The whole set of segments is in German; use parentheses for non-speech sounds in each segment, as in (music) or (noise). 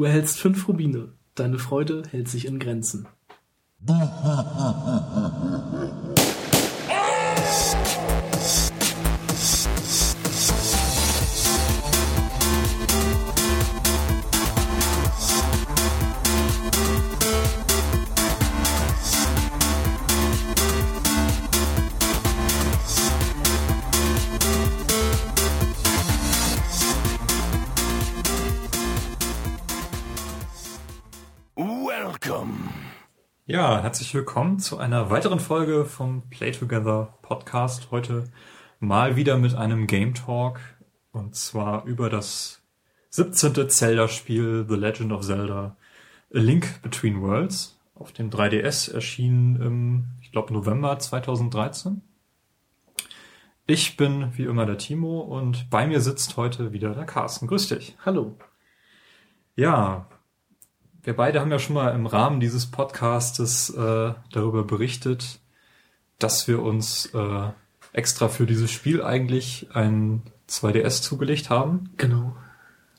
Du erhältst fünf Rubine. Deine Freude hält sich in Grenzen. (laughs) Ja, herzlich willkommen zu einer weiteren Folge vom Play Together Podcast. Heute mal wieder mit einem Game Talk und zwar über das 17. Zelda-Spiel The Legend of Zelda A Link Between Worlds auf dem 3DS erschienen im, ich glaube, November 2013. Ich bin wie immer der Timo und bei mir sitzt heute wieder der Carsten. Grüß dich. Hallo. Ja, wir beide haben ja schon mal im Rahmen dieses Podcastes äh, darüber berichtet, dass wir uns äh, extra für dieses Spiel eigentlich ein 2DS zugelegt haben. Genau.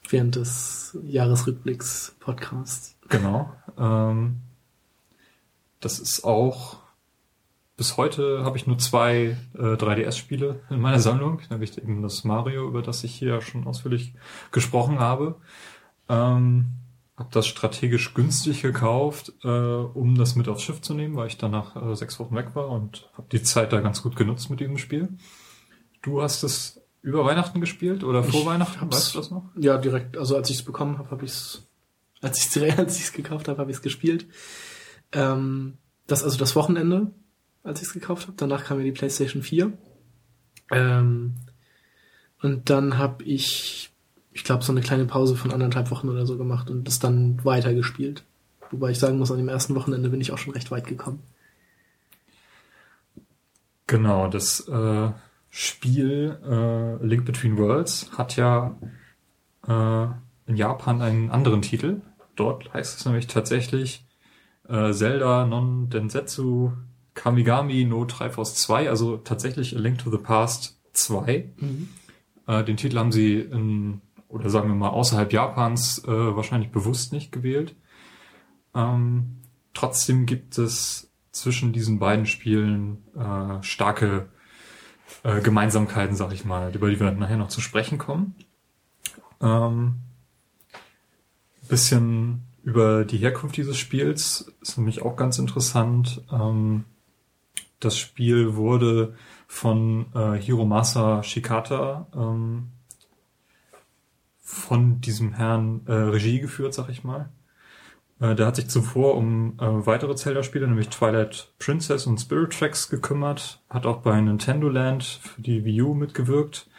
Während des Jahresrückblicks-Podcasts. Genau. Ähm, das ist auch bis heute habe ich nur zwei äh, 3DS-Spiele in meiner Sammlung, nämlich eben das Mario, über das ich hier schon ausführlich gesprochen habe. Ähm, habe das strategisch günstig gekauft, äh, um das mit aufs Schiff zu nehmen, weil ich danach äh, sechs Wochen weg war und habe die Zeit da ganz gut genutzt mit diesem Spiel. Du hast es über Weihnachten gespielt oder vor Ich Weihnachten? Weißt du das noch? Ja, direkt. Also als ich es bekommen habe, habe ich es, als ich es (laughs) als ich's gekauft habe, habe ich es gespielt. Ähm, das also das Wochenende, als ich es gekauft habe. Danach kam ja die PlayStation 4. Ähm, und dann habe ich, ich glaube, so eine kleine Pause von anderthalb Wochen oder so gemacht und das dann weitergespielt. Wobei ich sagen muss, an dem ersten Wochenende bin ich auch schon recht weit gekommen. Genau, das äh, Spiel äh, Link Between Worlds hat ja äh, in Japan einen anderen Titel. Dort heißt es nämlich tatsächlich äh, Zelda non Densetsu Kamigami no Triforce 2, also tatsächlich A Link to the Past 2. Äh, den Titel haben sie in, oder sagen wir mal außerhalb Japans äh, wahrscheinlich bewusst nicht gewählt. Ähm, trotzdem gibt es zwischen diesen beiden Spielen äh, starke äh, Gemeinsamkeiten, sag ich mal, über die wir nachher noch zu sprechen kommen. Ähm, bisschen über die Herkunft dieses Spiels ist nämlich auch ganz interessant. Ähm, das Spiel wurde von äh, Hiromasa Shikata ähm, von diesem Herrn äh, Regie geführt, sag ich mal. Äh, der hat sich zuvor um äh, weitere Zelda-Spiele, nämlich Twilight Princess und Spirit Tracks gekümmert, hat auch bei Nintendo Land für die Wii U mitgewirkt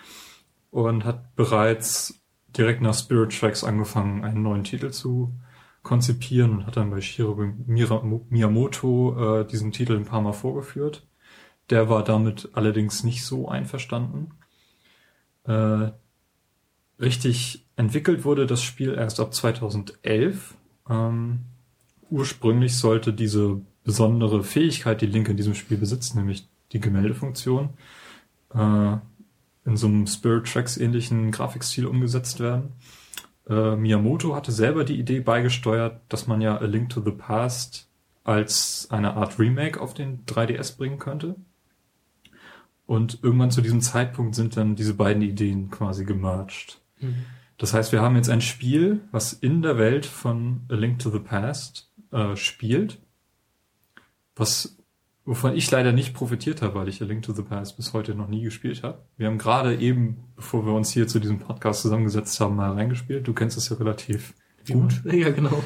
und hat bereits direkt nach Spirit Tracks angefangen, einen neuen Titel zu konzipieren und hat dann bei Shiro Miyamoto äh, diesen Titel ein paar Mal vorgeführt. Der war damit allerdings nicht so einverstanden. Äh, richtig entwickelt wurde das Spiel erst ab 2011. Ähm, ursprünglich sollte diese besondere Fähigkeit, die Link in diesem Spiel besitzt, nämlich die Gemäldefunktion, äh, in so einem Spirit Tracks ähnlichen Grafikstil umgesetzt werden. Äh, Miyamoto hatte selber die Idee beigesteuert, dass man ja A Link to the Past als eine Art Remake auf den 3DS bringen könnte. Und irgendwann zu diesem Zeitpunkt sind dann diese beiden Ideen quasi gemerged. Das heißt, wir haben jetzt ein Spiel, was in der Welt von A Link to the Past äh, spielt, was wovon ich leider nicht profitiert habe, weil ich A Link to the Past bis heute noch nie gespielt habe. Wir haben gerade eben, bevor wir uns hier zu diesem Podcast zusammengesetzt haben, mal reingespielt. Du kennst es ja relativ gut, (laughs) Ja, genau.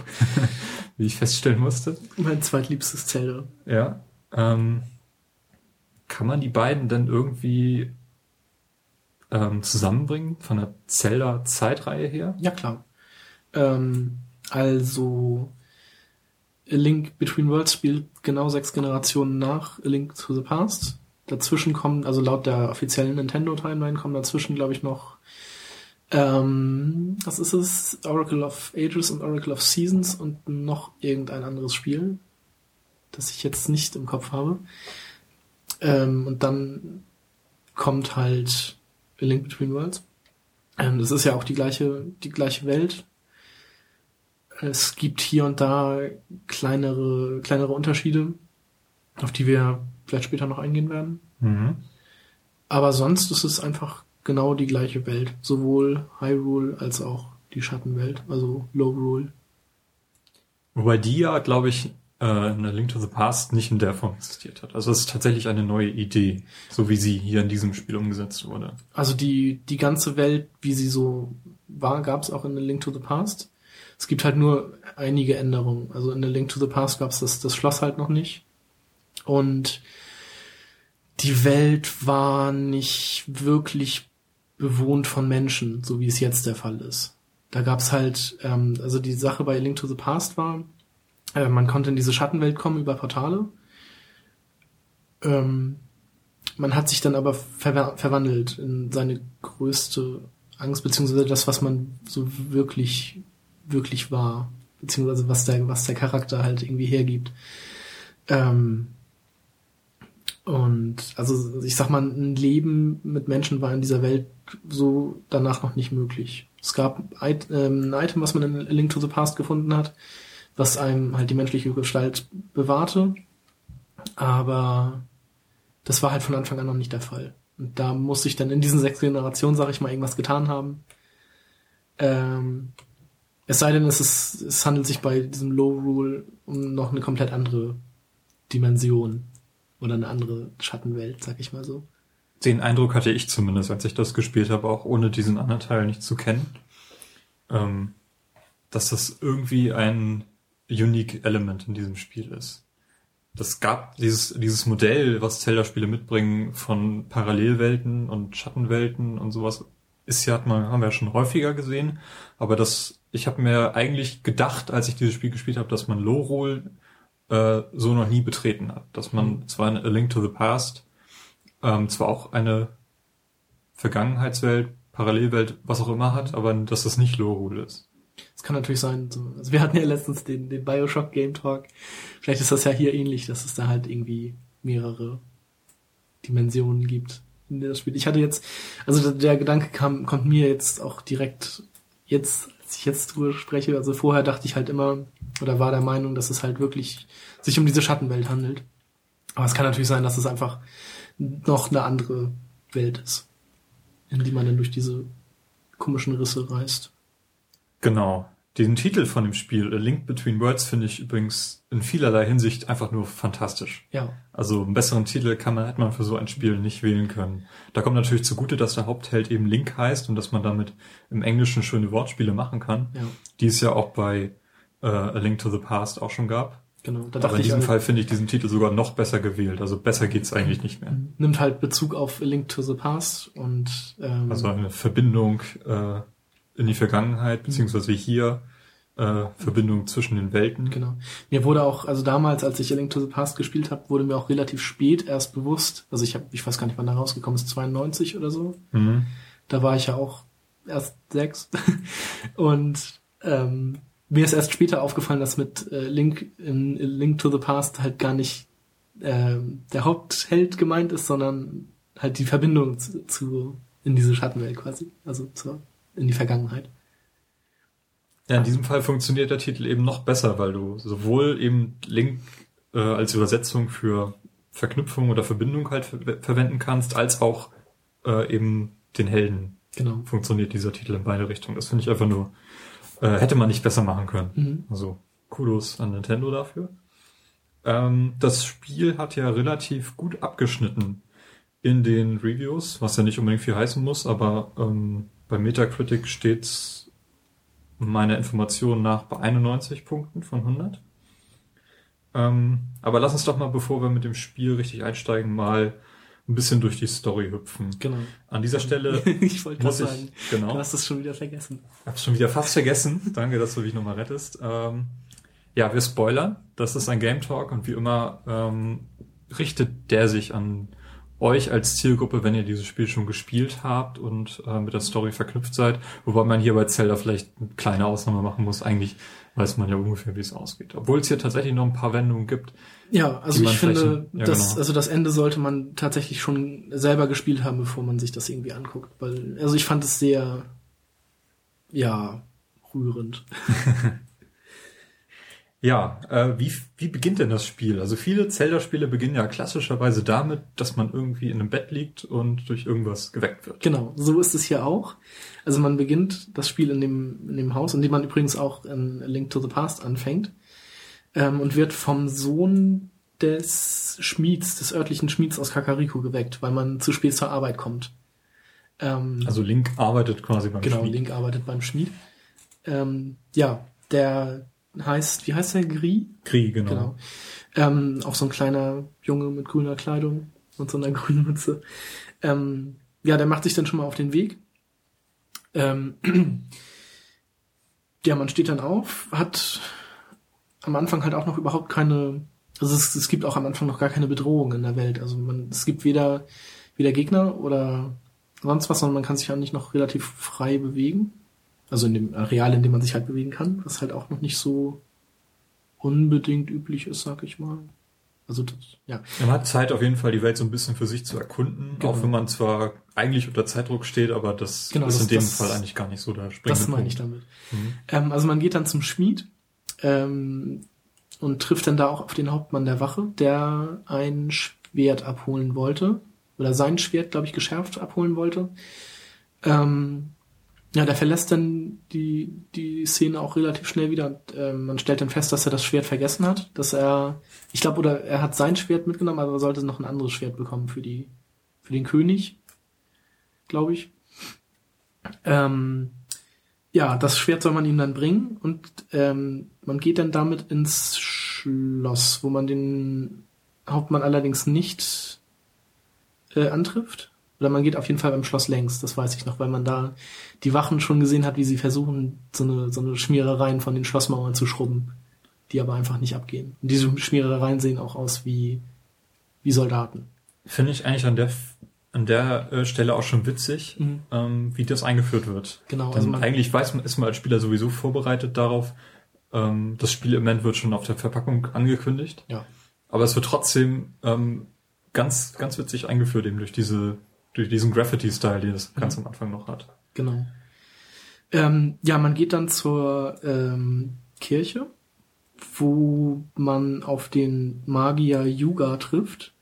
(laughs) wie ich feststellen musste. Mein zweitliebstes Zelda. Ja. Ähm, kann man die beiden dann irgendwie ähm, zusammenbringen von der Zelda-Zeitreihe her? Ja, klar. Ähm, also, A Link Between Worlds spielt genau sechs Generationen nach A Link to the Past. Dazwischen kommen, also laut der offiziellen Nintendo-Timeline kommen dazwischen, glaube ich, noch ähm, was ist es? Oracle of Ages und Oracle of Seasons und noch irgendein anderes Spiel, das ich jetzt nicht im Kopf habe. Ähm, und dann kommt halt A Link Between Worlds. Ähm, das ist ja auch die gleiche, die gleiche Welt. Es gibt hier und da kleinere, kleinere Unterschiede, auf die wir vielleicht später noch eingehen werden. Mhm. Aber sonst ist es einfach genau die gleiche Welt. Sowohl Hyrule als auch die Schattenwelt, also Low Rule. Wobei die ja, glaube ich, äh, in A Link to the Past nicht in der Form existiert hat. Also es ist tatsächlich eine neue Idee, so wie sie hier in diesem Spiel umgesetzt wurde. Also die, die ganze Welt, wie sie so war, gab es auch in A Link to the Past. Es gibt halt nur einige Änderungen. Also in A Link to the Past gab es das, das Schloss halt noch nicht. Und die Welt war nicht wirklich bewohnt von Menschen, so wie es jetzt der Fall ist. Da gab's halt, ähm, also die Sache bei A Link to the Past war, äh, man konnte in diese Schattenwelt kommen über Portale. Ähm, man hat sich dann aber ver verwandelt in seine größte Angst, beziehungsweise das, was man so wirklich, wirklich war, beziehungsweise was der, was der Charakter halt irgendwie hergibt. Ähm, und also ich sag mal, ein Leben mit Menschen war in dieser Welt so danach noch nicht möglich. Es gab ähm, ein Item, was man in Link to the Past gefunden hat, was einem halt die menschliche Gestalt bewahrte. Aber das war halt von Anfang an noch nicht der Fall. Und da muss ich dann in diesen sechs Generationen, sag ich mal, irgendwas getan haben. Ähm, es sei denn, es, ist, es handelt sich bei diesem Low Rule um noch eine komplett andere Dimension. Oder eine andere Schattenwelt, sag ich mal so. Den Eindruck hatte ich zumindest, als ich das gespielt habe, auch ohne diesen anderen Teil nicht zu kennen. Ähm, dass das irgendwie ein unique Element in diesem Spiel ist. Das gab dieses, dieses Modell, was Zelda-Spiele mitbringen von Parallelwelten und Schattenwelten und sowas, ist ja, hat man, haben wir ja schon häufiger gesehen. Aber das, ich habe mir eigentlich gedacht, als ich dieses Spiel gespielt habe, dass man Low Roll äh, so noch nie betreten hat. Dass man mhm. zwar in A Link to the Past ähm, zwar auch eine Vergangenheitswelt, Parallelwelt, was auch immer hat, aber dass das nicht Lorul ist. Das kann natürlich sein. So. Also wir hatten ja letztens den, den Bioshock Game Talk. Vielleicht ist das ja hier ähnlich, dass es da halt irgendwie mehrere Dimensionen gibt in das Spiel. Ich hatte jetzt, also der Gedanke kam, kommt mir jetzt auch direkt jetzt, als ich jetzt drüber spreche. Also vorher dachte ich halt immer, oder war der Meinung, dass es halt wirklich sich um diese Schattenwelt handelt. Aber es kann natürlich sein, dass es einfach noch eine andere Welt ist, in die man dann durch diese komischen Risse reist. Genau. Den Titel von dem Spiel, A Link Between Worlds, finde ich übrigens in vielerlei Hinsicht einfach nur fantastisch. Ja. Also einen besseren Titel kann man, hätte man für so ein Spiel nicht wählen können. Da kommt natürlich zugute, dass der Hauptheld eben Link heißt und dass man damit im Englischen schöne Wortspiele machen kann, ja. die es ja auch bei äh, A Link to the Past auch schon gab. Genau. Da Aber in diesem Fall finde ich diesen Titel sogar noch besser gewählt. Also besser geht's eigentlich nicht mehr. Nimmt halt Bezug auf A Link to the Past und ähm, also eine Verbindung äh, in die Vergangenheit beziehungsweise hier äh, Verbindung zwischen den Welten. Genau. Mir wurde auch, also damals, als ich A Link to the Past gespielt habe, wurde mir auch relativ spät erst bewusst. Also ich habe, ich weiß gar nicht, wann da rausgekommen ist, 92 oder so. Mhm. Da war ich ja auch erst sechs (laughs) und ähm, mir ist erst später aufgefallen, dass mit äh, Link in Link to the Past halt gar nicht äh, der Hauptheld gemeint ist, sondern halt die Verbindung zu, zu in diese Schattenwelt quasi, also zur, in die Vergangenheit. Ja, in diesem Fall funktioniert der Titel eben noch besser, weil du sowohl eben Link äh, als Übersetzung für Verknüpfung oder Verbindung halt ver verwenden kannst, als auch äh, eben den Helden. Genau. Funktioniert dieser Titel in beide Richtungen. Das finde ich einfach nur äh, hätte man nicht besser machen können. Mhm. Also Kudos an Nintendo dafür. Ähm, das Spiel hat ja relativ gut abgeschnitten in den Reviews, was ja nicht unbedingt viel heißen muss, aber ähm, bei Metacritic steht's meiner Information nach bei 91 Punkten von 100. Ähm, aber lass uns doch mal, bevor wir mit dem Spiel richtig einsteigen, mal ein bisschen durch die Story hüpfen. Genau. An dieser Stelle (laughs) ich wollte ich, sagen, genau. du hast es schon wieder vergessen. Ich hab's schon wieder fast vergessen. Danke, dass du mich nochmal rettest. Ähm, ja, wir spoilern. Das ist ein Game Talk und wie immer ähm, richtet der sich an euch als Zielgruppe, wenn ihr dieses Spiel schon gespielt habt und äh, mit der Story verknüpft seid. Wobei man hier bei Zelda vielleicht eine kleine Ausnahme machen muss. Eigentlich weiß man ja ungefähr, wie es ausgeht. Obwohl es hier tatsächlich noch ein paar Wendungen gibt. Ja, also ich finde, ja, das, genau. also das Ende sollte man tatsächlich schon selber gespielt haben, bevor man sich das irgendwie anguckt. Weil, also ich fand es sehr, ja, rührend. (laughs) Ja, äh, wie, wie beginnt denn das Spiel? Also viele Zelda-Spiele beginnen ja klassischerweise damit, dass man irgendwie in einem Bett liegt und durch irgendwas geweckt wird. Genau, so ist es hier auch. Also man beginnt das Spiel in dem, in dem Haus, in dem man übrigens auch in A Link to the Past anfängt, ähm, und wird vom Sohn des Schmieds, des örtlichen Schmieds aus Kakariko geweckt, weil man zu spät zur Arbeit kommt. Ähm, Also Link arbeitet quasi beim genau, Schmied. Link arbeitet beim Schmied. Ähm, ja, der heißt, wie heißt der? Gri? Krieg, genau. Genau. Ähm, auch so ein kleiner Junge mit grüner Kleidung und so einer (laughs) grünen Mütze. Ähm, ja, der macht sich dann schon mal auf den Weg. Ähm, (clears throat) ja, man steht dann auf, hat am Anfang halt auch noch überhaupt keine, also es, es gibt auch am Anfang noch gar keine Bedrohung in der Welt. Also man, es gibt weder, weder Gegner oder sonst was, sondern man kann sich eigentlich noch relativ frei bewegen. Also in dem Areal, in dem man sich halt bewegen kann, was halt auch noch nicht so unbedingt üblich ist, sag ich mal. Also das, ja, Man hat Zeit auf jeden Fall, die Welt so ein bisschen für sich zu erkunden, Genau. auch wenn man zwar eigentlich unter Zeitdruck steht, aber das Genau, ist das- in dem das- Fall eigentlich gar nicht so der springende das meine ich Punkt. damit. Mhm. Ähm, also man geht dann zum Schmied ähm, und trifft dann da auch auf den Hauptmann der Wache, der ein Schwert abholen wollte. Oder sein Schwert, glaube ich, geschärft abholen wollte. Ähm, ja, der verlässt dann die, die Szene auch relativ schnell wieder. Und, ähm, man stellt dann fest, dass er das Schwert vergessen hat. Dass er, ich glaube, oder er hat sein Schwert mitgenommen, aber er sollte noch ein anderes Schwert bekommen für die, für den König, glaube ich. Ähm, ja, das Schwert soll man ihm dann bringen und ähm, man geht dann damit ins Schloss, wo man den Hauptmann allerdings nicht äh, antrifft. Oder man geht auf jeden Fall beim Schloss längs, das weiß ich noch, weil man da die Wachen schon gesehen hat, wie sie versuchen, so eine, so eine Schmierereien von den Schlossmauern zu schrubben, die aber einfach nicht abgehen. Und diese Schmierereien sehen auch aus wie, wie Soldaten. Finde ich eigentlich an der, an der äh, Stelle auch schon witzig, Mhm. ähm, wie das eingeführt wird. Genau, Denn also man- eigentlich weiß man, ist man als Spieler sowieso vorbereitet darauf. Ähm, das Spielelement wird schon auf der Verpackung angekündigt. Ja. Aber es wird trotzdem ähm, ganz, ganz witzig eingeführt, eben durch diese, durch diesen Graffiti-Style, den es ganz am Anfang noch hat. Genau. Ähm, ja, man geht dann zur ähm, Kirche, wo man auf den Magier Yuga trifft.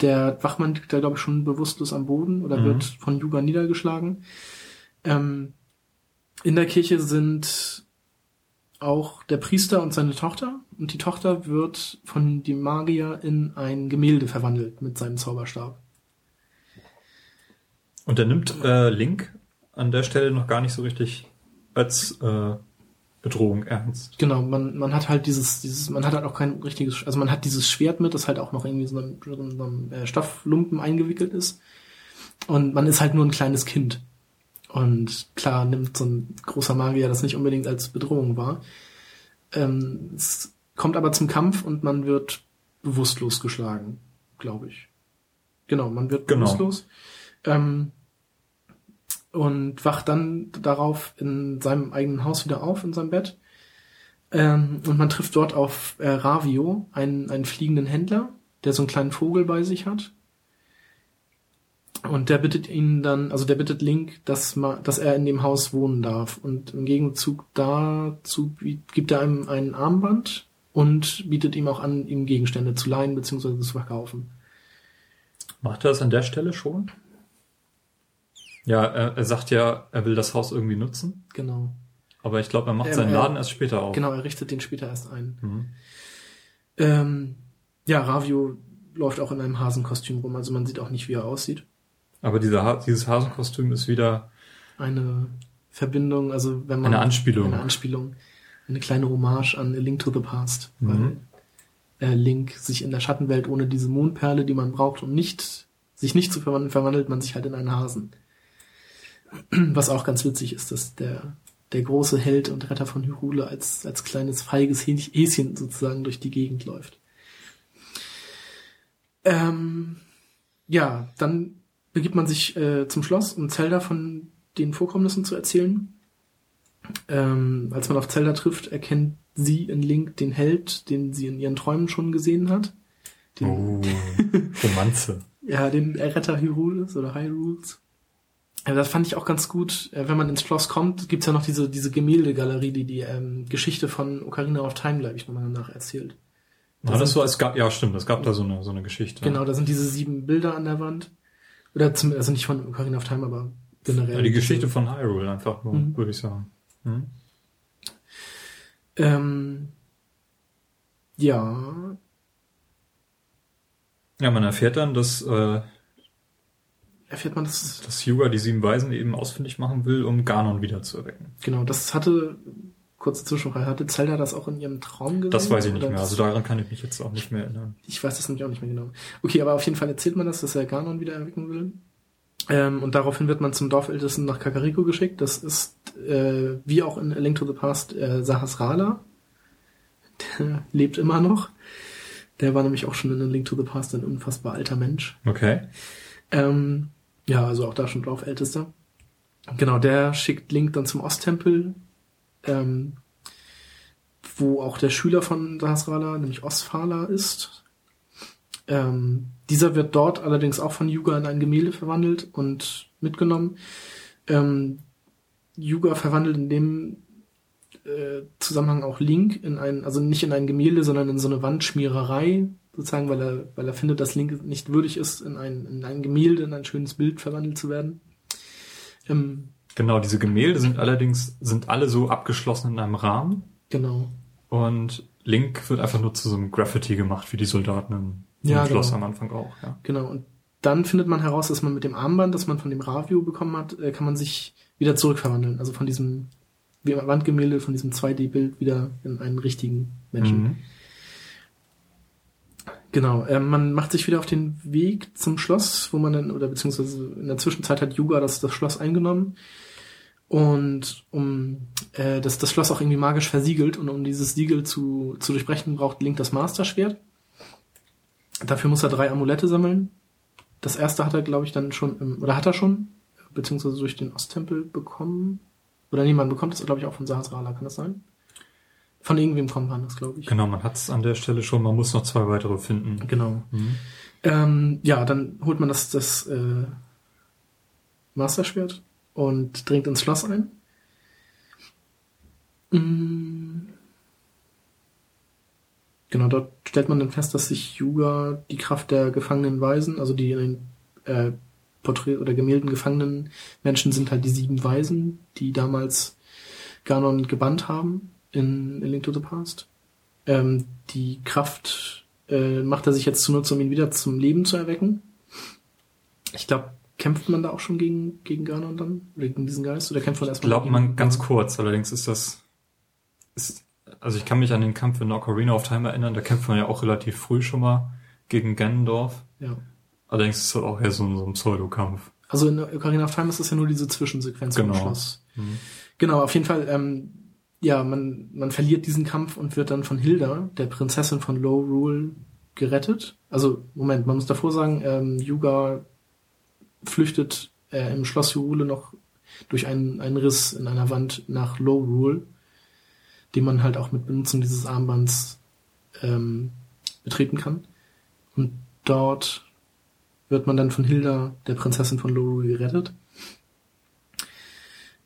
Der Wachmann liegt da, glaube ich, schon bewusstlos am Boden oder Mhm. wird von Yuga niedergeschlagen. Ähm, in der Kirche sind auch der Priester und seine Tochter. Und die Tochter wird von dem Magier in ein Gemälde verwandelt mit seinem Zauberstab. Und er nimmt äh, Link an der Stelle noch gar nicht so richtig als äh, Bedrohung ernst. Genau, man, man hat halt dieses, dieses, man hat halt auch kein richtiges, also man hat dieses Schwert mit, das halt auch noch irgendwie so in so einem, so einem äh, Stofflumpen eingewickelt ist. Und man ist halt nur ein kleines Kind. Und klar nimmt so ein großer Magier das nicht unbedingt als Bedrohung wahr. Ähm, es kommt aber zum Kampf und man wird bewusstlos geschlagen, glaube ich. Genau, man wird Genau. bewusstlos. Ähm, und wacht dann darauf in seinem eigenen Haus wieder auf, in seinem Bett. Ähm, und man trifft dort auf äh, Ravio, einen, einen fliegenden Händler, der so einen kleinen Vogel bei sich hat. Und der bittet ihn dann, also der bittet Link, dass, ma, dass er in dem Haus wohnen darf. Und im Gegenzug dazu gibt er ihm ein Armband und bietet ihm auch an, ihm Gegenstände zu leihen bzw. zu verkaufen. Macht er das an der Stelle schon? Ja, er, er sagt ja, er will das Haus irgendwie nutzen, Genau. aber ich glaube, er macht Ähm, seinen Laden erst später auf. Genau, er richtet den später erst ein. Mhm. Ähm, ja, Ravio läuft auch in einem Hasenkostüm rum, also man sieht auch nicht, wie er aussieht. Aber Ha- dieses Hasenkostüm ist wieder Eine Verbindung, also wenn man Eine Anspielung. eine Anspielung, eine kleine Hommage an A Link to the Past, Mhm. weil äh, Link sich in der Schattenwelt ohne diese Mondperle, die man braucht, um nicht sich nicht zu verwandeln, verwandelt man sich halt in einen Hasen. (clears throat) Was auch ganz witzig ist, dass der der große Held und Retter von Hyrule als als kleines feiges Häschen sozusagen durch die Gegend läuft. Ähm, ja, dann begibt man sich äh, zum Schloss, um Zelda von den Vorkommnissen zu erzählen. Ähm, als man auf Zelda trifft, erkennt sie in Link den Held, den sie in ihren Träumen schon gesehen hat. Den, oh, (laughs) Romanze. Ja, den Retter Hyrules oder Hyrules. Ja, das fand ich auch ganz gut. Äh, Wenn man ins Schloss kommt, gibt's ja noch diese, diese Gemäldegalerie, die die ähm, Geschichte von Ocarina of Time, glaube ich, nochmal danach erzählt. War das so, es gab, ja stimmt, es gab da so eine, so eine Geschichte. Genau, da sind diese sieben Bilder an der Wand. Oder zum, also nicht von Ocarina of Time, aber generell. Ja, die Geschichte von Hyrule einfach nur, Mhm. würde ich sagen. Mhm. Ähm, ja, Ja, man erfährt dann, dass, äh, erfährt man das, dass Hyuga die sieben Weisen eben ausfindig machen will, um Ganon wiederzuerwecken. genau, das hatte, kurze Zwischenfrage, hatte Zelda das auch in ihrem Traum gesehen? Das weiß ich nicht mehr. Also daran kann ich mich jetzt auch nicht mehr erinnern. Ich weiß das nämlich auch nicht mehr genau. Okay, aber auf jeden Fall erzählt man das, dass er Ganon wieder erwecken will. Ähm, und daraufhin wird man zum Dorfältesten nach Kakariko geschickt. Das ist, äh, wie auch in A Link to the Past, äh, Sahasrara. Der lebt immer noch. Der war nämlich auch schon in A Link to the Past ein unfassbar alter Mensch. Okay. Ähm, ja, also auch da schon Dorfältester. Genau, der schickt Link dann zum Osttempel, ähm, wo auch der Schüler von Sahasrara, nämlich Osfala, ist. Ähm, dieser wird dort allerdings auch von Yuga in ein Gemälde verwandelt und mitgenommen. Ähm, Yuga verwandelt in dem äh, Zusammenhang auch Link in ein, also nicht in ein Gemälde, sondern in so eine Wandschmiererei, sozusagen, weil er, weil er findet, dass Link nicht würdig ist, in ein, in ein Gemälde, in ein schönes Bild verwandelt zu werden. Ähm, Genau, diese Gemälde sind allerdings, sind alle so abgeschlossen in einem Rahmen genau. und Link wird einfach nur zu so einem Graffiti gemacht, wie die Soldaten im, im Ja, Schloss genau. am Anfang auch, ja. Genau, und dann findet man heraus, dass man mit dem Armband, das man von dem Ravio bekommen hat, äh, kann man sich wieder zurückverwandeln. Also von diesem wie Wandgemälde, von diesem 2D-Bild wieder in einen richtigen Menschen. Mhm. Genau, ähm, man macht sich wieder auf den Weg zum Schloss, wo man dann, oder beziehungsweise in der Zwischenzeit hat Yuga das, das Schloss eingenommen. Und um äh, das, das Schloss auch irgendwie magisch versiegelt und um dieses Siegel zu, zu durchbrechen, braucht Link das Master-Schwert. Dafür muss er drei Amulette sammeln. Das erste hat er, glaube ich, dann schon, im, oder hat er schon, beziehungsweise durch den Osttempel bekommen. Oder nee, man bekommt es, glaube ich, auch von Sahasrara, kann das sein? Von irgendwem kommt man das, glaube ich. Genau, man hat es an der Stelle schon, man muss noch zwei weitere finden. Genau. Mhm. Ähm, ja, dann holt man das, das äh, Masterschwert und dringt ins Schloss ein. Mm. Genau, dort stellt man dann fest, dass sich Yuga die Kraft der gefangenen Weisen, also die in den äh, Porträt oder Gemälden gefangenen Menschen sind halt die sieben Weisen, die damals Ganon gebannt haben in A Link to the Past. Ähm, die Kraft äh, macht er sich jetzt zunutze, um ihn wieder zum Leben zu erwecken. Ich glaube, kämpft man da auch schon gegen, gegen Ganon dann? Oder gegen diesen Geist? Oder kämpft man Ich erstmal glaube gegen man ganz kurz, allerdings ist das, ist, also ich kann mich an den Kampf in Ocarina of Time erinnern, da kämpft man ja auch relativ früh schon mal gegen Ganondorf. Ja. Allerdings ist das auch eher so ein, so ein Pseudokampf. Also in Ocarina of Time ist das ja nur diese Zwischensequenz Genau. am Schluss. Mhm. Genau, auf jeden Fall, ähm, ja, man, man verliert diesen Kampf und wird dann von Hilda, der Prinzessin von Low Rule, gerettet. Also, Moment, man muss davor sagen, ähm, Yuga flüchtet äh, im Schloss Hyrule noch durch einen, einen Riss in einer Wand nach Low Rule, den man halt auch mit Benutzung dieses Armbands ähm, betreten kann. Und dort wird man dann von Hilda, der Prinzessin von Low Rule, gerettet.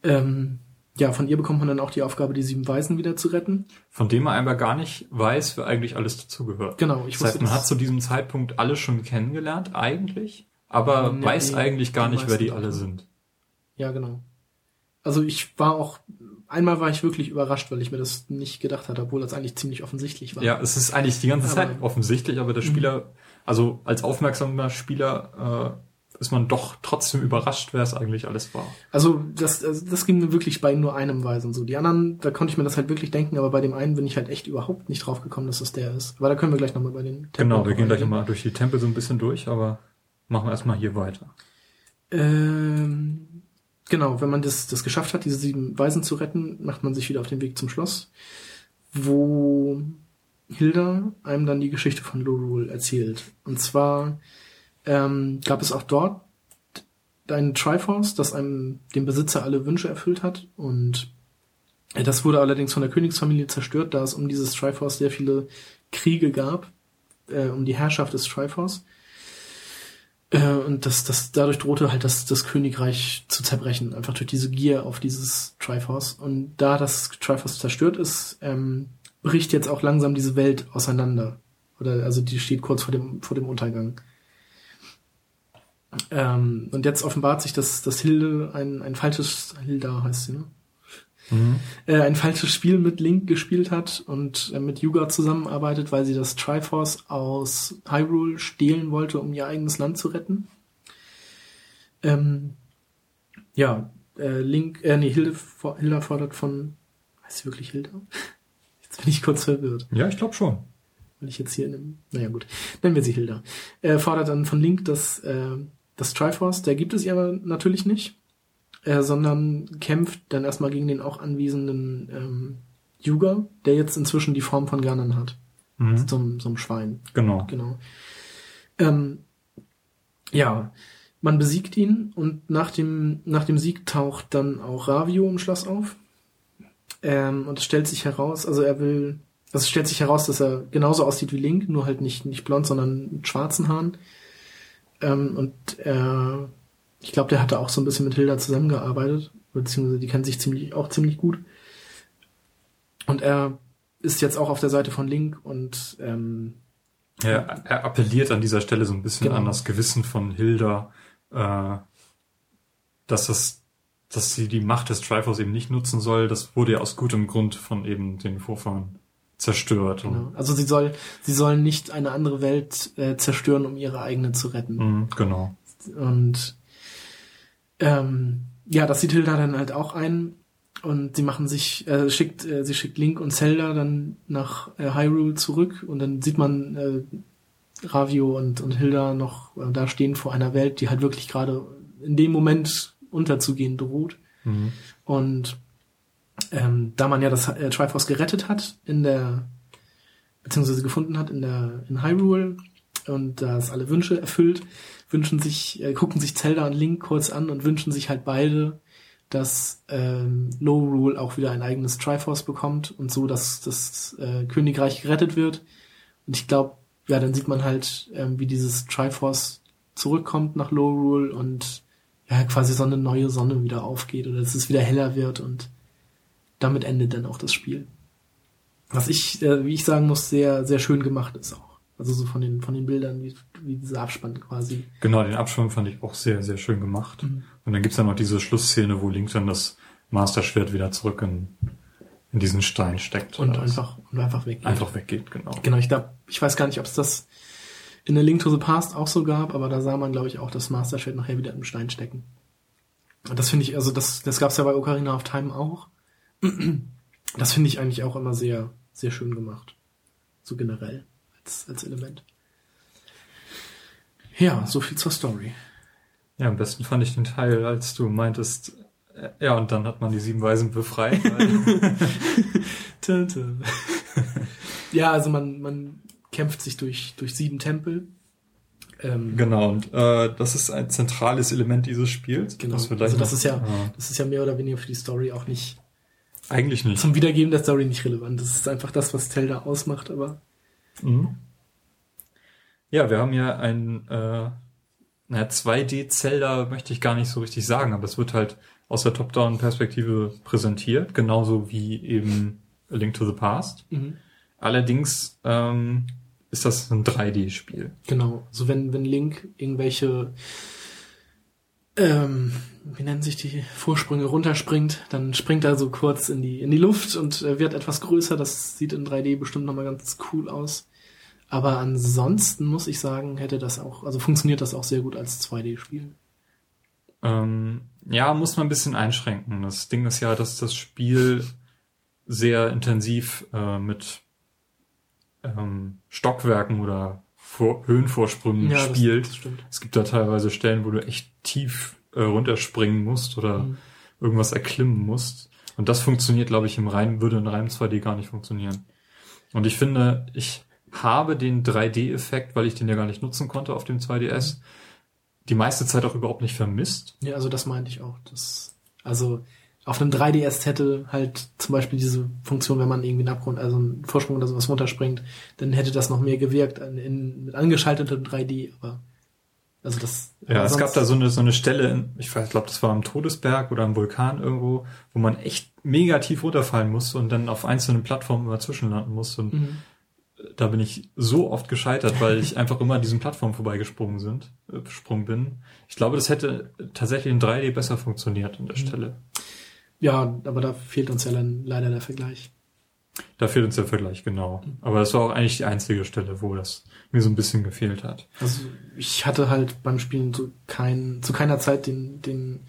Ähm, ja, von ihr bekommt man dann auch die Aufgabe, die sieben Weisen wieder zu retten. Von dem man einfach gar nicht weiß, wer eigentlich alles dazugehört. Genau, ich Das heißt, man das- hat zu diesem Zeitpunkt alle schon kennengelernt, eigentlich, aber Nee, weiß eigentlich gar nicht, wer die alle nicht. sind. Ja, genau. Also ich war auch, einmal war ich wirklich überrascht, weil ich mir das nicht gedacht hatte, obwohl das eigentlich ziemlich offensichtlich war. Ja, es ist eigentlich die ganze Aber- Zeit offensichtlich, aber der Mhm. Spieler, also als aufmerksamer Spieler, äh, ist man doch trotzdem überrascht, wer es eigentlich alles war. Also das, also das ging mir wirklich bei nur einem Weisen so. Die anderen, da konnte ich mir das halt wirklich denken, aber bei dem einen bin ich halt echt überhaupt nicht drauf gekommen, dass das der ist. Aber da können wir gleich nochmal bei den Tempeln Genau, wir gehen gleich eingehen. mal durch die Tempel so ein bisschen durch, aber machen wir erstmal hier weiter. Ähm, genau, wenn man das, das geschafft hat, diese sieben Weisen zu retten, macht man sich wieder auf den Weg zum Schloss, wo Hilda einem dann die Geschichte von Lorule erzählt. Und zwar ähm, gab es auch dort ein Triforce, das einem dem Besitzer alle Wünsche erfüllt hat und äh, das wurde allerdings von der Königsfamilie zerstört, da es um dieses Triforce sehr viele Kriege gab, äh, um die Herrschaft des Triforce. Äh, und das, das, dadurch drohte halt das, das Königreich zu zerbrechen, einfach durch diese Gier auf dieses Triforce. Und da das Triforce zerstört ist, ähm, bricht jetzt auch langsam diese Welt auseinander. Oder also die steht kurz vor dem, vor dem Untergang. Ähm, und jetzt offenbart sich, dass, dass Hilde ein, ein falsches, Hilda heißt sie, ne? Mhm. Äh, ein falsches Spiel mit Link gespielt hat und äh, mit Yuga zusammenarbeitet, weil sie das Triforce aus Hyrule stehlen wollte, um ihr eigenes Land zu retten. Ähm, ja, äh, Link, äh, nee, Hilde, Hilda fordert von, heißt sie wirklich Hilda? (laughs) Jetzt bin ich kurz verwirrt. Ja, ich glaube schon. Weil ich jetzt hier in einem, naja gut, nennen wir sie Hilda. Er fordert dann von Link das, äh, das Triforce, der gibt es aber natürlich nicht äh, sondern kämpft dann erstmal gegen den auch anwesenden ähm, Yuga, der jetzt inzwischen die Form von Ganon hat. Mhm. So ein Schwein. Genau. Genau. Ähm, ja, man besiegt ihn und nach dem, nach dem Sieg taucht dann auch Ravio im Schloss auf. Ähm, und es stellt sich heraus, also er will, also es stellt sich heraus, dass er genauso aussieht wie Link, nur halt nicht, nicht blond, sondern mit schwarzen Haaren. Ähm, und er, ich glaube, der hatte auch so ein bisschen mit Hilda zusammengearbeitet, beziehungsweise die kennen sich ziemlich, auch ziemlich gut. Und er ist jetzt auch auf der Seite von Link und ähm, Er, er appelliert an dieser Stelle so ein bisschen Genau. an das Gewissen von Hilda, äh, dass das, dass sie die Macht des Triforce eben nicht nutzen soll. Das wurde ja aus gutem Grund von eben den Vorfahren zerstört. Genau. Also sie soll, sie soll nicht eine andere Welt äh, zerstören, um ihre eigene zu retten. Mhm, genau. Und ähm, ja, das sieht Hilda dann halt auch ein. Und sie machen sich, äh, schickt, äh, sie schickt Link und Zelda dann nach äh, Hyrule zurück und dann sieht man äh, Ravio und, und Hilda noch äh, da stehen vor einer Welt, die halt wirklich gerade in dem Moment unterzugehen droht. Mhm. Und ähm, da man ja das äh, Triforce gerettet hat in der beziehungsweise gefunden hat in der in Hyrule und das alle Wünsche erfüllt, wünschen sich äh, gucken sich Zelda und Link kurz an und wünschen sich halt beide, dass ähm, Low Rule auch wieder ein eigenes Triforce bekommt und so, dass das äh, Königreich gerettet wird. Und ich glaube, ja, dann sieht man halt, ähm, wie dieses Triforce zurückkommt nach Low Rule und ja, quasi so eine neue Sonne wieder aufgeht oder dass es wieder heller wird und damit endet dann auch das Spiel. Was ich, äh, wie ich sagen muss, sehr, sehr schön gemacht ist auch. Also so von den, von den Bildern, wie, wie dieser Abspann quasi. Genau, den Abschwung fand ich auch sehr, sehr schön gemacht. Mhm. Und dann gibt's dann noch diese Schlussszene, wo Link dann das Master-Schwert wieder zurück in, in diesen Stein steckt. Und einfach, und einfach weg. einfach weggeht, genau. Genau, ich glaube, ich weiß gar nicht, ob es das in der Link to the Past auch so gab, aber da sah man, glaube ich, auch das Master Schwert nachher wieder im Stein stecken. Und das finde ich, also das, das gab es ja bei Ocarina of Time auch. Das finde ich eigentlich auch immer sehr, sehr schön gemacht. So generell, als, als Element. Ja, so viel zur Story. Ja, am besten fand ich den Teil, als du meintest, äh, ja, und dann hat man die sieben Weisen befreit. (laughs) Ja, also man, man kämpft sich durch, durch sieben Tempel. Ähm, genau, und äh, das ist ein zentrales Element dieses Spiels. Genau. Also das ist ja, Ah, das ist ja mehr oder weniger für die Story auch nicht, eigentlich nicht. zum Wiedergeben der Story nicht relevant. Das ist einfach das, was Zelda ausmacht, aber Mhm. Ja, wir haben ja ein äh, naja, 2D-Zelda möchte ich gar nicht so richtig sagen, aber es wird halt aus der Top-Down-Perspektive präsentiert, genauso wie eben A Link to the Past. Allerdings ähm, ist das ein 3D-Spiel. genau. So wenn, wenn Link irgendwelche, ähm, wie nennen sich die Vorsprünge runterspringt, dann springt er so kurz in die, in die Luft und äh, wird etwas größer. Das sieht in 3D bestimmt nochmal ganz cool aus. Aber ansonsten muss ich sagen, hätte das auch, also funktioniert das auch sehr gut als 2D-Spiel. Ähm, ja, muss man ein bisschen einschränken. Das Ding ist ja, dass das Spiel sehr intensiv äh, mit ähm, Stockwerken oder Vor Höhenvorsprüngen Ja, das, spielt. das stimmt. Es gibt da teilweise Stellen, wo du echt tief äh, runterspringen musst oder Mhm. irgendwas erklimmen musst. Und das funktioniert, glaube ich, im rein, würde in reinem 2D gar nicht funktionieren. Und ich finde, ich habe den 3D-Effekt, weil ich den ja gar nicht nutzen konnte auf dem 2DS, die meiste Zeit auch überhaupt nicht vermisst. Ja, also das meinte ich auch. Das, also auf einem 3DS hätte halt zum Beispiel diese Funktion, wenn man irgendwie einen Abgrund, also einen Vorsprung oder sowas runterspringt, dann hätte das noch mehr gewirkt in, in, mit angeschaltetem 3D, aber Also das. Ja, es gab da so eine, so eine Stelle, in, ich glaube, das war am Todesberg oder am Vulkan irgendwo, wo man echt mega tief runterfallen musste und dann auf einzelnen Plattformen immer zwischenlanden musste. Und Mhm. da bin ich so oft gescheitert, weil ich einfach immer an diesen Plattformen vorbeigesprungen sind, äh, gesprungen bin. Ich glaube, das hätte tatsächlich in 3D besser funktioniert an der Mhm. Stelle. Ja, aber da fehlt uns ja dann leider der Vergleich. Da fehlt uns der Vergleich, genau. Aber das war auch eigentlich die einzige Stelle, wo das mir so ein bisschen gefehlt hat. Also ich hatte halt beim Spielen so kein, zu keiner Zeit den, den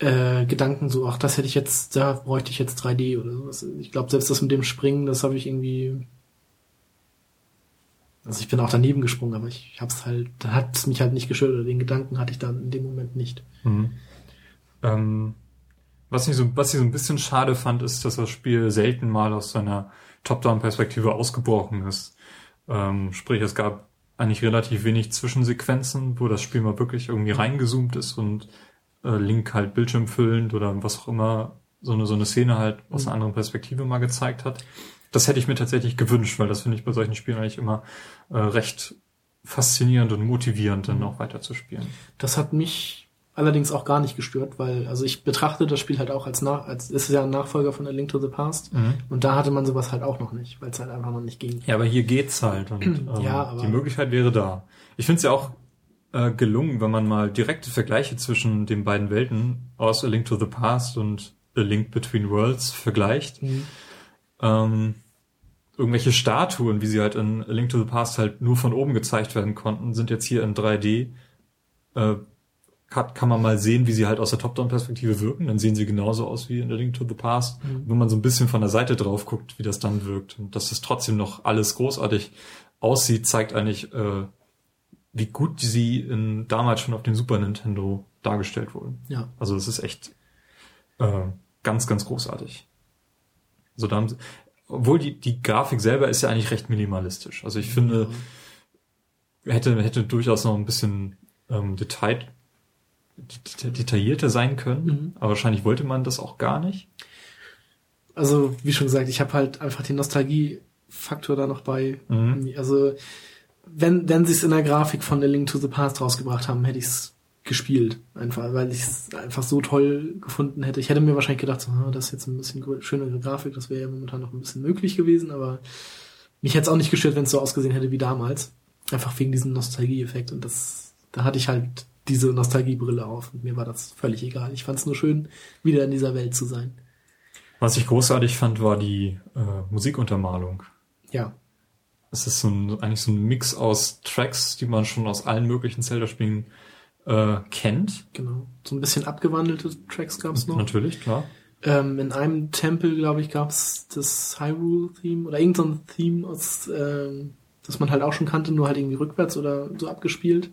äh, Gedanken so, ach, das hätte ich jetzt, da bräuchte ich jetzt 3D oder sowas. Ich glaube, selbst das mit dem Springen, das habe ich irgendwie. Also ich bin auch daneben gesprungen, aber ich hab's halt, da hat es mich halt nicht oder den Gedanken hatte ich dann in dem Moment nicht. Mhm. Ähm, was, ich so, was ich so ein bisschen schade fand, ist, dass das Spiel selten mal aus seiner Top-Down-Perspektive ausgebrochen ist. Ähm, sprich, es gab eigentlich relativ wenig Zwischensequenzen, wo das Spiel mal wirklich irgendwie reingezoomt ist und äh, Link halt bildschirmfüllend oder was auch immer so eine, so eine Szene halt aus einer anderen Perspektive mal gezeigt hat. Das hätte ich mir tatsächlich gewünscht, weil das finde ich bei solchen Spielen eigentlich immer äh, recht faszinierend und motivierend, dann auch weiter zu spielen. Das hat mich allerdings auch gar nicht gestört, weil, also ich betrachte das Spiel halt auch als nach, als ist ja ein Nachfolger von A Link to the Past. Mhm. Und da hatte man sowas halt auch noch nicht, weil es halt einfach noch nicht ging. Ja, aber hier geht's halt und (clears throat) ähm, Ja, aber- die Möglichkeit wäre da. Ich finde es ja auch äh, gelungen, wenn man mal direkte Vergleiche zwischen den beiden Welten aus A Link to the Past und A Link Between Worlds vergleicht. Mhm. Ähm, irgendwelche Statuen, wie sie halt in A Link to the Past halt nur von oben gezeigt werden konnten, sind jetzt hier in 3D. Äh, kann, kann man mal sehen, wie sie halt aus der Top-Down-Perspektive wirken. Dann sehen sie genauso aus wie in A Link to the Past. Mhm. Wenn man so ein bisschen von der Seite drauf guckt, wie das dann wirkt. Und dass es trotzdem noch alles großartig aussieht, zeigt eigentlich, äh, wie gut sie in, damals schon auf dem Super Nintendo dargestellt wurden. Ja. Also es ist echt äh, ganz, ganz großartig. So da haben sie, obwohl die, die Grafik selber ist ja eigentlich recht minimalistisch. Also ich finde, hätte, hätte durchaus noch ein bisschen ähm, Detail, deta- detaillierter sein können, Mhm. aber wahrscheinlich wollte man das auch gar nicht. Also, wie schon gesagt, ich habe halt einfach den Nostalgie-Faktor da noch bei. Mhm. Also, wenn, wenn sie es in der Grafik von A Link to the Past rausgebracht haben, hätte ich es gespielt. Einfach, weil ich es einfach so toll gefunden hätte. Ich hätte mir wahrscheinlich gedacht, so, ah, das ist jetzt ein bisschen schönere Grafik, das wäre ja momentan noch ein bisschen möglich gewesen, aber mich hätte es auch nicht gestört, wenn es so ausgesehen hätte wie damals. Einfach wegen diesem Nostalgie-Effekt. Und das, da hatte ich halt diese Nostalgiebrille auf und mir war das völlig egal. Ich fand es nur schön, wieder in dieser Welt zu sein. Was ich großartig fand, war die äh, Musikuntermalung. Ja, Es ist so ein, eigentlich so ein Mix aus Tracks, die man schon aus allen möglichen Zelda-Spielen äh, kennt. genau. So ein bisschen abgewandelte Tracks gab es noch. Natürlich, klar. Ähm, in einem Tempel, glaube ich, gab es das Hyrule-Theme oder irgendein Theme, aus, ähm, das man halt auch schon kannte, nur halt irgendwie rückwärts oder so abgespielt.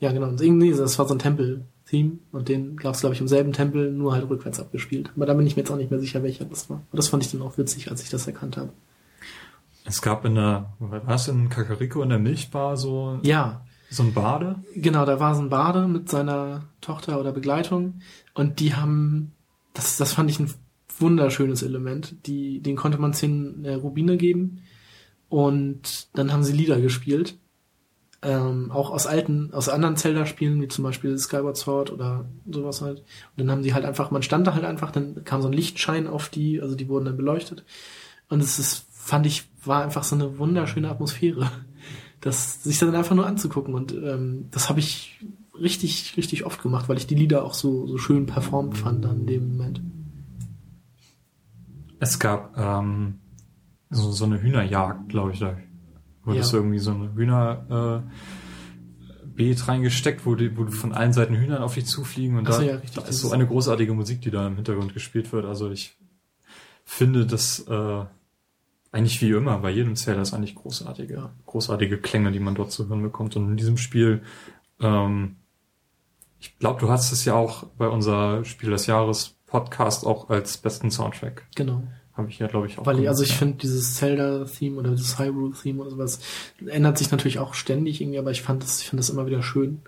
Ja, genau. Irgendwie, das war so ein Tempel-Theme und den gab es, glaube ich, im selben Tempel, nur halt rückwärts abgespielt. Aber da bin ich mir jetzt auch nicht mehr sicher, welcher das war. Und das fand ich dann auch witzig, als ich das erkannt habe. Es gab in der, was in Kakariko in der Milchbar so, Ja, so ein Bade? Genau, da war so ein Bade mit seiner Tochter oder Begleitung und die haben, das, das fand ich ein wunderschönes Element. Die, den konnte man zehn äh, Rubine geben und dann haben sie Lieder gespielt. Ähm, auch aus alten, aus anderen Zelda-Spielen, wie zum Beispiel Skyward Sword oder sowas halt. Und dann haben sie halt einfach, man stand da halt einfach, dann kam so ein Lichtschein auf die, also die wurden dann beleuchtet. Und es ist, fand ich, war einfach so eine wunderschöne Atmosphäre (laughs) das sich dann einfach nur anzugucken und ähm, das habe ich richtig richtig oft gemacht, weil ich die Lieder auch so so schön performt fand dann in dem Moment. Es gab ähm, so, so eine Hühnerjagd, glaube ich, da wurde Ja. irgendwie so ein Hühner äh, reingesteckt, wo, die, wo von allen Seiten Hühnern auf dich zufliegen und Ach da, ja, richtig, da ist so eine großartige Musik, die da im Hintergrund gespielt wird. Also ich finde das äh, eigentlich wie immer bei jedem Zähler ist eigentlich großartige, Ja. großartige Klänge, die man dort zu hören bekommt. Und in diesem Spiel, ähm, ich glaube, du hast es ja auch bei unser Spiel des Jahres Podcast auch als besten Soundtrack. Genau. Habe ich ja, glaube ich, auch. Weil gemacht, also ich ja. finde dieses Zelda-Theme oder dieses Hyrule-Theme oder sowas ändert sich natürlich auch ständig irgendwie, aber ich fand das, ich finde das immer wieder schön.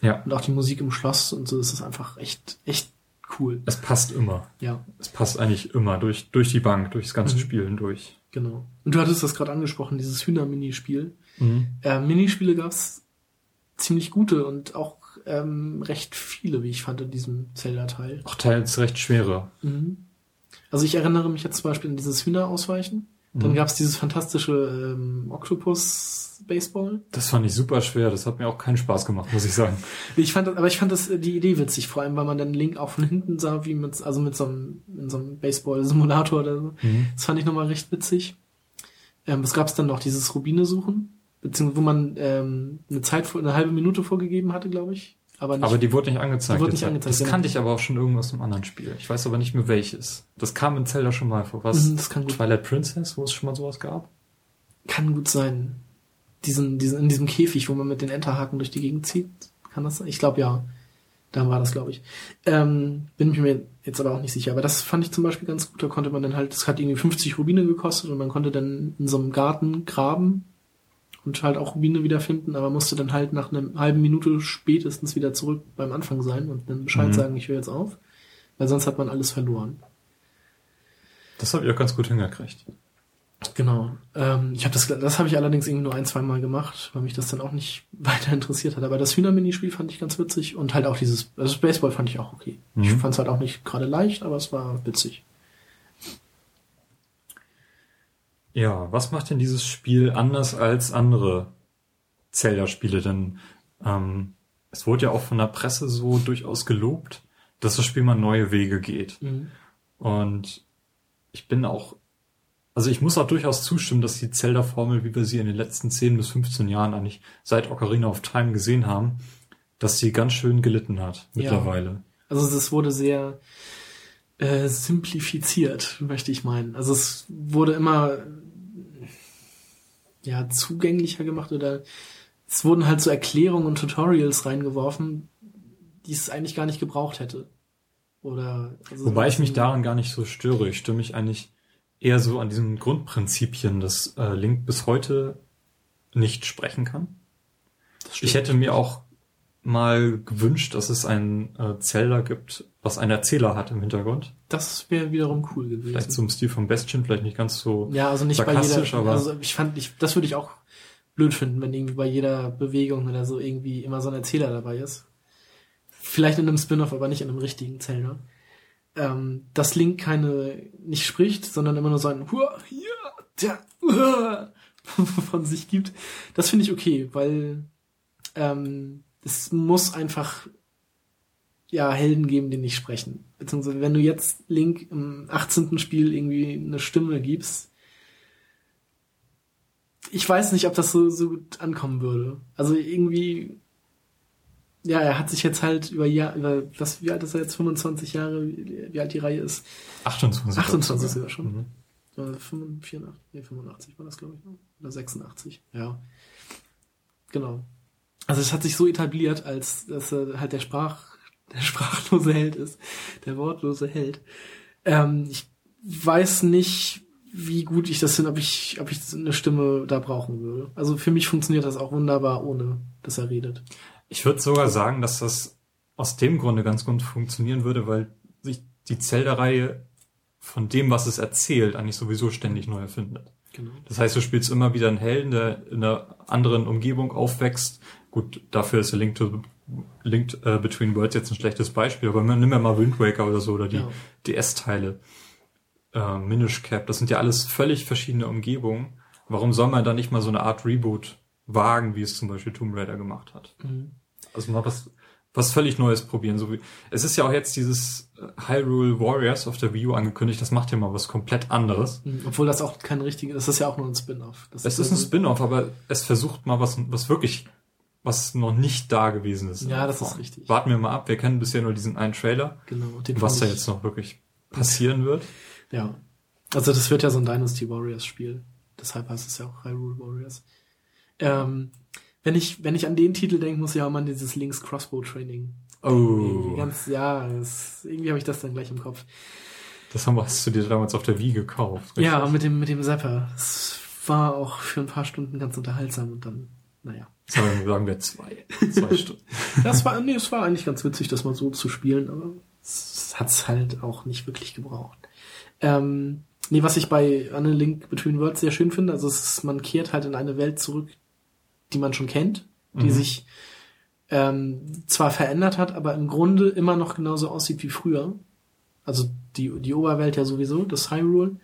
Ja, Und auch die Musik im Schloss und so, das ist einfach echt, echt cool. es passt immer. Ja, Es passt eigentlich immer durch, durch die Bank, durchs ganze Mhm. Spiel hindurch. genau. Und du hattest das gerade angesprochen, dieses Hühner-Minispiel. Mhm. Äh, Minispiele gab's ziemlich gute und auch ähm, recht viele, wie ich fand, in diesem Zelda-Teil. Auch teils recht schwere. Mhm. Also ich erinnere mich jetzt zum Beispiel an dieses Hühnerausweichen. Dann Mhm. gab's dieses fantastische ähm, Octopus-Baseball. Das fand ich super schwer. Das hat mir auch keinen Spaß gemacht, muss ich sagen. Ich fand, das- aber ich fand das äh, die Idee witzig, vor allem weil man dann Link auch von hinten sah, wie mit, also mit so einem, in so einem Baseball-Simulator oder so. Mhm. Das fand ich nochmal recht witzig. Ähm, was gab's dann noch? Dieses Rubine suchen, beziehungsweise wo man ähm, eine Zeit, vor- eine halbe Minute vorgegeben hatte, glaube ich. Aber nicht. Aber die wurde nicht angezeigt. Die wurde nicht angezeigt, das genau. kannte ich aber auch schon irgendwo aus einem anderen Spiel. Ich weiß aber nicht mehr welches. Das kam in Zelda schon mal vor. Was? Mhm, das kann gut, Twilight Princess, wo es schon mal sowas gab? kann gut sein. Diesen, diesen, in diesem Käfig, wo man mit den Enterhaken durch die Gegend zieht, kann das sein? Ich glaube ja. Da war das, glaube ich. Ähm, bin ich mir jetzt aber auch nicht sicher. Aber das fand ich zum Beispiel ganz gut. Da konnte man dann halt, das hat irgendwie 50 Rubine gekostet und man konnte dann in so einem Garten graben und halt auch Rubine wiederfinden, aber musste dann halt nach einer halben Minute spätestens wieder zurück beim Anfang sein und dann Bescheid Mhm. sagen, ich höre jetzt auf. Weil sonst hat man alles verloren. Das habe ich auch ganz gut hingekriegt. Genau. Ähm, ich habe das, das habe ich allerdings irgendwie nur ein, zwei Mal gemacht, weil mich das dann auch nicht (laughs) weiter interessiert hat. Aber das Hühner-Minispiel fand ich ganz witzig und halt auch dieses, also das Baseball fand ich auch okay. Ich Mhm. fand es halt auch nicht gerade leicht, aber es war witzig. Ja, was macht denn dieses Spiel anders als andere Zelda-Spiele? Denn ähm, es wurde ja auch von der Presse so durchaus gelobt, dass das Spiel mal neue Wege geht. Mhm. Und ich bin auch, also ich muss auch durchaus zustimmen, dass die Zelda-Formel, wie wir sie in den letzten 10 bis 15 Jahren eigentlich seit Ocarina of Time gesehen haben, dass sie ganz schön gelitten hat Ja. mittlerweile. Also es wurde sehr äh, simplifiziert, möchte ich meinen. Also es wurde immer ja zugänglicher gemacht oder es wurden halt so Erklärungen und Tutorials reingeworfen, die es eigentlich gar nicht gebraucht hätte. Oder also Wobei ich mich daran gar nicht so störe. Ich störe mich eigentlich eher so an diesen Grundprinzipien, dass äh, Link bis heute nicht sprechen kann. Ich hätte mir auch mal gewünscht, dass es ein äh, Zelda gibt, was einen Erzähler hat im Hintergrund. das wäre wiederum cool gewesen. Vielleicht im Stil von Bestien, vielleicht nicht ganz so. ja, also nicht bei jeder. aber- Also ich fand, ich, das würde ich auch blöd finden, wenn irgendwie bei jeder Bewegung oder so irgendwie immer so ein Erzähler dabei ist. Vielleicht in einem Spin-off, aber nicht in einem richtigen Zelda. Ähm, dass Link keine nicht spricht, sondern immer nur so ein Hua, hier, tja, uah, (laughs) von sich gibt. Das finde ich okay, weil ähm, es muss einfach ja Helden geben, die nicht sprechen. Beziehungsweise wenn du jetzt Link im 18. Spiel irgendwie eine Stimme gibst, ich weiß nicht, ob das so, so gut ankommen würde. Also irgendwie, ja, er hat sich jetzt halt über Jahr, über das, wie alt ist er jetzt? 25 Jahre, wie, alt die Reihe ist? 28. 28 sogar schon. Mhm. Äh, 85, nee, 85 war das, glaube ich, ne? Oder 86, ja. Genau. Also es hat sich so etabliert, als dass er halt der Sprach, der sprachlose Held ist, der wortlose Held. Ähm, ich weiß nicht, wie gut ich das finde, ob ich, ob ich eine Stimme da brauchen würde. Also für mich funktioniert das auch wunderbar, ohne dass er redet. Ich würde sogar sagen, dass das aus dem Grunde ganz gut funktionieren würde, weil sich die Zelda-Reihe von dem, was es erzählt, eigentlich sowieso ständig neu erfindet. Genau. Das heißt, du spielst immer wieder einen Helden, der in einer anderen Umgebung aufwächst. Gut, dafür ist Link to Linked äh, Between Worlds jetzt ein schlechtes Beispiel, aber nimm ja mal Wind Waker oder so oder die Ja. DS-Teile. Äh, Minish Cap, das sind ja alles völlig verschiedene Umgebungen. Warum soll man da nicht mal so eine Art Reboot wagen, wie es zum Beispiel Tomb Raider gemacht hat? Mhm. Also mal was, was völlig Neues probieren. So wie, es ist ja auch jetzt dieses äh, Hyrule Warriors auf der Wii U angekündigt, das macht ja mal was komplett anderes. Mhm. Obwohl das auch kein richtiges, das ist ja auch nur ein Spin-off. Es ist ein Spin-off, aber es versucht mal was, was wirklich, was noch nicht da gewesen ist. Ja, das ist richtig. Warten wir mal ab. Wir kennen bisher nur diesen einen Trailer, Genau. Den was da jetzt noch wirklich passieren wird. Ja. Also das wird ja so ein Dynasty Warriors Spiel. Deshalb heißt es ja auch Hyrule Warriors. Ähm, wenn ich, wenn ich an den Titel denke, muss ich auch mal an dieses Links Crossbow Training. Irgendwie Oh, Ganz, ja, das, irgendwie habe ich das dann gleich im Kopf. das haben, wir- hast du dir damals auf der Wii gekauft. richtig? Ja, mit dem, mit dem Zapper. Es war auch für ein paar Stunden ganz unterhaltsam und dann, naja. Sagen wir- sagen wir zwei. Zwei (laughs) Stunden. Das war, nee, es war eigentlich ganz witzig, das mal so zu spielen, aber es hat's halt auch nicht wirklich gebraucht. Ähm, nee, was ich bei Anne Link Between Worlds sehr schön finde, also es ist, man kehrt halt in eine Welt zurück, die man schon kennt, die Mhm. sich ähm, zwar verändert hat, aber im Grunde immer noch genauso aussieht wie früher. Also die, die Oberwelt ja sowieso, das Hyrule.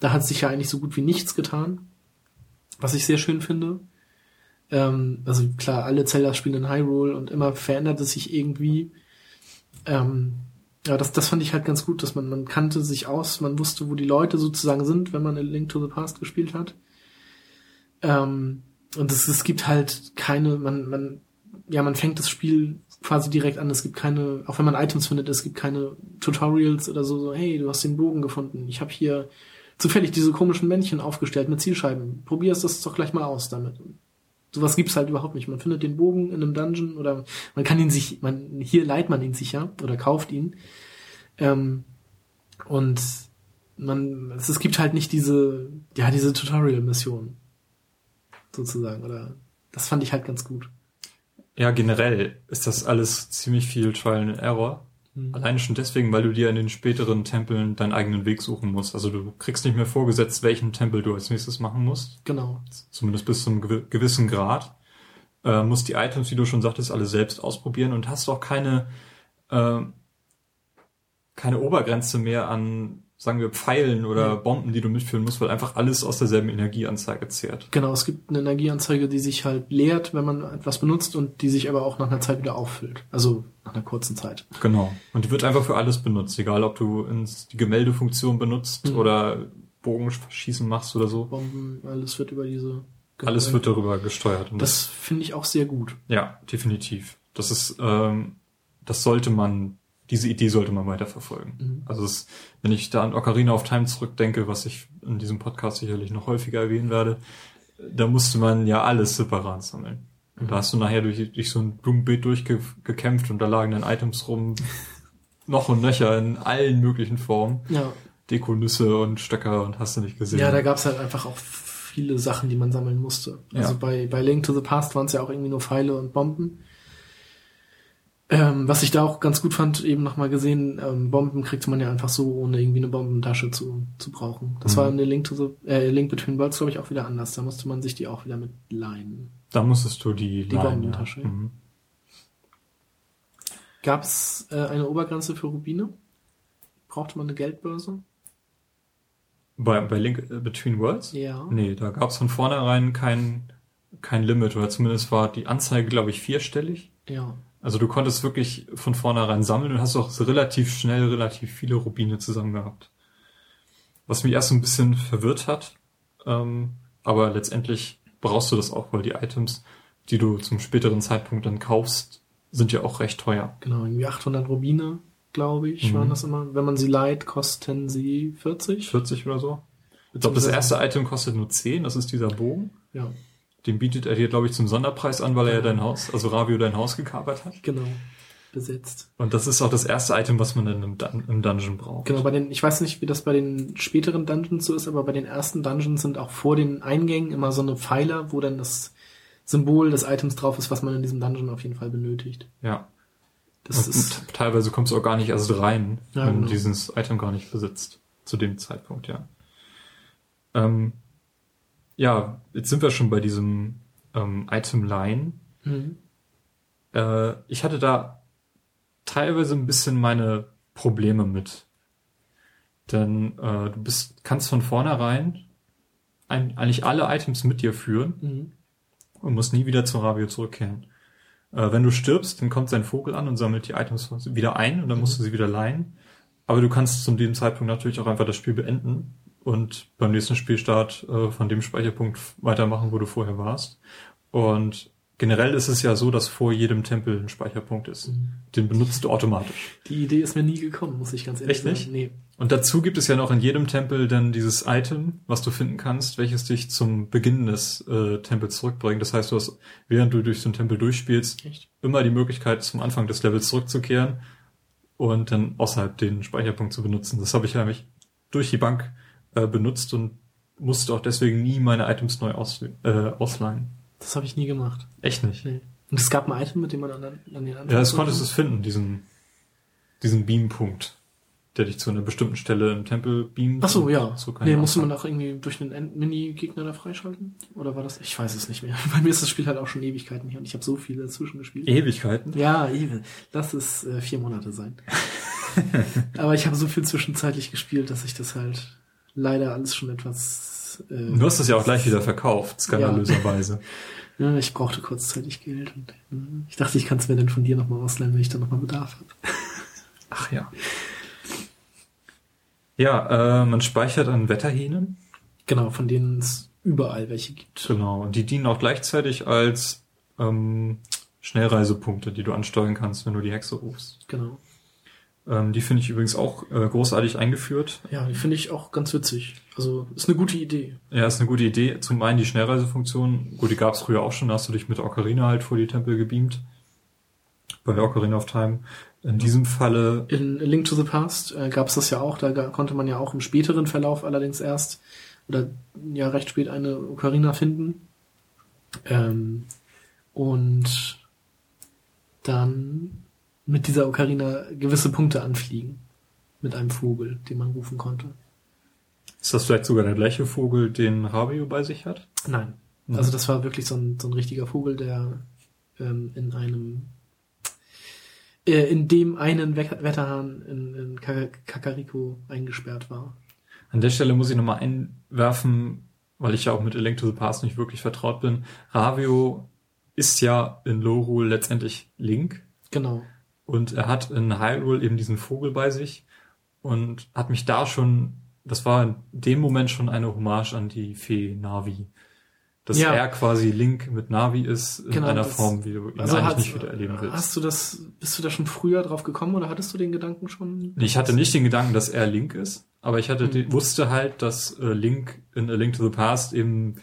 Da hat sich ja eigentlich so gut wie nichts getan. Was ich sehr schön finde. Ähm, also klar, alle Zelda spielen in Hyrule und immer verändert es sich irgendwie. Ähm, ja, das, das fand ich halt ganz gut, dass man, man kannte sich aus, man wusste, wo die Leute sozusagen sind, wenn man in Link to the Past gespielt hat. Ähm, und es, es gibt halt keine, man, man, ja, man fängt das Spiel quasi direkt an. Es gibt keine, auch wenn man Items findet, es gibt keine Tutorials oder so, so hey, du hast den Bogen gefunden. Ich habe hier zufällig diese komischen Männchen aufgestellt mit Zielscheiben. Probierst das doch gleich mal aus damit. Sowas gibt's halt überhaupt nicht. Man findet den Bogen in einem Dungeon oder man kann ihn sich, man, hier leiht man ihn sicher oder kauft ihn. Ähm, und man, es, es gibt halt nicht diese, ja, diese Tutorial-Mission. Sozusagen, oder, das fand ich halt ganz gut. Ja, generell ist das alles ziemlich viel Trial and Error. Mhm. Alleine schon deswegen, weil du dir in den späteren Tempeln deinen eigenen Weg suchen musst. Also du kriegst nicht mehr vorgesetzt, welchen Tempel du als nächstes machen musst. Genau. Zumindest bis zu einem gewi- gewissen Grad. Äh, musst die Items, wie du schon sagtest, alle selbst ausprobieren und hast auch keine, äh, keine Obergrenze mehr an, sagen wir, Pfeilen oder Bomben, die du mitführen musst, weil einfach alles aus derselben Energieanzeige zehrt. Genau, es gibt eine Energieanzeige, die sich halt leert, wenn man etwas benutzt und die sich aber auch nach einer Zeit wieder auffüllt. Also nach einer kurzen Zeit. Genau. Und die wird einfach für alles benutzt, egal ob du ins, die Gemäldefunktion benutzt Mhm. oder Bogenschießen machst oder so. Bomben, alles wird über diese. Alles wird darüber gesteuert. Und Das finde ich auch sehr gut. ja, definitiv. Das ist, ähm, das sollte man, diese Idee sollte man weiterverfolgen. Mhm. Also es, wenn ich da an Ocarina of Time zurückdenke, was ich in diesem Podcast sicherlich noch häufiger erwähnen werde, da musste man ja alles separat sammeln. Und da hast du nachher durch, durch so ein Blumenbeet durchgekämpft und da lagen dann Items rum, (laughs) noch und nöcher in allen möglichen Formen. Ja. Dekonüsse und Stöcker und hast du nicht gesehen. Ja, da gab's halt einfach auch viele Sachen, die man sammeln musste. Also Ja. bei, bei Link to the Past waren es ja auch irgendwie nur Pfeile und Bomben. Ähm, was ich da auch ganz gut fand, eben nochmal gesehen, ähm, Bomben kriegte man ja einfach so, ohne irgendwie eine Bombentasche zu, zu brauchen. Das Mhm. war in der Link to the, äh, Link Between Worlds, glaube ich, auch wieder anders. Da musste man sich die auch wieder mit leihen. Da musstest du die, Die leihen, Bombentasche, Ja. Mhm. Gab's äh, eine Obergrenze für Rubine? Brauchte man eine Geldbörse? Bei, bei Link äh, Between Worlds? Ja. Nee, da gab es von vornherein kein, kein Limit oder zumindest war die Anzeige, glaube ich, vierstellig. Ja. Also du konntest wirklich von vornherein sammeln und hast auch relativ schnell relativ viele Rubine zusammen gehabt. Was mich erst ein bisschen verwirrt hat, ähm, aber letztendlich brauchst du das auch, weil die Items, die du zum späteren Zeitpunkt dann kaufst, sind ja auch recht teuer. Genau, irgendwie 800 Rubine, glaube ich, Mhm. waren das immer. Wenn man sie leiht, kosten sie 40. 40 oder so. Ich glaube, das erste Item kostet nur 10, das ist dieser Bogen. Ja, Den bietet er dir, glaube ich, zum Sonderpreis an, weil er ja dein Haus, also Ravio dein Haus gekapert hat. genau. Besetzt. Und das ist auch das erste Item, was man dann im, Dun im Dungeon braucht. Genau, bei den, ich weiß nicht, wie das bei den späteren Dungeons so ist, aber bei den ersten Dungeons sind auch vor den Eingängen immer so eine Pfeiler, wo dann das Symbol des Items drauf ist, was man in diesem Dungeon auf jeden Fall benötigt. Ja. Das und, ist, teilweise kommst du auch gar nicht erst rein, Ja, wenn du genau. dieses Item gar nicht besitzt. Zu dem Zeitpunkt, ja. Ähm, ja, jetzt sind wir schon bei diesem ähm, Item Line. Mhm. Äh, ich hatte da teilweise ein bisschen meine Probleme mit. Denn äh, du bist, kannst von vornherein ein, eigentlich alle Items mit dir führen Mhm. und musst nie wieder zu Ravio zurückkehren. Äh, wenn du stirbst, dann kommt sein Vogel an und sammelt die Items wieder ein und dann musst du sie wieder leihen. Aber du kannst zu diesem Zeitpunkt natürlich auch einfach das Spiel beenden und beim nächsten Spielstart äh, von dem Speicherpunkt weitermachen, wo du vorher warst. Und generell ist es ja so, dass vor jedem Tempel ein Speicherpunkt ist. Den benutzt du automatisch. Die Idee ist mir nie gekommen, muss ich ganz ehrlich Echt nicht? sagen. Nee. Und dazu gibt es ja noch in jedem Tempel dann dieses Item, was du finden kannst, welches dich zum Beginn des äh, Tempels zurückbringt. Das heißt, du hast, während du durch so einen Tempel durchspielst, Echt? immer die Möglichkeit, zum Anfang des Levels zurückzukehren und dann außerhalb den Speicherpunkt zu benutzen. Das habe ich nämlich durch die Bank äh, benutzt und musste auch deswegen nie meine Items neu aus, äh, ausleihen. Das habe ich nie gemacht. Echt nicht. Nee. Und es gab ein Item, mit dem man an, an den Anfang Ja, das konntest du kam? es finden, diesen, diesen Beampunkt. der dich zu einer bestimmten Stelle im Tempel beamt. Ach so, ja. So kann nee, musste man auch irgendwie durch einen Mini-Gegner da freischalten? Oder war das? Ich weiß es nicht mehr. (laughs) Bei mir ist das Spiel halt auch schon Ewigkeiten her und ich habe so viele dazwischen gespielt. Ewigkeiten. Ja, eben. Lass es äh, vier Monate sein. (laughs) Aber ich habe so viel zwischenzeitlich gespielt, dass ich das halt leider alles schon etwas. Äh, Du hast es ja auch gleich wieder verkauft, skandalöserweise. (laughs) ja, ich brauchte kurzzeitig Geld und äh, ich dachte, ich kann es mir dann von dir nochmal ausleihen, wenn ich dann nochmal Bedarf habe. (laughs) Ach ja. Ja, äh, man speichert an Wetterhähnen. Genau, von denen es überall welche gibt. Genau. Und die dienen auch gleichzeitig als ähm, Schnellreisepunkte, die du ansteuern kannst, wenn du die Hexe rufst. Genau. Ähm, die finde ich übrigens auch äh, großartig eingeführt. Ja, die finde ich auch ganz witzig. Also ist eine gute Idee. Ja, ist eine gute Idee. Zum einen die Schnellreisefunktion. Gut, die gab es früher auch schon. Da hast du dich mit Ocarina halt vor die Tempel gebeamt. Bei Ocarina of Time. In diesem Falle, In A Link to the Past äh, gab es das ja auch. Da konnte man ja auch im späteren Verlauf allerdings erst oder ja recht spät eine Ocarina finden. Ähm, und dann mit dieser Ocarina gewisse Punkte anfliegen. Mit einem Vogel, den man rufen konnte. ist das vielleicht sogar der gleiche Vogel, den Rabio bei sich hat? Nein. Nein. Also das war wirklich so ein, so ein richtiger Vogel, der ähm, in einem äh, in dem einen We Wetterhahn in, in Ka- Kakariko eingesperrt war. An der Stelle muss ich nochmal einwerfen, weil ich ja auch mit A Link to the Past nicht wirklich vertraut bin. Ravio ist ja in Lorule letztendlich Link Genau. Und er hat in Hyrule eben diesen Vogel bei sich und hat mich da schon, das war in dem Moment schon eine Hommage an die Fee Navi. Dass Ja. er quasi Link mit Navi ist in Genau, einer Form, wie du ihn Also eigentlich nicht wieder erleben willst. hast du das, bist du da schon früher drauf gekommen oder hattest du den Gedanken schon? Nee, Ich hatte nicht den Gedanken, dass er Link ist, aber ich hatte Mhm. wusste halt, dass äh, Link in A Link to the Past eben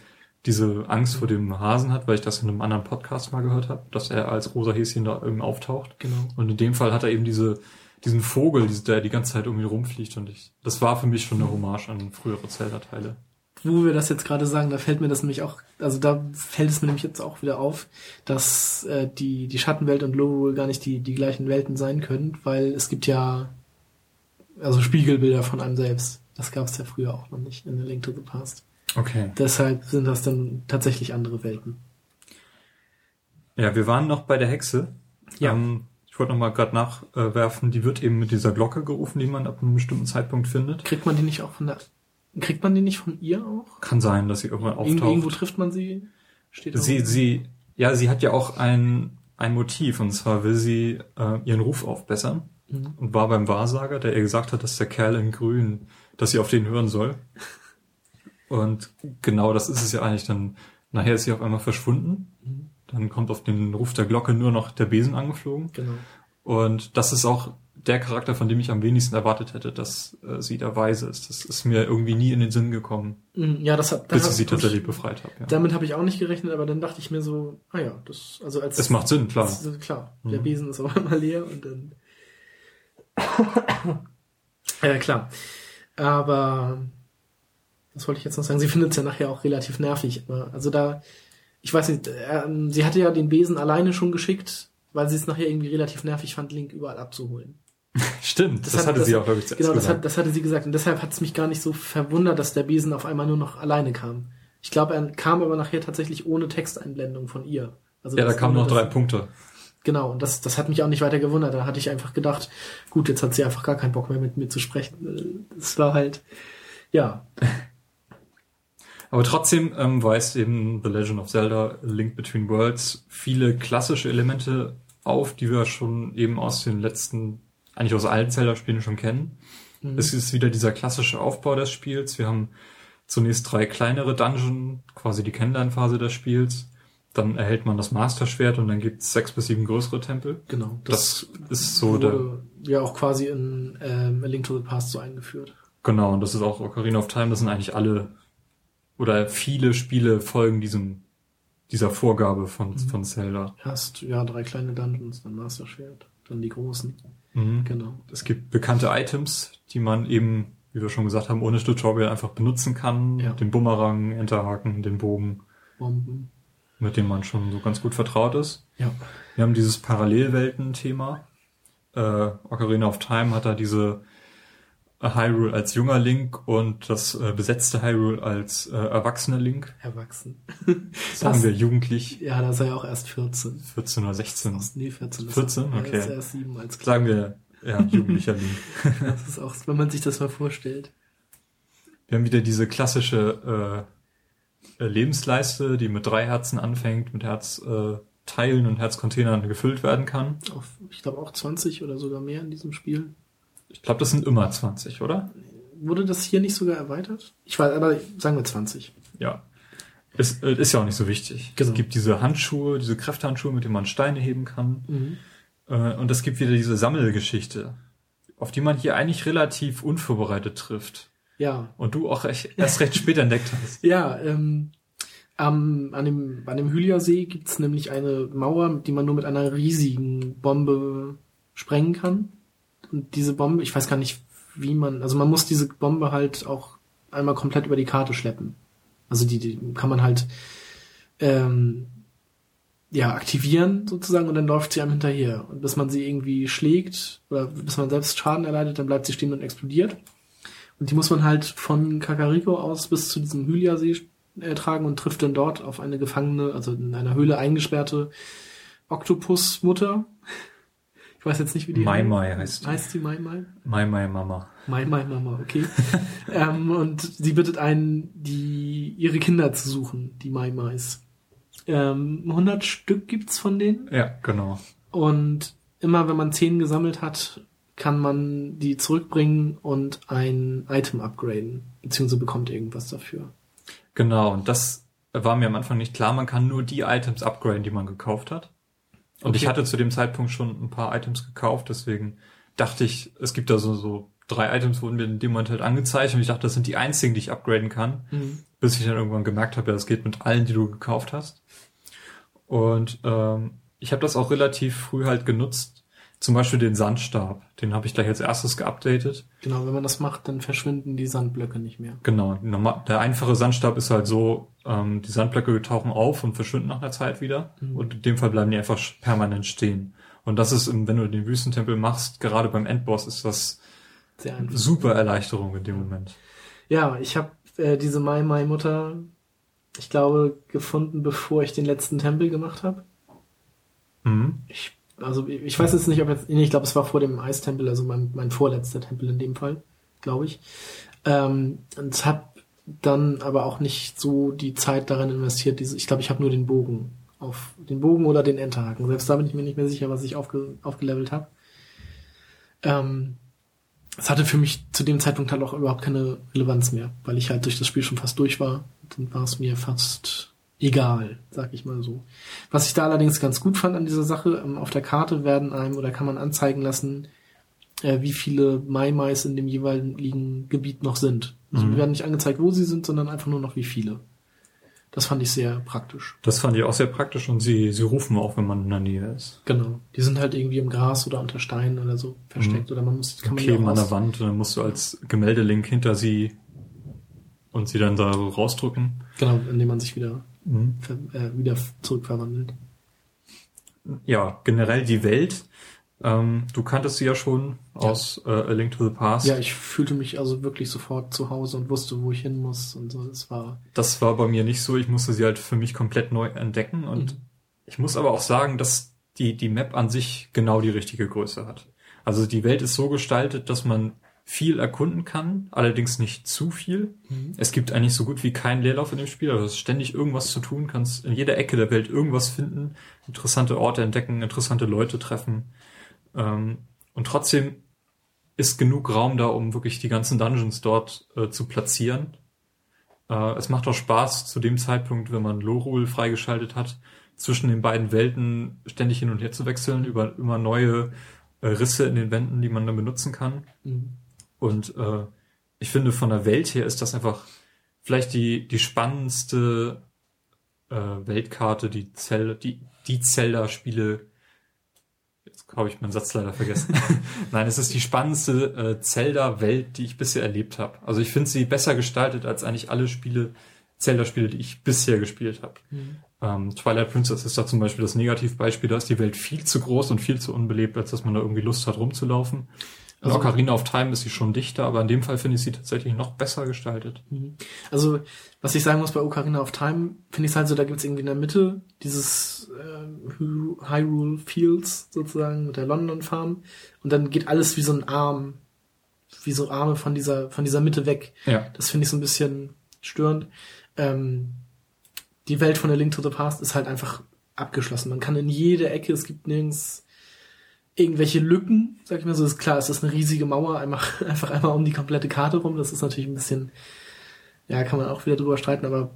diese Angst vor dem Hasen hat, weil ich das in einem anderen Podcast mal gehört habe, dass er als rosa Häschen da eben auftaucht. Genau. Und in dem Fall hat er eben diese diesen Vogel, der die ganze Zeit um ihn rumfliegt und ich, das war für mich schon eine Hommage an frühere Zelda-Teile. Wo wir das jetzt gerade sagen, da fällt mir das nämlich auch, also da fällt es mir nämlich jetzt auch wieder auf, dass äh, die, die Schattenwelt und Lorule gar nicht die, die gleichen Welten sein können, weil es gibt ja also Spiegelbilder von einem selbst. Das gab es ja früher auch noch nicht in A Link to the Past. Okay. Deshalb sind das dann tatsächlich andere Welten. Ja, wir waren noch bei der Hexe. Ja. Ähm, ich wollte noch mal gerade nachwerfen, die wird eben mit dieser Glocke gerufen, die man ab einem bestimmten Zeitpunkt findet. Kriegt man die nicht auch von der, kriegt man die nicht von ihr auch? Kann sein, dass sie irgendwann Irgendwo, auftaucht. irgendwo trifft man sie? Steht Sie, irgendwo? sie, ja, sie hat ja auch ein, ein Motiv, und zwar will sie äh, ihren Ruf aufbessern Mhm. und war beim Wahrsager, der ihr gesagt hat, dass der Kerl in Grün, dass sie auf den hören soll. Und genau das ist es ja eigentlich. Dann nachher ist sie auf einmal verschwunden. Mhm. Dann kommt auf den Ruf der Glocke nur noch der Besen angeflogen. Genau. Und das ist auch der Charakter, von dem ich am wenigsten erwartet hätte, dass äh, sie der Weise ist. Das ist mir irgendwie nie in den Sinn gekommen, Mhm, Ja, das hat, bis ich sie tatsächlich befreit habe. Ja. Damit habe ich auch nicht gerechnet, aber dann dachte ich mir so, ah ja, das, also als Es macht Sinn, klar. Ist klar. Der Mhm. Besen ist aber immer leer und dann. (coughs) ja, klar. Aber was wollte ich jetzt noch sagen? Sie findet es ja nachher auch relativ nervig. Also da, ich weiß nicht, ähm, sie hatte ja den Besen alleine schon geschickt, weil sie es nachher irgendwie relativ nervig fand, Link überall abzuholen. (laughs) Stimmt, das, hat- hatte das sie auch, glaube ich, zuerst Genau, das, hat, das hatte sie gesagt. Und deshalb hat es mich gar nicht so verwundert, dass der Besen auf einmal nur noch alleine kam. Ich glaube, er kam aber nachher tatsächlich ohne Texteinblendung von ihr. Also ja, da das- kamen noch das- drei Punkte. Genau, und das, das hat mich auch nicht weiter gewundert. Da hatte ich einfach gedacht, gut, jetzt hat sie einfach gar keinen Bock mehr mit mir zu sprechen. Es war halt, ja, (laughs) Aber trotzdem ähm, weist eben The Legend of Zelda Link Between Worlds viele klassische Elemente auf, die wir schon eben aus den letzten, eigentlich aus allen Zelda-Spielen schon kennen. Es ist wieder dieser klassische Aufbau des Spiels. Wir haben zunächst drei kleinere Dungeon, quasi die Kennenlernphase des Spiels. Dann erhält man das Master-Schwert und dann gibt es sechs bis sieben größere Tempel. genau. Das, ist so der, wurde ja auch quasi in ähm, A Link to the Past so eingeführt. Genau, und das ist auch Ocarina of Time, das sind eigentlich alle oder viele Spiele folgen diesem dieser Vorgabe von, von Zelda. Erst, ja, drei kleine Dungeons, dann Master Schwert, dann die großen. Mhm. Genau. Es gibt bekannte Items, die man eben, wie wir schon gesagt haben, ohne Tutorial einfach benutzen kann. Ja. Den Bumerang, Enterhaken, den Bogen, Bomben. mit dem man schon so ganz gut vertraut ist. Ja. Wir haben dieses Parallelwelten-Thema. Äh, Ocarina of Time hat da diese Hyrule als junger Link und das äh, besetzte Hyrule als äh, erwachsener Link. Erwachsen. Sagen (laughs) Das- wir jugendlich. Ja, da ist er ja auch erst 14. 14 oder 16. Nee, 14. ist 14? er. Okay. Er ist erst 7 als Kind. Sagen wir, ja, jugendlicher Link. (laughs) Das ist auch, wenn man sich das mal vorstellt. Wir haben wieder diese klassische äh, Lebensleiste, die mit drei Herzen anfängt, mit Herzteilen äh, Teilen und Herzcontainern gefüllt werden kann. Auf, ich glaube auch 20 oder sogar mehr in diesem Spiel. Ich glaube, das sind immer 20, oder? Wurde das hier nicht sogar erweitert? Ich weiß, aber sagen wir 20. Ja. Ist, äh, ist ja auch nicht so wichtig. Genau. Es gibt diese Handschuhe, diese Kräftehandschuhe, mit denen man Steine heben kann. Äh, und es gibt wieder diese Sammelgeschichte, auf die man hier eigentlich relativ unvorbereitet trifft. Ja. Und du auch erst recht spät entdeckt hast. (laughs) Ja, ähm, am, an dem, an dem Hylia-See gibt's nämlich eine Mauer, die man nur mit einer riesigen Bombe sprengen kann. Und diese Bombe, ich weiß gar nicht, wie man, also man muss diese Bombe halt auch einmal komplett über die Karte schleppen. Also die, die kann man halt ähm, ja aktivieren sozusagen und dann läuft sie einem hinterher. Und bis man sie irgendwie schlägt oder bis man selbst Schaden erleidet, dann bleibt sie stehen und explodiert. Und die muss man halt von Kakariko aus bis zu diesem Hylia-See äh, tragen und trifft dann dort auf eine gefangene, also in einer Höhle eingesperrte Oktopusmutter. Ich weiß jetzt nicht, wie die Mai Mai heißt die. Heißt die Mai Mai? Mai Mai Mama. Mai Mai Mama, okay. (laughs) ähm, und sie bittet einen, die ihre Kinder zu suchen, die Mai Mais. Ähm, 100 Stück gibt's von denen. Ja, genau. Und immer wenn man 10 gesammelt hat, kann man die zurückbringen und ein Item upgraden. Beziehungsweise bekommt irgendwas dafür. Genau, und das war mir am Anfang nicht klar. Man kann nur die Items upgraden, die man gekauft hat. Und Okay. ich hatte zu dem Zeitpunkt schon ein paar Items gekauft, deswegen dachte ich, es gibt da so, so drei Items, wurden mir in dem Moment halt angezeigt und ich dachte, das sind die einzigen, die ich upgraden kann. Bis ich dann irgendwann gemerkt habe, ja, das geht mit allen, die du gekauft hast. Und ähm, ich habe das auch relativ früh halt genutzt. Zum Beispiel den Sandstab. Den habe ich gleich als erstes geupdatet. Genau, wenn man das macht, dann verschwinden die Sandblöcke nicht mehr. Genau, der einfache Sandstab ist halt so, ähm, die Sandblöcke tauchen auf und verschwinden nach einer Zeit wieder. Und in dem Fall bleiben die einfach permanent stehen. Und das ist, wenn du den Wüstentempel machst, gerade beim Endboss, ist das super Erleichterung in dem Moment. Ja, ich habe äh, diese Mai Mai Mutter, ich glaube, gefunden, bevor ich den letzten Tempel gemacht habe. Mhm. Ich, also ich weiß jetzt nicht, ob jetzt, ich glaube, es war vor dem Eistempel, also mein, mein vorletzter Tempel in dem Fall, glaube ich. Ähm, und habe dann aber auch nicht so die Zeit darin investiert. Diese, ich glaube, ich habe nur den Bogen auf den Bogen oder den Enterhaken. Selbst da bin ich mir nicht mehr sicher, was ich aufge, aufgelevelt habe. Ähm, es hatte für mich zu dem Zeitpunkt halt auch überhaupt keine Relevanz mehr, weil ich halt durch das Spiel schon fast durch war. Dann war es mir fast egal, sag ich mal so. Was ich da allerdings ganz gut fand an dieser Sache, ähm, auf der Karte werden einem oder kann man anzeigen lassen, äh, wie viele Mai Mais in dem jeweiligen Gebiet noch sind. Also Mhm. werden nicht angezeigt, wo sie sind, sondern einfach nur noch wie viele. Das fand ich sehr praktisch. Das fand ich auch sehr praktisch und sie, sie rufen auch, wenn man in der Nähe ist. Genau. Die sind halt irgendwie im Gras oder unter Steinen oder so versteckt oder man muss kann man die Kleben an der Wand und dann musst du als Gemäldelink hinter sie und sie dann da so rausdrücken. Genau, indem man sich wieder Mhm. äh, wieder zurückverwandelt. Ja, generell die Welt. Ähm, du kanntest sie ja schon aus äh, A Link to the Past. Ja, ich fühlte mich also wirklich sofort zu Hause und wusste, wo ich hin muss und so. Das war Das war bei mir nicht so. Ich musste sie halt für mich komplett neu entdecken und Mhm. ich muss aber auch sagen, dass die, die Map an sich genau die richtige Größe hat. Also die Welt ist so gestaltet, dass man viel erkunden kann, allerdings nicht zu viel. Es gibt eigentlich so gut wie keinen Leerlauf in dem Spiel, also es ist ständig irgendwas zu tun, kannst in jeder Ecke der Welt irgendwas finden, interessante Orte entdecken, interessante Leute treffen. Ähm, und trotzdem ist genug Raum da, um wirklich die ganzen Dungeons dort äh, zu platzieren. Äh, es macht auch Spaß zu dem Zeitpunkt, wenn man Lorul freigeschaltet hat, zwischen den beiden Welten ständig hin und her zu wechseln, über immer neue äh, Risse in den Wänden, die man dann benutzen kann. mhm. Und äh, ich finde, von der Welt her ist das einfach vielleicht die, die spannendste äh, Weltkarte, die Zelda, die, die Zelda-Spiele. Jetzt habe ich meinen Satz leider vergessen. (laughs) Nein, es ist die spannendste äh, Zelda-Welt, die ich bisher erlebt habe. Also ich finde sie besser gestaltet als eigentlich alle Spiele, Zelda-Spiele, die ich bisher gespielt habe. Ähm, Twilight Princess ist da zum Beispiel das Negativbeispiel. Da ist die Welt viel zu groß und viel zu unbelebt, als dass man da irgendwie Lust hat, rumzulaufen. Also- Ocarina of Time ist sie schon dichter, aber in dem Fall finde ich sie tatsächlich noch besser gestaltet. Also, was ich sagen muss bei Ocarina of Time, finde ich halt so, da gibt's irgendwie in der Mitte dieses äh, Hy- Hyrule Fields sozusagen mit der London Farm und dann geht alles wie so ein Arm, wie so Arme von dieser, von dieser Mitte weg. Ja. Das finde ich so ein bisschen störend. Ähm, die Welt von A Link to the Past ist halt einfach abgeschlossen. Man kann in jede Ecke, es gibt nirgends irgendwelche Lücken, sag ich mal so. Ist klar, es ist eine riesige Mauer, einfach, (laughs) einfach einmal um die komplette Karte rum. Das ist natürlich ein bisschen, ja, kann man auch wieder drüber streiten, aber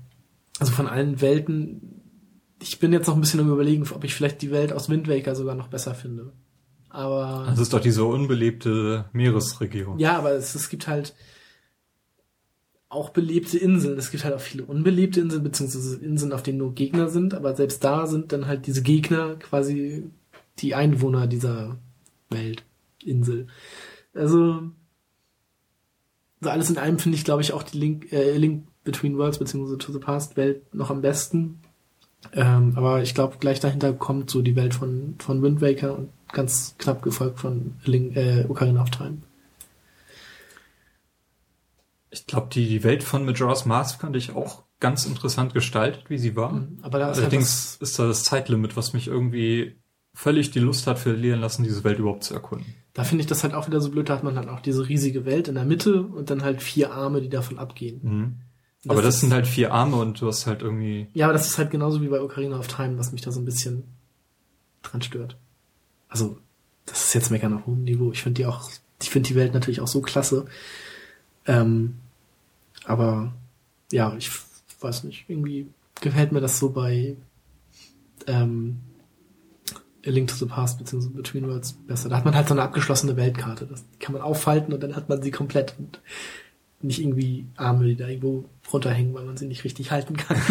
also von allen Welten, ich bin jetzt noch ein bisschen am überlegen, ob ich vielleicht die Welt aus Wind Waker sogar noch besser finde. Aber. Das ist doch diese unbelebte Meeresregion. Ja, aber es, es gibt halt auch belebte Inseln. Es gibt halt auch viele unbelebte Inseln, beziehungsweise Inseln, auf denen nur Gegner sind. Aber selbst da sind dann halt diese Gegner quasi die Einwohner dieser Weltinsel. Also, so alles in allem finde ich, glaube ich, auch die Link, äh, Link Between Worlds beziehungsweise To the Past Welt noch am besten. Ähm, aber ich glaube, gleich dahinter kommt so die Welt von, von Wind Waker und ganz knapp gefolgt von Link, äh, Ocarina of Time. Ich glaube, die, die Welt von Majora's Mask fand ich auch ganz interessant gestaltet, wie sie war. Aber da ist halt Allerdings ist da das Zeitlimit, was mich irgendwie völlig die Lust hat verlieren lassen, diese Welt überhaupt zu erkunden. Da finde ich das halt auch wieder so blöd, da hat man halt auch diese riesige Welt in der Mitte und dann halt vier Arme, die davon abgehen. Mhm. Aber das ist- sind halt vier Arme und du hast halt irgendwie Ja, aber das ist halt genauso wie bei Ocarina of Time, was mich da so ein bisschen dran stört. Also, das ist jetzt meckern auf hohem Niveau. Ich finde die auch, ich finde die Welt natürlich auch so klasse. Ähm, aber ja, ich weiß nicht, irgendwie gefällt mir das so bei ähm, A Link to the Past bzw. Between Worlds besser. Da hat man halt so eine abgeschlossene Weltkarte. Das kann man auffalten und dann hat man sie komplett und nicht irgendwie Arme, die da irgendwo runterhängen, weil man sie nicht richtig halten kann. (laughs)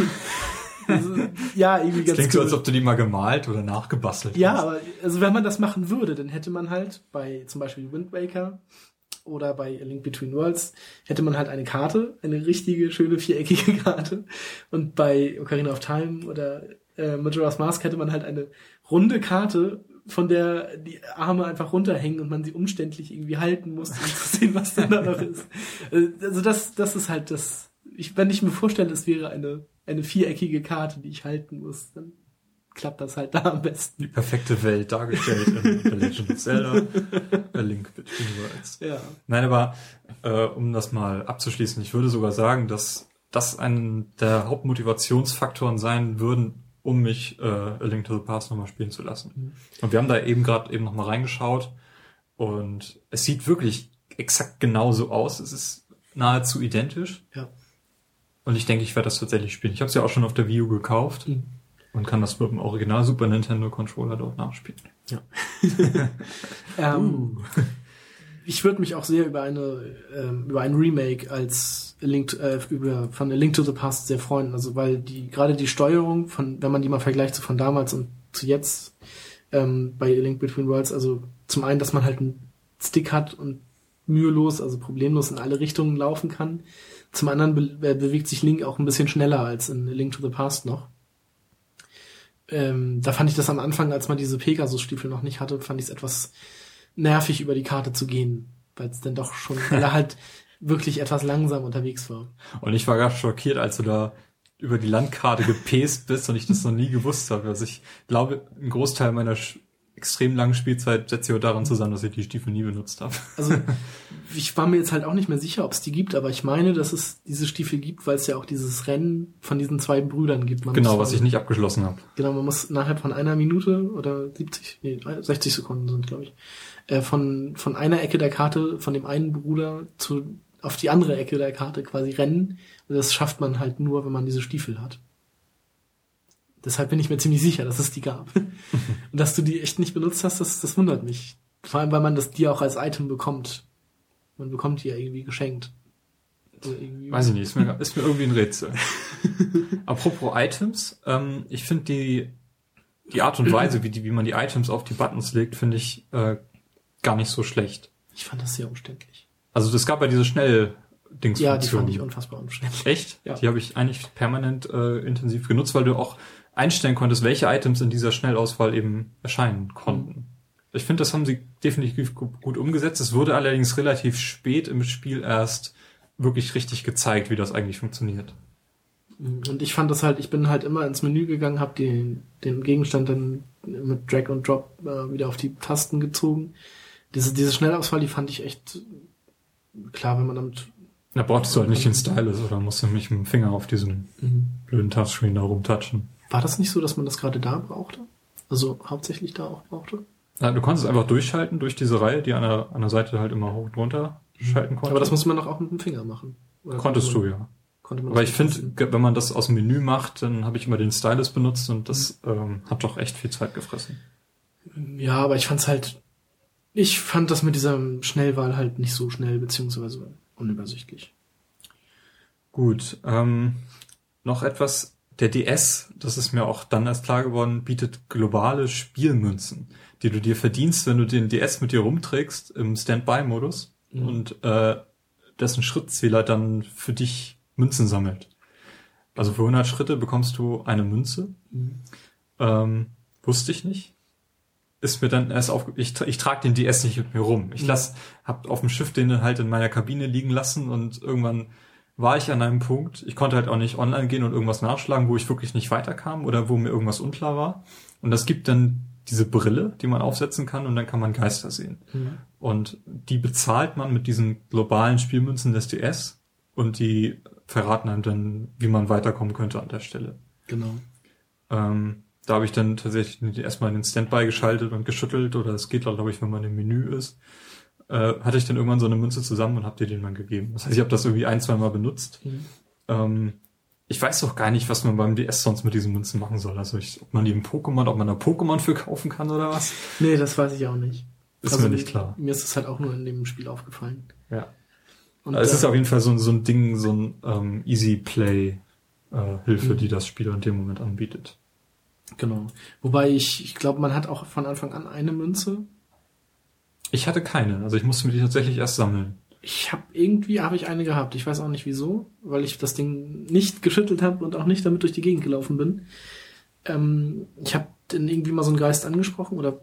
Also, ja, irgendwie Das ganz klingt so, cool. als ob du die mal gemalt oder nachgebastelt Ja, hast. aber also wenn man das machen würde, dann hätte man halt bei zum Beispiel Wind Waker oder bei A Link Between Worlds hätte man halt eine Karte, eine richtige, schöne, viereckige (laughs) Karte. Und bei Ocarina of Time oder äh, Majora's Mask hätte man halt eine runde Karte, von der die Arme einfach runterhängen und man sie umständlich irgendwie halten muss, um zu sehen, was da noch ist. Äh, Also das, das ist halt das. Ich, wenn ich mir vorstelle, es wäre eine, eine viereckige Karte, die ich halten muss, dann klappt das halt da am besten. Die perfekte Welt dargestellt in (laughs) The Legend of Zelda, A Link Between Worlds. Ja. Nein, aber äh, um das mal abzuschließen, ich würde sogar sagen, dass das ein der Hauptmotivationsfaktoren sein würden, um mich äh, A Link to the Past nochmal spielen zu lassen. Und wir haben da eben gerade eben nochmal reingeschaut und es sieht wirklich exakt genauso aus. Es ist nahezu identisch Ja. und ich denke, ich werde das tatsächlich spielen. Ich habe es ja auch schon auf der Wii U gekauft Mhm. und kann das mit dem Original Super Nintendo Controller dort nachspielen. (laughs) Ähm, Ich würde mich auch sehr über eine ähm, über ein Remake als Link äh, über von A Link to the Past sehr freuen, also weil die gerade die Steuerung von wenn man die mal vergleicht so von damals und zu jetzt ähm, bei A Link Between Worlds, also zum einen, dass man halt einen Stick hat und mühelos, also problemlos in alle Richtungen laufen kann. Zum anderen be äh, bewegt sich Link auch ein bisschen schneller als in A Link to the Past noch. Ähm, da fand ich das am Anfang, als man diese Pegasus-Stiefel noch nicht hatte, fand ich es etwas nervig, über die Karte zu gehen, weil es dann doch schon, (laughs) weil er halt wirklich etwas langsam unterwegs war. Und ich war ganz schockiert, als du da über die Landkarte gepest bist und ich das noch nie gewusst habe. Also ich glaube, ein Großteil meiner extrem langen Spielzeit setzt sich auch daran zusammen, dass ich die Stiefel nie benutzt habe. Also (laughs) ich war mir jetzt halt auch nicht mehr sicher, ob es die gibt, aber ich meine, dass es diese Stiefel gibt, weil es ja auch dieses Rennen von diesen zwei Brüdern gibt. Man Genau, was ich nicht abgeschlossen habe. Genau, man muss innerhalb von einer Minute oder 70, nee, 60 Sekunden sind, glaube ich, äh, von, von einer Ecke der Karte, von dem einen Bruder zu, auf die andere Ecke der Karte quasi rennen. Und das schafft man halt nur, wenn man diese Stiefel hat. Deshalb bin ich mir ziemlich sicher, dass es die gab. (laughs) Und dass du die echt nicht benutzt hast, das, das wundert mich. Vor allem, weil man das die auch als Item bekommt. Man bekommt die ja irgendwie geschenkt. Also irgendwie Weiß ich nicht, ist mir, ist mir irgendwie ein Rätsel. (laughs) Apropos Items, ähm, ich finde die, die Art und Weise, wie, die, wie man die Items auf die Buttons legt, finde ich äh, gar nicht so schlecht. Ich fand das sehr umständlich. Also es gab ja diese schnell dings Ja, die fand ich unfassbar umständlich. Echt? Ja. Die habe ich eigentlich permanent äh, intensiv genutzt, weil du auch einstellen konntest, welche Items in dieser Schnellauswahl eben erscheinen konnten. Ich finde, das haben sie definitiv gu- gut umgesetzt. Es wurde allerdings relativ spät im Spiel erst wirklich richtig gezeigt, wie das eigentlich funktioniert. Und ich fand das halt, ich bin halt immer ins Menü gegangen, habe den, den Gegenstand dann mit Drag und Drop äh, wieder auf die Tasten gezogen. Diese, diese Schnellauswahl, die fand ich echt klar, wenn man damit. Da brauchtest du halt nicht den Stylus oder musst du nicht mit dem Finger auf diesen blöden Touchscreen da rumtatschen. War das nicht so, dass man das gerade da brauchte? Also hauptsächlich da auch brauchte? Ja, du konntest einfach durchschalten durch diese Reihe, die an der, an der Seite halt immer hoch und runter schalten konnte. Aber das musste man doch auch mit dem Finger machen. Oder konntest konnte du, man, ja. Konnte man Aber ich finde, wenn man das aus dem Menü macht, dann habe ich immer den Stylus benutzt und das ähm, hat doch echt viel Zeit gefressen. Ja, aber ich fand's halt. Ich fand das mit dieser Schnellwahl halt nicht so schnell, beziehungsweise unübersichtlich. Gut, ähm, noch etwas. Der DS, das ist mir auch dann erst klar geworden, bietet globale Spielmünzen, die du dir verdienst, wenn du den DS mit dir rumträgst im Standby-Modus Mhm. und äh, dessen Schrittzähler dann für dich Münzen sammelt. Also für 100 Schritte bekommst du eine Münze. Mhm. Ähm, wusste ich nicht. Ist mir dann erst auf, ich, ich trage den DS nicht mit mir rum. Ich Mhm. lass, hab auf dem Schiff den halt in meiner Kabine liegen lassen und irgendwann war ich an einem Punkt, ich konnte halt auch nicht online gehen und irgendwas nachschlagen, wo ich wirklich nicht weiterkam oder wo mir irgendwas unklar war. Und das gibt dann diese Brille, die man aufsetzen kann und dann kann man Geister sehen. Mhm. Und die bezahlt man mit diesen globalen Spielmünzen des DS und die verraten einem dann, wie man weiterkommen könnte an der Stelle. Genau. Ähm, da habe ich dann tatsächlich erstmal in den Standby geschaltet und geschüttelt oder es geht, glaube ich, wenn man im Menü ist. Äh, hatte ich dann irgendwann so eine Münze zusammen und habe dir den mal gegeben. Das heißt, ich habe das irgendwie ein, zwei Mal benutzt. Mhm. Ähm, ich weiß doch gar nicht, was man beim DS sonst mit diesen Münzen machen soll. Also ich, ob man die im Pokémon, ob man da Pokémon für kaufen kann oder was. Nee, das weiß ich auch nicht. Ist mir nicht klar. Mir ist es halt auch nur in dem Spiel aufgefallen. Ja. Und Also es ist äh, auf jeden Fall so, ein- so ein Ding, so ein ähm, Easy Play äh, Hilfe, Mhm. die das Spiel in dem Moment anbietet. Genau. Wobei ich, ich glaube, man hat auch von Anfang an eine Münze. Ich hatte keine, also ich musste mir die tatsächlich erst sammeln. Ich habe irgendwie habe ich eine gehabt. Ich weiß auch nicht wieso, weil ich das Ding nicht geschüttelt habe und auch nicht damit durch die Gegend gelaufen bin. Ähm, ich habe dann irgendwie mal so einen Geist angesprochen oder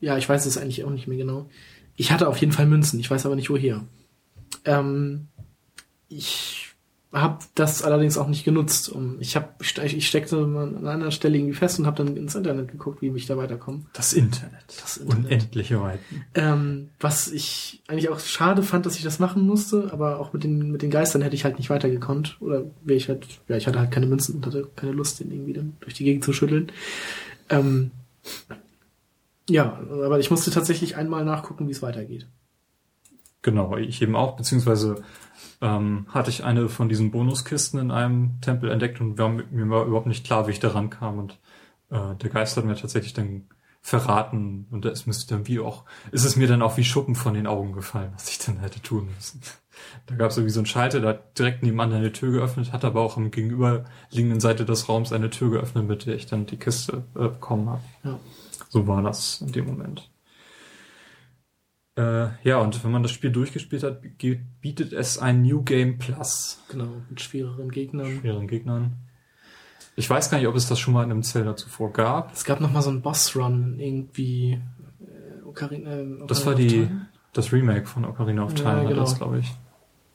ja, ich weiß es eigentlich auch nicht mehr genau. Ich hatte auf jeden Fall Münzen, ich weiß aber nicht woher. Ähm, ich habe das allerdings auch nicht genutzt. Um, ich habe ich steckte an einer Stelle irgendwie fest und habe dann ins Internet geguckt, wie ich da weiterkomme. Das Internet. Das Internet. Unendliche Weiten. Ähm, was ich eigentlich auch schade fand, dass ich das machen musste, aber auch mit den, mit den Geistern hätte ich halt nicht weitergekonnt. Oder wäre ich halt, ja, ich hatte halt keine Münzen und hatte keine Lust, den irgendwie dann durch die Gegend zu schütteln. Ähm, ja, aber ich musste tatsächlich einmal nachgucken, wie es weitergeht. Genau, ich eben auch, beziehungsweise ähm, hatte ich eine von diesen Bonuskisten in einem Tempel entdeckt und war, mir war überhaupt nicht klar, wie ich da rankam und äh, der Geist hat mir tatsächlich dann verraten und da ist mir dann wie auch, ist es mir dann auch wie Schuppen von den Augen gefallen, was ich dann hätte tun müssen. Da gab es irgendwie so einen Schalter, der hat direkt nebenan eine Tür geöffnet, hat aber auch am gegenüberliegenden Seite des Raums eine Tür geöffnet, mit der ich dann die Kiste äh, bekommen habe. Ja. So war das in dem Moment. Äh, ja, und wenn man das Spiel durchgespielt hat, bietet es ein New Game Plus Genau, mit schwereren Gegnern. schweren Gegnern. Ich weiß gar nicht, ob es das schon mal in einem Zelda zuvor gab. Es gab noch mal so einen Boss-Run, irgendwie. Äh, Ocarina, äh, Das Ocarina war die, Time? das Remake von Ocarina of Ja, Time, war genau. das, glaube ich.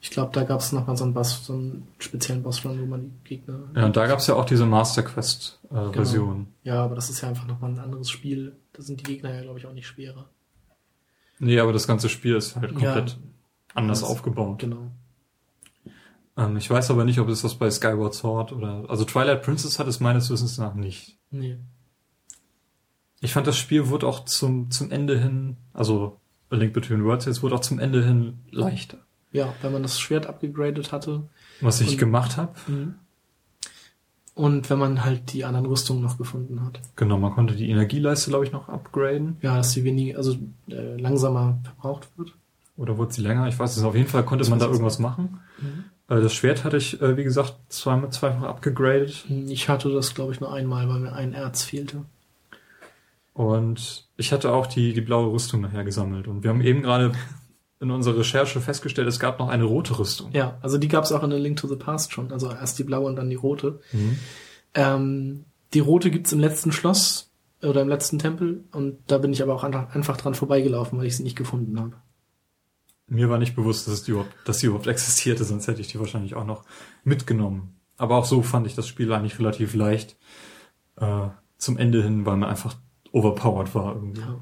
Ich glaube, da gab es noch mal so einen Boss, so einen speziellen Boss-Run, wo man die Gegner. Ja, und da gab es ja auch diese Master Quest äh, Genau. Ja, aber das ist ja einfach nochmal ein anderes Spiel. Da sind die Gegner ja, glaube ich, auch nicht schwerer. Nee, aber das ganze Spiel ist halt komplett Ja. anders aufgebaut. Genau. Ähm, ich weiß aber nicht, ob es das bei Skyward Sword oder, also Twilight Princess hat es meines Wissens nach nicht. Nee. Ich fand, das Spiel wurde auch zum, zum Ende hin, also A Link Between Worlds jetzt, wurde auch zum Ende hin leichter. Ja, wenn man das Schwert abgegradet hatte. Was ich Und- gemacht habe. Und wenn man halt die anderen Rüstungen noch gefunden hat. Genau, man konnte die Energieleiste, glaube ich, noch upgraden. Ja, dass sie wenig, also äh, langsamer verbraucht wird. Oder wurde sie länger? Ich weiß es. Auf jeden Fall konnte Das man da irgendwas machen. Mhm. Äh, Das Schwert hatte ich, äh, wie gesagt, zweimal, zweifach abgegradet. Ich hatte das, glaube ich, nur einmal, weil mir ein Erz fehlte. Und ich hatte auch die, die blaue Rüstung nachher gesammelt. Und wir haben eben gerade (laughs) in unserer Recherche festgestellt, es gab noch eine rote Rüstung. Ja, also die gab es auch in A Link to the Past schon. Also erst die blaue und dann die rote. Mhm. Ähm, die rote gibt's im letzten Schloss. oder im letzten Tempel und da bin ich aber auch einfach, dran vorbeigelaufen, weil ich sie nicht gefunden habe. Mir war nicht bewusst, dass, es die überhaupt, dass die überhaupt existierte, sonst hätte ich die wahrscheinlich auch noch mitgenommen. Aber auch so fand ich das Spiel eigentlich relativ leicht äh, zum Ende hin, weil man einfach overpowered war irgendwie. Ja.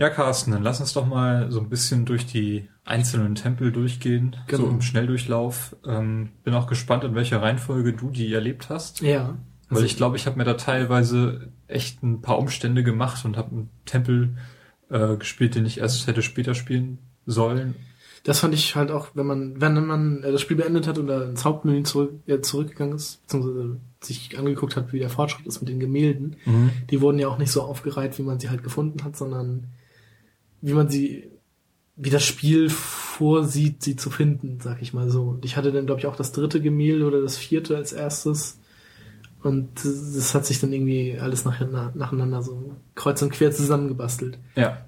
Ja, Carsten, dann lass uns doch mal so ein bisschen durch die einzelnen Tempel durchgehen, Genau. so im Schnelldurchlauf. Ähm, bin auch gespannt, in welcher Reihenfolge du die erlebt hast. Ja. Weil ich glaube, ich habe mir da teilweise echt ein paar Umstände gemacht und habe einen Tempel äh, gespielt, den ich erst hätte später spielen sollen. Das fand ich halt auch, wenn man, wenn man äh, das Spiel beendet hat oder ins Hauptmenü zurück, äh, zurückgegangen ist, beziehungsweise sich angeguckt hat, wie der Fortschritt ist mit den Gemälden, die wurden ja auch nicht so aufgereiht, wie man sie halt gefunden hat, sondern wie man sie, wie das Spiel vorsieht, sie zu finden, sag ich mal so. Und ich hatte dann, glaube ich, auch das dritte Gemälde oder das vierte als erstes. Und das hat sich dann irgendwie alles nach, nacheinander so kreuz und quer zusammengebastelt. Ja,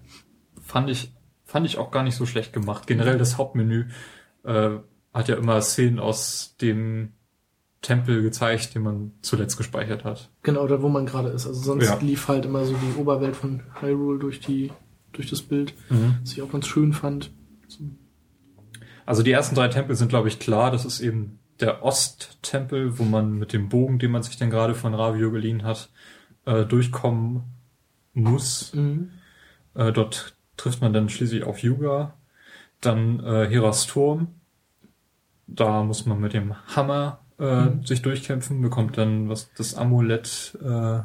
fand ich, fand ich auch gar nicht so schlecht gemacht. Generell das Hauptmenü äh, hat ja immer Szenen aus dem Tempel gezeigt, den man zuletzt gespeichert hat. Genau, da wo man gerade ist. Also sonst Ja. lief halt immer so die Oberwelt von Hyrule durch die, durch das Bild, was ich auch ganz schön fand. Also die ersten drei Tempel sind, glaube ich, klar. Das ist eben der Osttempel, wo man mit dem Bogen, den man sich dann gerade von Ravio geliehen hat, äh, durchkommen muss. Äh, dort trifft man dann schließlich auf Yuga. Dann äh, Heras Turm. Da muss man mit dem Hammer äh, sich durchkämpfen, bekommt dann was das Amulett, äh,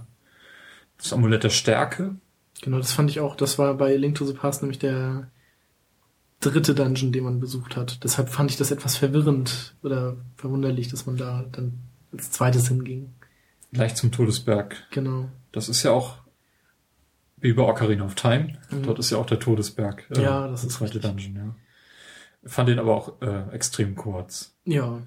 das Amulett der Stärke. Genau, das fand ich auch, das war bei Link to the Past nämlich der dritte Dungeon, den man besucht hat. Deshalb fand ich das etwas verwirrend oder verwunderlich, dass man da dann als zweites hinging. Gleich zum Todesberg. Genau. Das ist ja auch wie bei Ocarina of Time. Mhm. Dort ist ja auch der Todesberg. äh, Ja, das der ist zweite richtig. Dungeon, ja. Fand den aber auch äh, extrem kurz. Ja.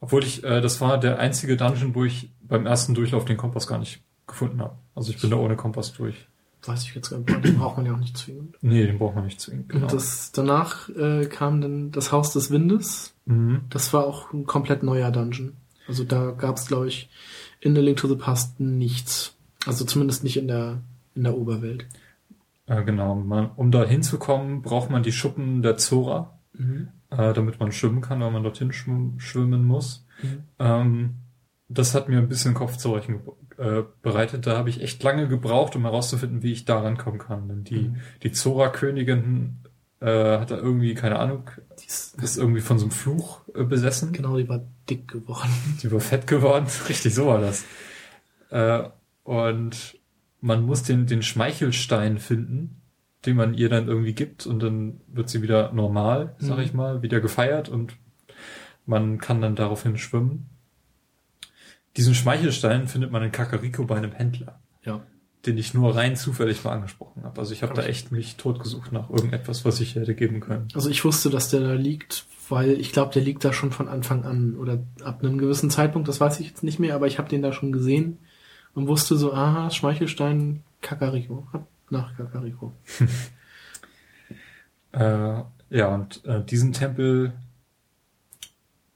Obwohl ich, äh, das war der einzige Dungeon, wo ich beim ersten Durchlauf den Kompass gar nicht gefunden habe. Also ich bin da ohne Kompass durch. Weiß ich jetzt gar nicht. Den braucht man ja auch nicht zwingend. Nee, den braucht man nicht zwingend. Genau. Und das, danach äh, kam dann das Haus des Windes. mhm. Das war auch ein komplett neuer Dungeon. Also da gab es, glaube ich, in The Link to the Past nichts. Also zumindest nicht in der, in der Oberwelt. äh, genau. Man, um da hinzukommen, braucht man die Schuppen der Zora, äh, damit man schwimmen kann, weil man dorthin schwimmen, schwimmen muss. Mhm. Ähm, das hat mir ein bisschen Kopfzerbrechen äh, bereitet. Da habe ich echt lange gebraucht, um herauszufinden, wie ich da rankommen kann. Denn die, Mhm. die Zora-Königin äh, hat da irgendwie, keine Ahnung, Die ist, ist irgendwie von so einem Fluch äh, besessen. genau, die war dick geworden. (laughs) Die war fett geworden. (laughs) Richtig, so war das. Äh, und man muss den, den Schmeichelstein finden, den man ihr dann irgendwie gibt und dann wird sie wieder normal, sag Mhm. ich mal, wieder gefeiert und man kann dann daraufhin schwimmen. Diesen Schmeichelstein findet man in Kakariko bei einem Händler, Ja. den ich nur rein zufällig mal angesprochen habe. Also ich habe da echt mich totgesucht nach irgendetwas, was ich hätte geben können. Also ich wusste, dass der da liegt, weil ich glaube, der liegt da schon von Anfang an oder ab einem gewissen Zeitpunkt, das weiß ich jetzt nicht mehr, aber ich habe den da schon gesehen und wusste so, aha, Schmeichelstein, Kakariko. Nach Kakariko. (laughs) Äh, ja, und äh, diesen Tempel,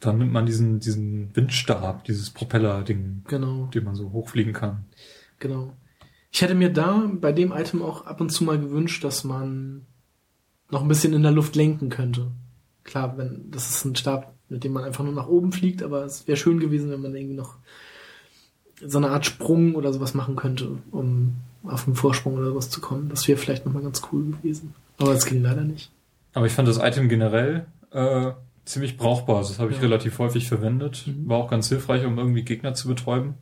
dann nimmt man diesen, diesen Windstab, dieses Propeller-Ding, Genau, den man so hochfliegen kann. genau. Ich hätte mir da bei dem Item auch ab und zu mal gewünscht, dass man noch ein bisschen in der Luft lenken könnte. Klar, wenn das ist ein Stab, mit dem man einfach nur nach oben fliegt, aber es wäre schön gewesen, wenn man irgendwie noch so eine Art Sprung oder sowas machen könnte, um auf einen Vorsprung oder sowas zu kommen. Das wäre vielleicht nochmal ganz cool gewesen. Aber es ging leider nicht. Aber ich fand das Item generell äh, ziemlich brauchbar. Das habe ich Ja. relativ häufig verwendet. Mhm. War auch ganz hilfreich, um irgendwie Gegner zu betäuben.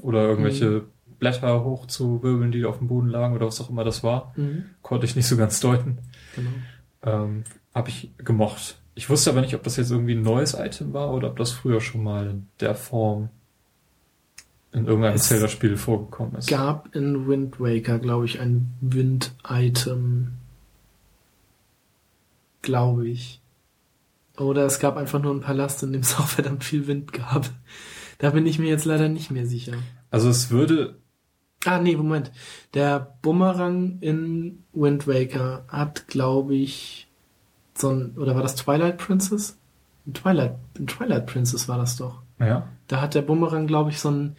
Oder irgendwelche Mhm. Blätter hochzuwirbeln, die auf dem Boden lagen oder was auch immer das war. Mhm. Konnte ich nicht so ganz deuten. Genau. Ähm, habe ich gemocht. Ich wusste aber nicht, ob das jetzt irgendwie ein neues Item war oder ob das früher schon mal in der Form in irgendeinem Zelda-Spiel vorgekommen ist. Gab in Wind Waker, glaube ich, ein Wind-Item. Glaube ich. Oder es gab einfach nur einen Palast, in dem (laughs) es auch verdammt viel Wind gab. Da bin ich mir jetzt leider nicht mehr sicher. Also es würde, Ah, nee, Moment. Der Bumerang in Wind Waker hat, glaube ich, so ein, oder war das Twilight Princess? In Twilight, in Twilight Princess war das doch. ja, Da hat der Bumerang, glaube ich, so ein,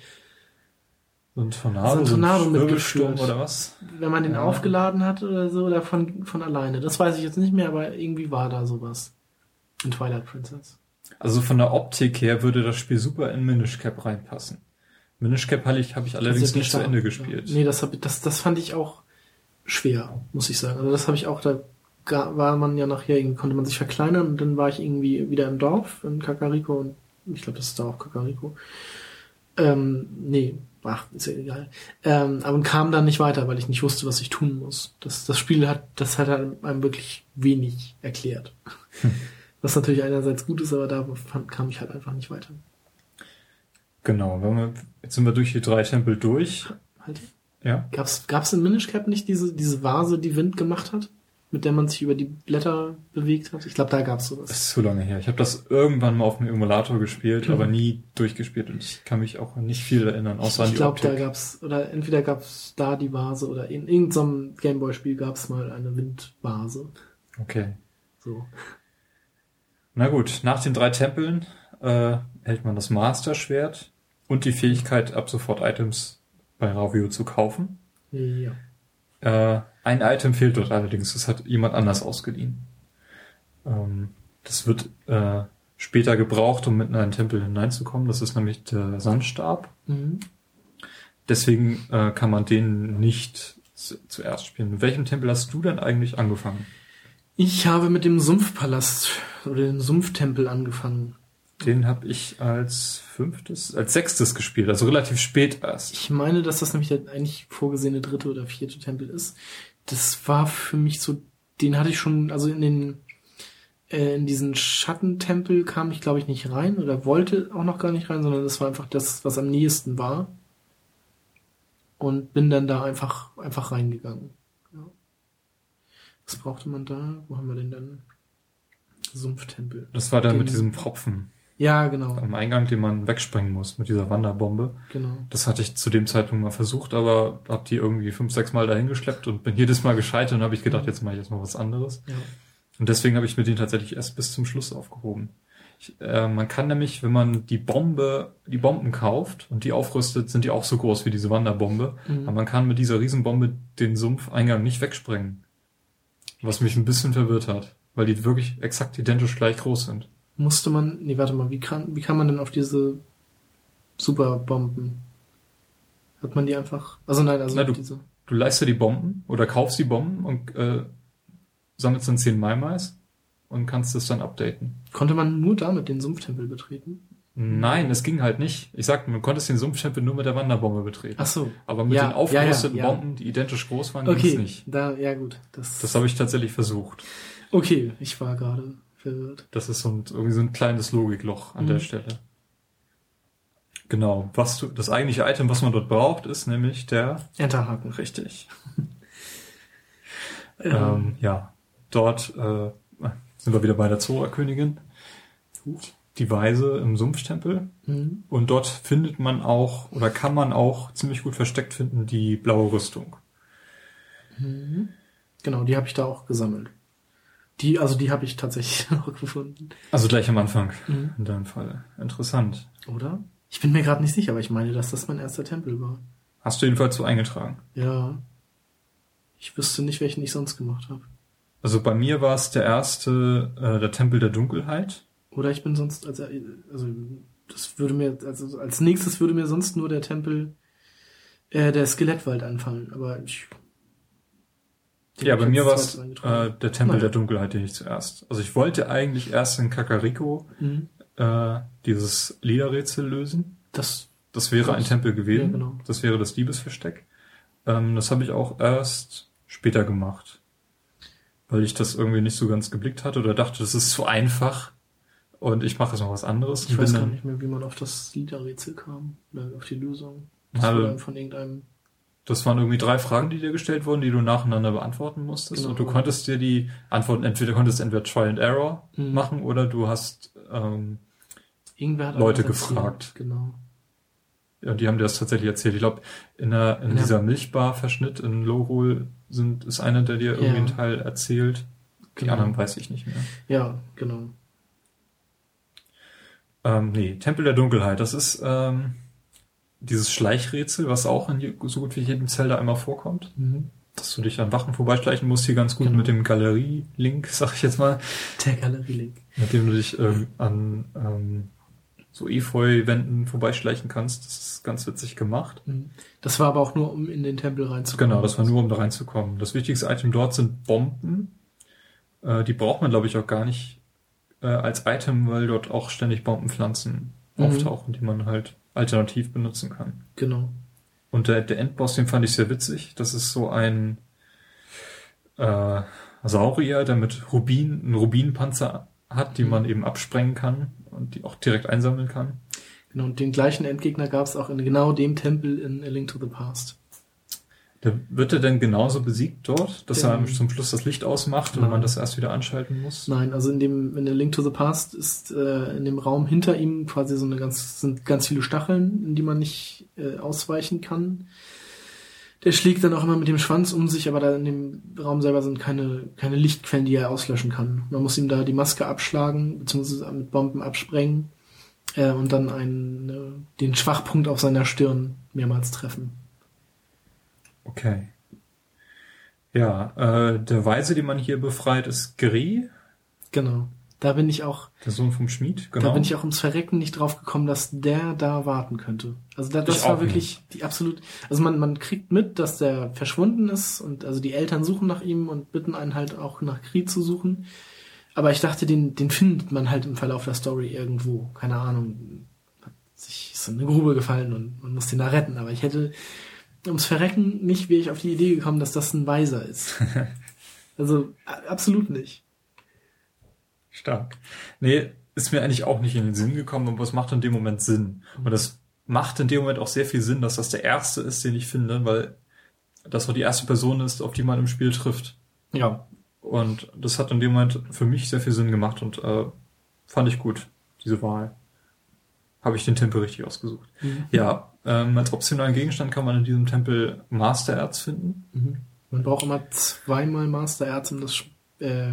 So ein Tornado, So ein Tornado mitgeführt. Wirbelsturm oder was? Wenn man den Ja. aufgeladen hat oder so, oder von, von alleine. Das weiß ich jetzt nicht mehr, aber irgendwie war da sowas. In Twilight Princess. Also von der Optik her würde das Spiel super in Minish Cap reinpassen. Minish Cap habe ich, hab ich allerdings nicht zu Ende gespielt. Nee, das, hab, das, das fand ich auch schwer, muss ich sagen. Also das habe ich auch, da war man ja nachher, konnte man sich verkleinern und dann war ich irgendwie wieder im Dorf in Kakariko und ich glaube, das ist da auch Kakariko. Ähm, nee, ach, ist ja egal. Ähm, aber kam dann nicht weiter, weil ich nicht wusste, was ich tun muss. Das, das Spiel hat, das hat einem wirklich wenig erklärt. (laughs) Was natürlich einerseits gut ist, aber da fand, kam ich halt einfach nicht weiter. Genau, wenn wir, jetzt sind wir durch die drei Tempel durch. Halt. Ja. Gab's, gab's in Minish Cap nicht diese, diese Vase, die Wind gemacht hat? Mit der man sich über die Blätter bewegt hat? Ich glaube, da gab's Das sowas. ist zu lange her. Ich habe das irgendwann mal auf dem Emulator gespielt, Mhm. aber nie durchgespielt und ich kann mich auch an nicht viel erinnern, außer an Ich die glaube, da gab's, oder entweder gab's da die Vase oder in irgendeinem Gameboy-Spiel gab's mal eine Windvase. Okay. So. Na gut, nach den drei Tempeln äh, hält man das Master-Schwert und die Fähigkeit, ab sofort Items bei Ravio zu kaufen. Ja. Äh, ein Item fehlt dort allerdings, das hat jemand anders ausgeliehen. Ähm, das wird äh, später gebraucht, um mit in einen Tempel hineinzukommen. Das ist nämlich der Sandstab. Mhm. Deswegen äh, kann man den nicht zu, zuerst spielen. Mit welchem Tempel hast du denn eigentlich angefangen? Ich habe mit dem Sumpfpalast oder dem Sumpftempel angefangen. Den habe ich als fünftes, als sechstes gespielt, also relativ spät erst. Ich meine, dass das nämlich der eigentlich vorgesehene dritte oder vierte Tempel ist. Das war für mich so, den hatte ich schon, also in den, äh, in diesen Schattentempel kam ich glaube ich nicht rein oder wollte auch noch gar nicht rein, sondern das war einfach das, was am nächsten war. Und bin dann da einfach, einfach reingegangen. Was brauchte man da? Wo haben wir den dann? Sumpftempel. Das war dann mit diesem Pfropfen Ja, genau, am Eingang, den man wegsprengen muss, mit dieser Wanderbombe. genau. Das hatte ich zu dem Zeitpunkt mal versucht, aber hab die irgendwie fünf, sechs Mal dahin geschleppt und bin jedes Mal gescheitert und habe ich gedacht, jetzt mache ich jetzt mal was anderes. Ja. Und deswegen habe ich mir den tatsächlich erst bis zum Schluss aufgehoben. Ich, äh, man kann nämlich, wenn man die Bombe, die Bomben kauft und die aufrüstet, sind die auch so groß wie diese Wanderbombe. Mhm. Aber man kann mit dieser Riesenbombe den Sumpfeingang nicht wegsprengen. Was mich ein bisschen verwirrt hat, weil die wirklich exakt identisch gleich groß sind. Musste man, nee, warte mal, wie kann, wie kann man denn auf diese Superbomben? Hat man die einfach, also nein, also Na, du- diese, Du leistest dir die Bomben oder kaufst die Bomben und äh, sammelst dann 10 Maimais und kannst es dann updaten. konnte man nur damit den Sumpftempel betreten? Nein, es ging halt nicht. Ich sagte, man konnte den Sumpftempel nur mit der Wanderbombe betreten. Ach so. Aber mit Ja, den aufgerüsteten ja, ja. Bomben, die identisch groß waren, ging's Okay, nicht. da, ja gut, das, Das habe ich tatsächlich versucht. okay, ich war gerade verwirrt. Das ist so ein, irgendwie so ein kleines Logikloch an Mhm. der Stelle. Genau. Was du, das eigentliche Item, was man dort braucht, ist nämlich der, Enterhaken. richtig, (laughs) Ähm, ähm, ja, dort äh, sind wir wieder bei der Zora-Königin, die Weise im Sumpftempel. mhm. Und dort findet man auch, oder kann man auch ziemlich gut versteckt finden, die blaue Rüstung. Mhm. Genau, die habe ich da auch gesammelt. Die, also die habe ich tatsächlich (laughs) auch gefunden. Also gleich am Anfang, Mhm. in deinem Fall. Interessant. Oder? Ich bin mir gerade nicht sicher, aber ich meine, dass das mein erster Tempel war. Hast du jedenfalls so eingetragen. Ja. Ich wüsste nicht, welchen ich sonst gemacht habe. Also bei mir war es der erste, äh, der Tempel der Dunkelheit. Oder ich bin sonst, also, also das würde mir, also als nächstes würde mir sonst nur der Tempel äh, der Skelettwald anfallen, aber ich. ja, bei mir war es äh, der Tempel Naja. der Dunkelheit, den ich zuerst. Also ich wollte eigentlich erst in Kakariko Mhm. äh, dieses Liederrätsel lösen. Das, Das wäre ein Tempel gewesen. ja, genau. Das wäre das Liebesversteck. Ähm, das habe ich auch erst später gemacht. Weil ich das irgendwie nicht so ganz geblickt hatte oder dachte, das ist zu einfach. Und ich mache jetzt noch was anderes. ich weiß gar nicht mehr, wie man auf das Liederrätsel kam. Oder auf die Lösung. Das Also- von irgendeinem. Das waren irgendwie drei Fragen, die dir gestellt wurden, die du nacheinander beantworten musstest. Genau. Und du konntest dir die Antworten entweder konntest entweder Trial and Error Mhm. machen oder du hast ähm, Leute gefragt. Genau. ja, die haben dir das tatsächlich erzählt. Ich glaube, in, der, in Ja. dieser Milchbar-Verschnitt in Lowhol sind ist einer, der dir irgendwie Ja. einen Teil erzählt. Die Genau. anderen weiß ich nicht mehr. Ja, genau. Ähm, nee, Tempel der Dunkelheit, das ist ähm, dieses Schleichrätsel, was auch in so gut wie jedem Zelda einmal vorkommt. Mhm. Dass du dich an Wachen vorbeischleichen musst, hier ganz gut Genau. mit dem Galerie-Link, (laughs) sag ich jetzt mal. Der Galerie-Link. mit dem du dich ähm, an ähm, so Efeu-Wänden vorbeischleichen kannst. Das ist ganz witzig gemacht. Mhm. Das war aber auch nur, um in den Tempel reinzukommen. Genau, das war nur, um da reinzukommen. Das wichtigste Item dort sind Bomben. Äh, die braucht man, glaube ich, auch gar nicht äh, als Item, weil dort auch ständig Bombenpflanzen Mhm. auftauchen, die man halt alternativ benutzen kann. Genau. Und der, der Endboss, den fand ich sehr witzig. Das ist so ein äh, Saurier, der mit Rubin, einen Rubinpanzer hat, die man eben absprengen kann und die auch direkt einsammeln kann. Genau, und den gleichen Endgegner gab es auch in genau dem Tempel in A Link to the Past. Der, wird er denn genauso besiegt dort, dass Den- er zum Schluss das Licht ausmacht und man das erst wieder anschalten muss? Nein, also in dem, in A Link to the Past ist äh, in dem Raum hinter ihm quasi so eine ganz, sind ganz viele Stacheln, in die man nicht äh, ausweichen kann. Der schlägt dann auch immer mit dem Schwanz um sich, aber da in dem Raum selber sind keine, keine Lichtquellen, die er auslöschen kann. Man muss ihm da die Maske abschlagen, beziehungsweise mit Bomben absprengen äh, und dann einen, äh, den Schwachpunkt auf seiner Stirn mehrmals treffen. Okay. Ja, äh, der Weise, den man hier befreit, ist Gri, Genau. Da bin ich auch, der Sohn vom Schmied. Genau. da bin ich auch ums Verrecken nicht drauf gekommen, dass der da warten könnte. Also da, das Ich war wirklich die absolut, also man, man kriegt mit, dass der verschwunden ist und also die Eltern suchen nach ihm und bitten einen halt auch nach Krieg zu suchen. Aber ich dachte, den, den findet man halt im Verlauf der Story irgendwo. Keine Ahnung. Hat sich ist in eine Grube gefallen und man muss den da retten. Aber ich hätte ums Verrecken nicht wäre ich auf die Idee gekommen, dass das ein Weiser ist. (laughs) Also absolut nicht. Stark. Nee, ist mir eigentlich auch nicht in den Sinn gekommen, aber es macht in dem Moment Sinn. Und das macht in dem Moment auch sehr viel Sinn, dass das der erste ist, den ich finde, weil das auch die erste Person ist, auf die man im Spiel trifft. Ja. Und das hat in dem Moment für mich sehr viel Sinn gemacht und äh, fand ich gut, diese Wahl. Habe ich den Tempel richtig ausgesucht. Mhm. Ja, ähm, als optionalen Gegenstand kann man in diesem Tempel Mastererz finden, Mhm. Man braucht immer zweimal Mastererz, um das äh,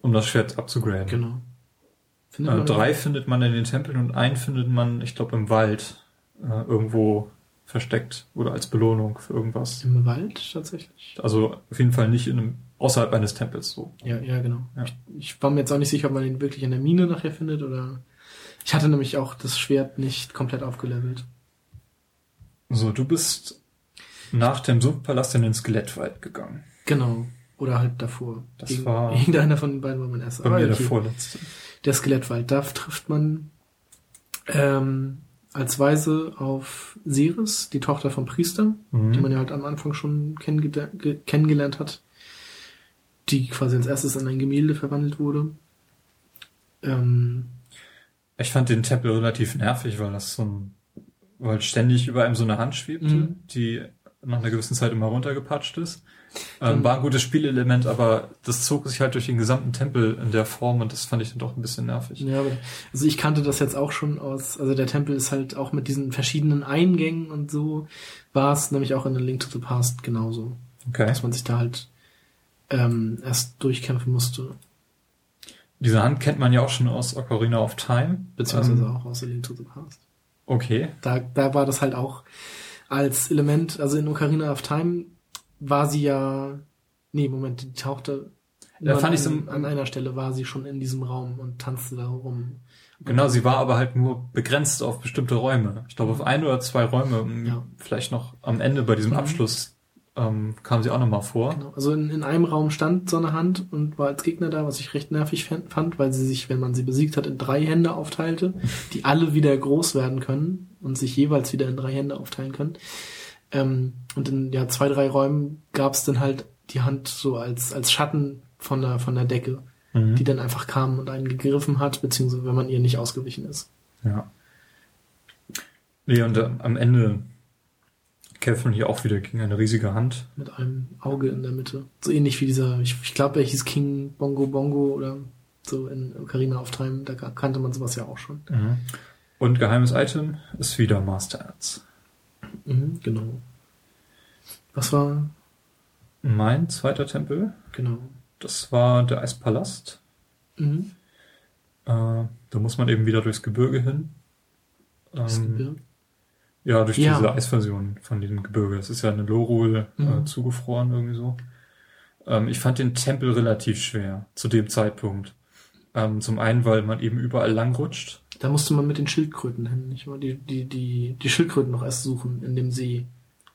um das Schwert abzugraden. genau. Äh, drei findet man in den Tempeln und einen findet man, ich glaube, im Wald äh, irgendwo versteckt oder als Belohnung für irgendwas. im Wald tatsächlich. Also auf jeden Fall nicht in einem, außerhalb eines Tempels so. Ja, ja, genau. Ja. Ich, ich war mir jetzt auch nicht sicher, ob man ihn wirklich in der Mine nachher findet oder. Ich hatte nämlich auch das Schwert nicht komplett aufgelevelt. So, du bist nach dem Sumpfpalast in den Skelettwald gegangen. Genau. Oder halt davor. Das Gegen- war- Irgendeiner von den beiden war mein erster. Bei mir okay. der vorletzte. Der Skelettwald. Da trifft man ähm, als Weise auf Siris, die Tochter vom Priester, Mhm. die man ja halt am Anfang schon kennenge ge- kennengelernt hat, die quasi als erstes in ein Gemälde verwandelt wurde. Ähm, Ich fand den Tempel relativ nervig, weil das so ein, weil ständig über einem so eine Hand schwebte, Mhm. die nach einer gewissen Zeit immer runtergepatscht ist. Ähm, war ein gutes Spielelement, aber das zog sich halt durch den gesamten Tempel in der Form und das fand ich dann doch ein bisschen nervig. ja, aber, also ich kannte das jetzt auch schon aus, also der Tempel ist halt auch mit diesen verschiedenen Eingängen und so, war es nämlich auch in A Link to the Past genauso, Okay. dass man sich da halt ähm, erst durchkämpfen musste, Diese Hand kennt man ja auch schon aus Ocarina of Time. beziehungsweise Ähm, auch aus A Link to the Past. Okay. Da, da war das halt auch als Element, also in Ocarina of Time war sie ja, nee, Moment, die tauchte Da fand einem- im- an einer Stelle war sie schon in diesem Raum und tanzte da rum. Genau, sie war aber halt nur begrenzt auf bestimmte Räume. Ich glaube, auf ein oder zwei Räume, Ja. vielleicht noch am Ende bei diesem Mhm. Abschluss, ähm, kam sie auch nochmal vor. Genau. Also in, in einem Raum stand so eine Hand und war als Gegner da, was ich recht nervig fan- fand, weil sie sich, wenn man sie besiegt hat, in drei Hände aufteilte, (laughs) die alle wieder groß werden können und sich jeweils wieder in drei Hände aufteilen können. Ähm, und in ja, zwei, drei Räumen gab es dann halt die Hand so als, als Schatten von der, von der Decke, Mhm. die dann einfach kam und einen gegriffen hat, beziehungsweise wenn man ihr nicht ausgewichen ist. Ja. Nee, und äh, am Ende kämpfen hier auch wieder gegen eine riesige Hand. Mit einem Auge in der Mitte. So ähnlich wie dieser, ich, ich glaube, er hieß King Bongo Bongo oder so in Ocarina of Time, da kannte man sowas ja auch schon. Und geheimes Item ist wieder Master Erz. Mhm, genau. Was war, Mein zweiter Tempel, genau. das war der Eispalast. Mhm. Äh, da muss man eben wieder durchs Gebirge hin. Das Ähm, Gebirge. Ja, durch Ja. diese Eisversion von diesem Gebirge. Das ist ja eine Lorul äh, Mhm. zugefroren irgendwie so. Ähm, ich fand den Tempel relativ schwer zu dem Zeitpunkt. Ähm, zum einen, weil man eben überall langrutscht. Da musste man mit den Schildkröten hin, nicht wahr? Die, die, die, die Schildkröten noch erst suchen in dem See,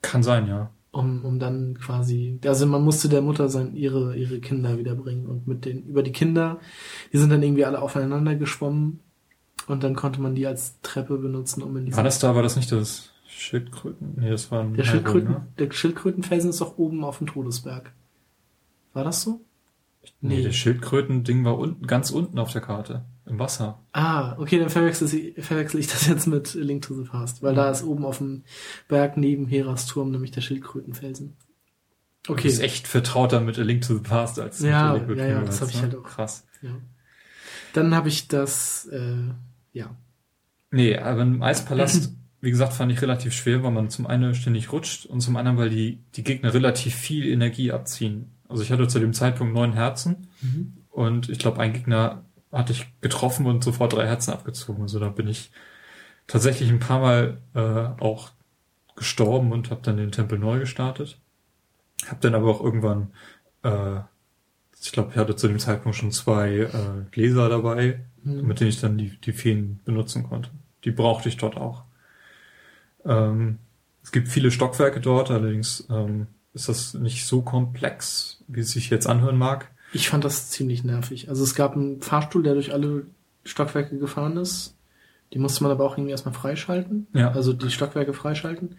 Kann sein, ja. um, um dann quasi, also man musste der Mutter sein, ihre, ihre Kinder wiederbringen und mit den, über die Kinder, die sind dann irgendwie alle aufeinander geschwommen und dann konnte man die als Treppe benutzen, um in die War das da, war das nicht das Schildkröten? Nee, das war ein Der, Schildkröten, ne? der Schildkrötenfelsen ist doch oben auf dem Todesberg. War das so? Nee, Nee. das Schildkröten-Ding war unten, ganz unten auf der Karte. Im Wasser. Ah, okay, dann verwechsel ich, verwechsel ich das jetzt mit Link to the Past, weil da ist oben auf dem Berg neben Heras Turm nämlich der Schildkrötenfelsen. Du Okay. bist echt vertrauter mit A Link to the Past als Ja, mit A Link ja, ja, Between das hab Worlds, ich ne? halt auch. Krass. Ja. Dann habe ich das, äh, ja. Nee, aber im Eispalast, wie gesagt, fand ich relativ schwer, weil man zum einen ständig rutscht und zum anderen, weil die, die Gegner relativ viel Energie abziehen. Also ich hatte zu dem Zeitpunkt neun Herzen Mhm. und ich glaube, ein Gegner hatte ich getroffen und sofort drei Herzen abgezogen. Also da bin ich tatsächlich ein paar Mal äh, auch gestorben und habe dann den Tempel neu gestartet. Hab dann aber auch irgendwann, äh, ich glaube, ich hatte zu dem Zeitpunkt schon zwei äh, Gläser dabei, Mhm. mit denen ich dann die, die Feen benutzen konnte. Die brauchte ich dort auch. Ähm, es gibt viele Stockwerke dort, allerdings ähm, ist das nicht so komplex, wie es sich jetzt anhören mag. Ich fand das ziemlich nervig. Also es gab einen Fahrstuhl, der durch alle Stockwerke gefahren ist. Die musste man aber auch irgendwie erstmal freischalten. Ja. Also die Stockwerke freischalten.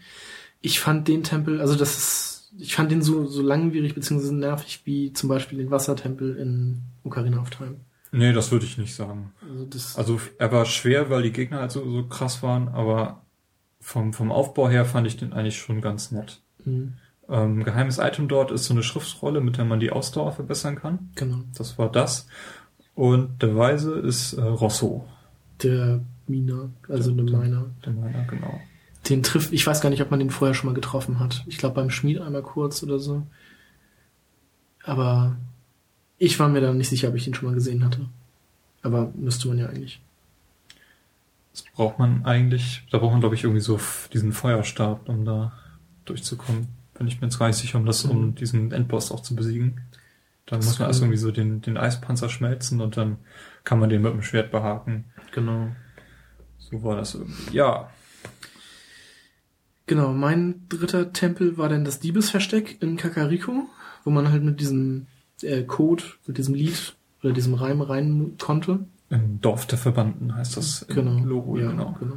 Ich fand den Tempel, also das ist, ich fand den so, so langwierig bzw. nervig wie zum Beispiel den Wassertempel in Ocarina of Time. Nee, das würde ich nicht sagen. Also Also er war schwer, weil die Gegner halt so, so krass waren, aber vom, vom Aufbau her fand ich den eigentlich schon ganz nett. Mhm. Ähm, geheimes Item dort ist so eine Schriftrolle, mit der man die Ausdauer verbessern kann. genau. Das war das. Und der Weise ist äh, Rosso. Der Miner, also Der- der Miner. Der meiner, genau. Den trifft, ich weiß gar nicht, ob man den vorher schon mal getroffen hat. Ich glaube beim Schmied einmal kurz oder so. Aber ich war mir da nicht sicher, ob ich ihn schon mal gesehen hatte. Aber müsste man ja eigentlich. Das braucht man eigentlich, da braucht man, glaube ich, irgendwie so diesen Feuerstab, um da durchzukommen. Bin ich mir jetzt gar nicht sicher, um das, um Mhm. diesen Endboss auch zu besiegen. Dann Das muss man erst irgendwie so den, den Eispanzer schmelzen und dann kann man den mit dem Schwert behaken. Genau. So war das irgendwie. Ja. Genau, mein dritter Tempel war dann das Diebesversteck in Kakariko, wo man halt mit diesem äh, Code, mit diesem Lied oder diesem Reim rein konnte. Im Dorf der Verbannten heißt das Genau. Logo, ja, genau. genau.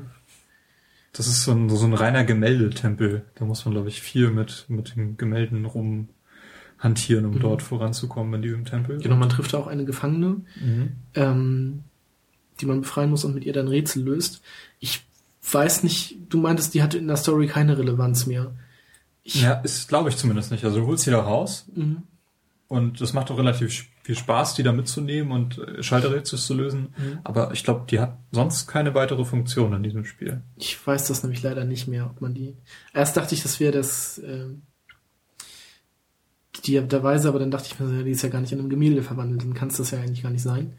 Das ist so ein, so ein reiner Gemäldetempel. Da muss man, glaube ich, viel mit, mit den Gemälden rumhantieren, um Mhm. dort voranzukommen in diesem Tempel. Genau, man trifft auch eine Gefangene, Mhm. ähm, die man befreien muss und mit ihr dann Rätsel löst. Ich weiß nicht, du meintest, die hatte in der Story keine Relevanz mehr. Ich, Ja, ist, glaube ich zumindest nicht. Also du holst sie da raus Mhm. Und das macht auch relativ viel Spaß, die da mitzunehmen und äh, Schalterrätsel zu lösen. Mhm. Aber ich glaube, die hat sonst keine weitere Funktion in diesem Spiel. Ich weiß das nämlich leider nicht mehr, ob man die. Erst dachte ich, das wäre das ähm, die der Weise, aber dann dachte ich mir, die ist ja gar nicht in einem Gemälde verwandelt, dann kann es das ja eigentlich gar nicht sein.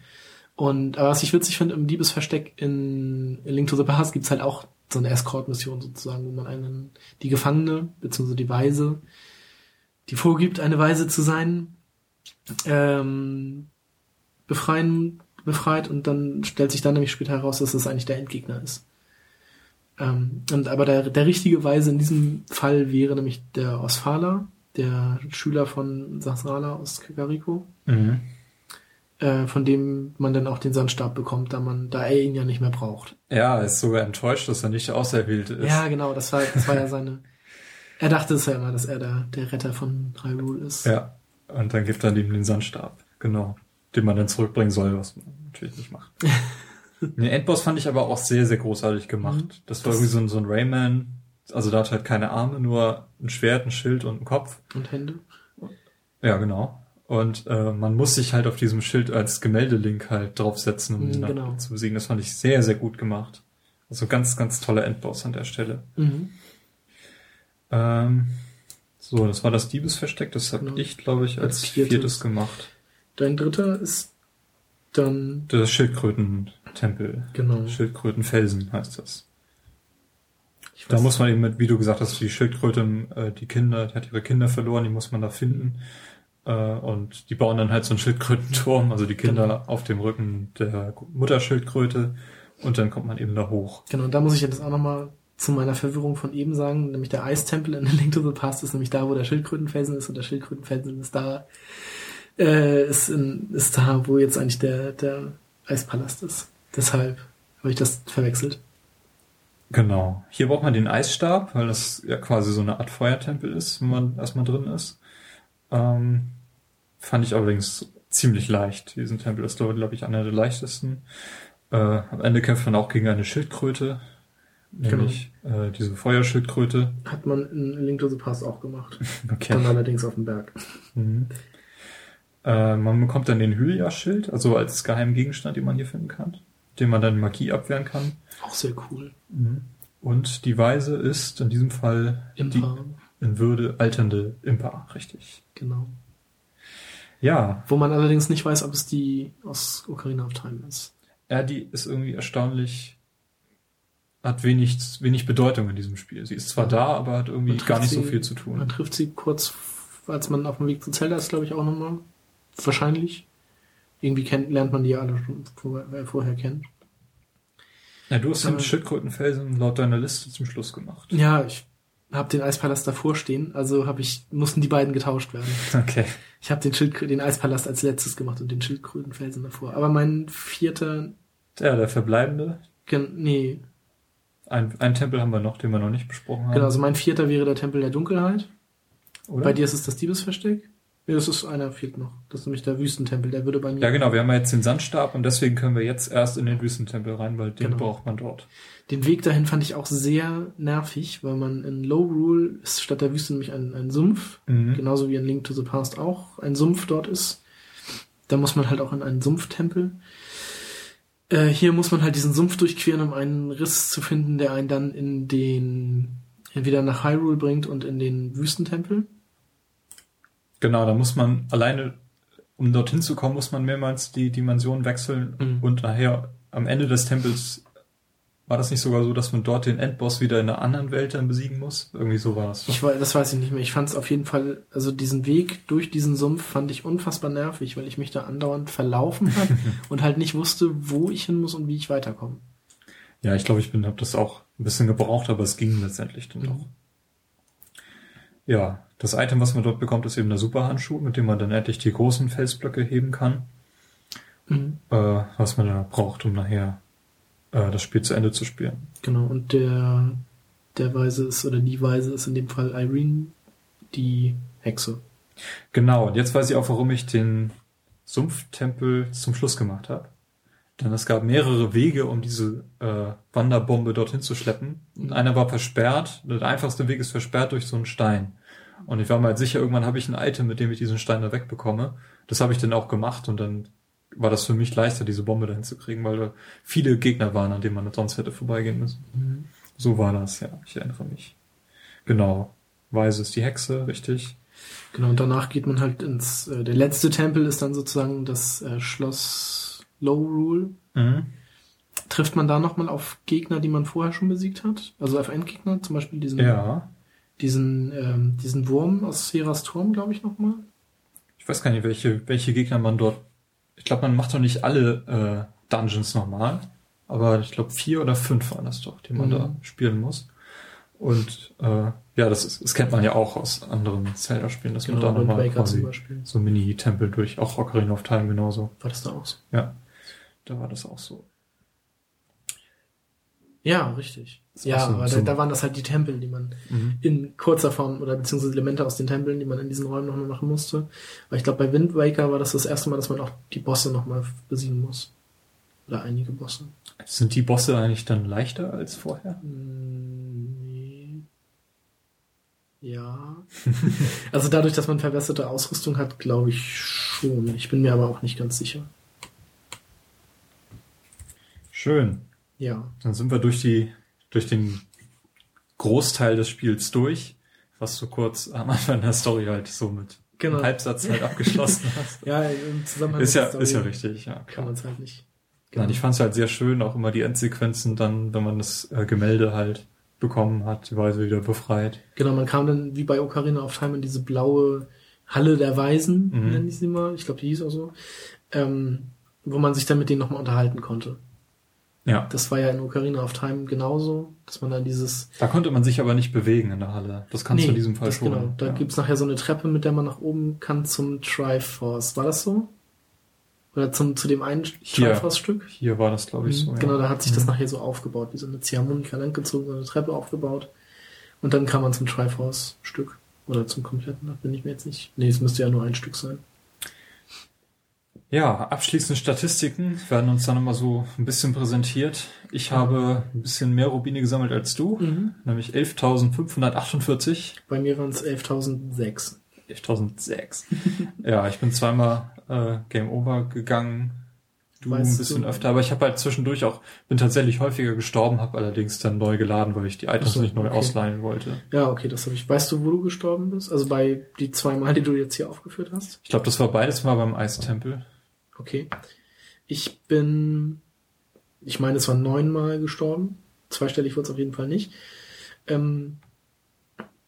Und aber was ich witzig finde, im Diebesversteck in Link to the Past gibt's halt auch so eine Escort-Mission sozusagen, wo man einen, die Gefangene, beziehungsweise die Weise, die vorgibt, eine Weise zu sein, ähm, befreien, befreit und dann stellt sich dann nämlich später heraus, dass das eigentlich der Endgegner ist. Ähm, und aber der, der richtige Weise in diesem Fall wäre nämlich der Osfala, der Schüler von Sasrala aus Kakariko, äh, von dem man dann auch den Sandstab bekommt, da man, da er ihn ja nicht mehr braucht. Ja, ist sogar enttäuscht, dass er nicht auserwählt ist. Ja, genau, das war, das war ja seine. Er dachte es ja immer, dass er der, der Retter von Hyrule ist. Ja. Und dann gibt er ihm den Sandstab. Genau. Den man dann zurückbringen soll, was man natürlich nicht macht. (laughs) Den Endboss fand ich aber auch sehr, sehr großartig gemacht. Mhm. Das war Das- irgendwie so ein, so ein Rayman. Also da hat halt keine Arme, nur ein Schwert, ein Schild und ein Kopf. Und Hände. Ja, genau. Und äh, man muss sich halt auf diesem Schild als Gemäldelink halt draufsetzen, um Mhm, ihn dann genau. zu besiegen. Das fand ich sehr, sehr gut gemacht. Also ganz, ganz toller Endboss an der Stelle. Mhm. Ähm, so, das war das Diebesversteck. Das habe Genau. ich, glaube ich, als Als viertes. viertes gemacht. Dein dritter ist dann, Das Schildkrötentempel. genau. Schildkrötenfelsen heißt das. Da muss man eben mit, wie du gesagt hast, die Schildkröte, äh, die Kinder, die hat ihre Kinder verloren, die muss man da finden. Äh, und die bauen dann halt so einen Schildkrötenturm, also die Kinder Genau. auf dem Rücken der Mutterschildkröte. Und dann kommt man eben da hoch. Genau, und da muss ich jetzt auch nochmal zu meiner Verwirrung von eben sagen, nämlich der Eistempel in Link to the Past ist nämlich da, wo der Schildkrötenfelsen ist und der Schildkrötenfelsen ist da, äh, ist, in, ist da, wo jetzt eigentlich der, der Eispalast ist. Deshalb habe ich das verwechselt. Genau. Hier braucht man den Eisstab, weil das ja quasi so eine Art Feuertempel ist, wenn man erstmal drin ist. Ähm, fand ich allerdings ziemlich leicht. Diesen Tempel ist, glaube glaub ich, einer der leichtesten. Äh, am Ende kämpft man auch gegen eine Schildkröte, nämlich äh, diese Feuerschildkröte. Hat man in Link to the Past auch gemacht. (laughs) Okay. Dann allerdings auf dem Berg. Mhm. Äh, man bekommt dann den Hylia-Schild, also als geheimen Gegenstand, den man hier finden kann, den man dann Magie abwehren kann. Auch sehr cool. Und die Weise ist in diesem Fall die Impa, in Würde alternde Impa, richtig. genau. Ja, Wo man allerdings nicht weiß, ob es die aus Ocarina of Time ist. ja, die ist irgendwie erstaunlich, hat wenig, wenig Bedeutung in diesem Spiel. Sie ist zwar da, aber hat irgendwie Man gar nicht so sie- viel zu Man tun. trifft sie kurz, als man auf dem Weg zu Zelda ist, glaube ich, auch nochmal. Wahrscheinlich. Irgendwie kennt, lernt man die ja alle schon vor, äh, vorher kennen. Ja, du hast den Aber- Schildkrötenfelsen laut deiner Liste zum Schluss gemacht. Ja, ich habe den Eispalast davor stehen, also habe ich mussten die beiden getauscht werden. (laughs) Okay. Ich habe den Schildkrö den Eispalast als letztes gemacht und den Schildkrötenfelsen davor. Aber mein vierter, Ja, der verbleibende. gen- nee, Ein, ein Tempel haben wir noch, den wir noch nicht besprochen haben. genau, also mein vierter wäre der Tempel der Dunkelheit. Oder? Bei dir ist es das Diebesversteck. Nee, das ist einer fehlt noch. Das ist nämlich der Wüstentempel, der würde bei mir. Ja, genau, wir haben ja jetzt den Sandstab und deswegen können wir jetzt erst in den Wüstentempel rein, weil den Genau. braucht man dort. Den Weg dahin fand ich auch sehr nervig, weil man in Low Rule ist statt der Wüste nämlich ein, ein Sumpf, Mhm. genauso wie in Link to the Past auch ein Sumpf dort ist. Da muss man halt auch in einen Sumpftempel. Äh, hier muss man halt diesen Sumpf durchqueren, um einen Riss zu finden, der einen dann in den entweder nach Hyrule bringt und in den Wüstentempel. Genau, da muss man alleine, um dorthin zu kommen, muss man mehrmals die Dimension wechseln Mhm. und nachher am Ende des Tempels war das nicht sogar so, dass man dort den Endboss wieder in einer anderen Welt dann besiegen muss? Irgendwie so war es. Ich weiß, das weiß ich nicht mehr. Ich fand es auf jeden Fall, also diesen Weg durch diesen Sumpf fand ich unfassbar nervig, weil ich mich da andauernd verlaufen habe (laughs) und halt nicht wusste, wo ich hin muss und wie ich weiterkomme. Ja, ich glaube, ich bin, habe das auch ein bisschen gebraucht, aber es ging letztendlich dann Mhm. doch. Ja, das Item, was man dort bekommt, ist eben der Superhandschuh, mit dem man dann endlich die großen Felsblöcke heben kann, Mhm. äh, was man da braucht, um nachher äh, das Spiel zu Ende zu spielen. Genau, und der, der Weise ist, oder die Weise ist in dem Fall Irene, die Hexe. Genau, und jetzt weiß ich auch, warum ich den Sumpftempel zum Schluss gemacht habe. Denn es gab mehrere Wege, um diese äh, Wanderbombe dorthin zu schleppen. Und einer war versperrt. Der einfachste Weg ist versperrt durch so einen Stein. Und ich war mal sicher, irgendwann habe ich ein Item, mit dem ich diesen Stein da wegbekomme. Das habe ich dann auch gemacht und dann war das für mich leichter, diese Bombe dahin zu kriegen, weil da viele Gegner waren, an denen man sonst hätte vorbeigehen müssen. So war das, ja. Ich erinnere mich. Genau. Weise ist die Hexe, richtig. Genau, und danach geht man halt ins, äh, der letzte Tempel ist dann sozusagen das äh, Schloss Low Rule. Mhm. Trifft man da nochmal auf Gegner, die man vorher schon besiegt hat? Also auf Endgegner, zum Beispiel diesen, Ja. diesen, ähm, diesen Wurm aus Seras Turm, glaube ich, nochmal. Ich weiß gar nicht, welche, welche Gegner man dort. Ich glaube, man macht doch nicht alle äh, Dungeons nochmal. Aber ich glaube, vier oder fünf waren das doch, die man Mhm. da spielen muss. Und äh, ja, das, ist, das kennt man ja auch aus anderen Zelda-Spielen, dass man da nochmal quasi so Mini-Tempel durch, auch Ocarina of Time genauso. War das da auch so? Ja, da war das auch so. Ja, richtig. Ja, so- aber so- da, da waren das halt die Tempel, die man Mhm. in kurzer Form oder beziehungsweise Elemente aus den Tempeln, die man in diesen Räumen nochmal machen musste. Weil ich glaube, bei Wind Waker war das das erste Mal, dass man auch die Bosse nochmal besiegen muss. Oder einige Bosse. Sind die Bosse eigentlich dann leichter als vorher? Hm, Nee. Ja. (laughs) also dadurch, dass man verbesserte Ausrüstung hat, glaube ich schon. Ich bin mir aber auch nicht ganz sicher. Schön. Ja. Dann sind wir durch die, durch den Großteil des Spiels durch, was du kurz am Anfang der Story halt so mit Genau. einem Halbsatz halt abgeschlossen (laughs) hast. Ja, im Zusammenhang ist ja, mit der ist ja Story richtig, ja. Kann man es halt nicht. Nein, ich fand es halt sehr schön, auch immer die Endsequenzen dann, wenn man das äh, Gemälde halt bekommen hat, die Weise wieder befreit. Genau, man kam dann wie bei Ocarina of Time in diese blaue Halle der Weisen, Mhm. nenne ich sie mal. Ich glaube, die hieß auch so. Ähm, wo man sich dann mit denen nochmal unterhalten konnte. Ja. Das war ja in Ocarina of Time genauso, dass man dann dieses Da konnte man sich aber nicht bewegen in der Halle. Das kannst du in diesem Fall schon. Genau, da ja. gibt's nachher so eine Treppe, mit der man nach oben kann zum Triforce. War das so? Oder zum, zu dem einen. Triforce-Stück? Hier war das, glaube ich, so. Genau, ja. da hat sich das Mhm. nachher so aufgebaut, wie so eine Ziehharmonika langgezogen, so eine Treppe aufgebaut. Und dann kam man zum Triforce-Stück. Oder zum kompletten, da bin ich mir jetzt nicht. Nee, es müsste ja nur ein Stück sein. Ja, abschließende Statistiken werden uns dann immer so ein bisschen präsentiert. Ich habe ein bisschen mehr Rubine gesammelt als du, Mhm. nämlich 11.548. Bei mir waren es 11.006. 11.006. ja, ich bin zweimal äh, Game Over gegangen. Du Weißt ein bisschen du- öfter, aber ich habe halt zwischendurch auch, bin tatsächlich häufiger gestorben, habe allerdings dann neu geladen, weil ich die Items so, nicht neu okay. ausleihen wollte. Ja, okay, das habe ich. Weißt du, wo du gestorben bist? Also bei die zwei Mal, die du jetzt hier aufgeführt hast? Ich glaube, das war beides mal beim Eistempel. Okay. Ich bin, ich meine, es war neunmal gestorben. Zweistellig wurde es auf jeden Fall nicht. Ähm,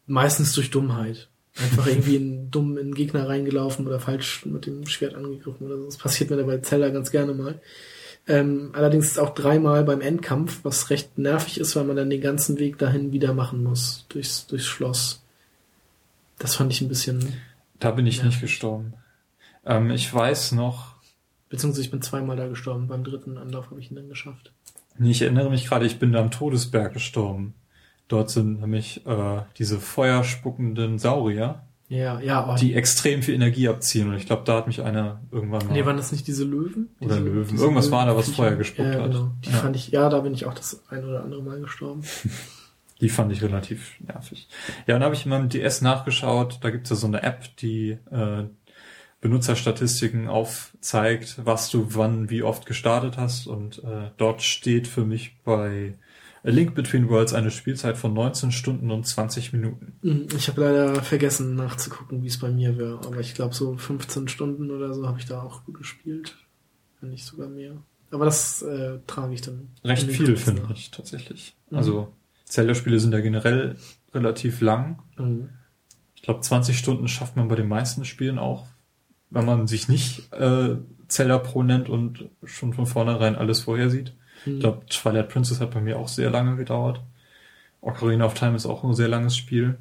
meistens durch Dummheit. Einfach (laughs) irgendwie in dumm in Gegner reingelaufen oder falsch mit dem Schwert angegriffen oder so. Das passiert mir dabei Zelda ganz gerne mal. Ähm, allerdings auch dreimal beim Endkampf, was recht nervig ist, weil man dann den ganzen Weg dahin wieder machen muss, durchs, durchs Schloss. Das fand ich ein bisschen, Da bin ich Ja. nicht gestorben. Ähm, ich weiß noch, beziehungsweise ich bin zweimal da gestorben. Beim dritten Anlauf habe ich ihn dann geschafft. Nee, Ich erinnere mich gerade, ich bin da am Todesberg gestorben. Dort sind nämlich äh, diese feuerspuckenden Saurier, Ja, ja, oh, die extrem viel Energie abziehen. Und ich glaube, da hat mich einer irgendwann mal... Nee, waren das nicht diese Löwen? Oder diese, Löwen. Irgendwas war da, was? Feuer gespuckt ja, hat. Genau. Die Ja. fand ich, ja, da bin ich auch das ein oder andere Mal gestorben. (laughs) Die fand ich relativ nervig. Ja, dann habe ich in meinem DS nachgeschaut. Da gibt es ja so eine App, die äh, Benutzerstatistiken aufzeigt, was du wann wie oft gestartet hast. Und äh, dort steht für mich bei A Link Between Worlds eine Spielzeit von 19 Stunden und 20 Minuten. Mhm, Ich habe leider vergessen nachzugucken, wie es bei mir wäre. Aber ich glaube, so 15 Stunden oder so habe ich da auch gespielt. Wenn nicht sogar mehr. Aber das äh, trage ich dann. Recht viel, finde ich tatsächlich. Mhm. Also Zelda-Spiele sind ja generell relativ lang. Mhm. Ich glaube, 20 Stunden schafft man bei den meisten Spielen auch, wenn man sich nicht äh, Zelda Pro nennt und schon von vornherein alles vorher sieht. Ich Mhm. glaube, Twilight Princess hat bei mir auch sehr lange gedauert. Ocarina of Time ist auch ein sehr langes Spiel.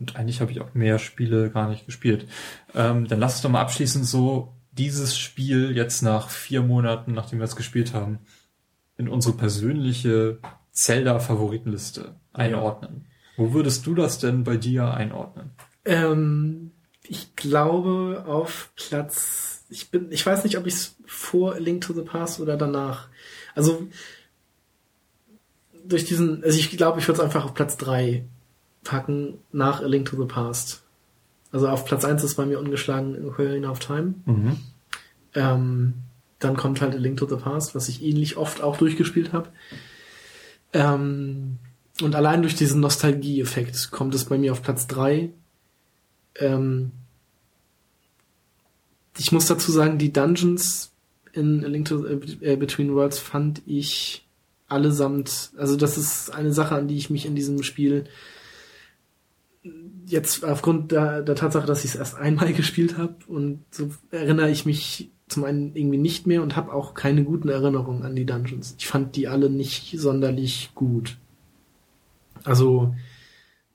Und eigentlich habe ich auch mehr Spiele gar nicht gespielt. Ähm, dann lass uns doch mal abschließend so dieses Spiel jetzt nach vier Monaten, nachdem wir es gespielt haben, in unsere persönliche Zelda-Favoritenliste einordnen. Wo würdest du das denn bei dir einordnen? Ähm, ich glaube auf Platz. Ich bin, ich weiß nicht, ob ich es vor Link to the Past oder danach. Also durch diesen, also ich glaube, ich würde es einfach auf Platz drei packen nach A Link to the Past. Also auf Platz eins ist bei mir ungeschlagen Ocarina of Time. Mhm. Ähm, dann kommt halt A Link to the Past, was ich ähnlich oft auch durchgespielt habe. Ähm, und allein durch diesen Nostalgie-Effekt kommt es bei mir auf Platz drei. Ähm, ich muss dazu sagen, die Dungeons in A Link to äh, Between Worlds fand ich allesamt, also das ist eine Sache, an die ich mich in diesem Spiel jetzt aufgrund der, der Tatsache, dass ich es erst einmal (laughs) gespielt habe und so erinnere ich mich zum einen irgendwie nicht mehr und habe auch keine guten Erinnerungen an die Dungeons. Ich fand die alle nicht sonderlich gut. Also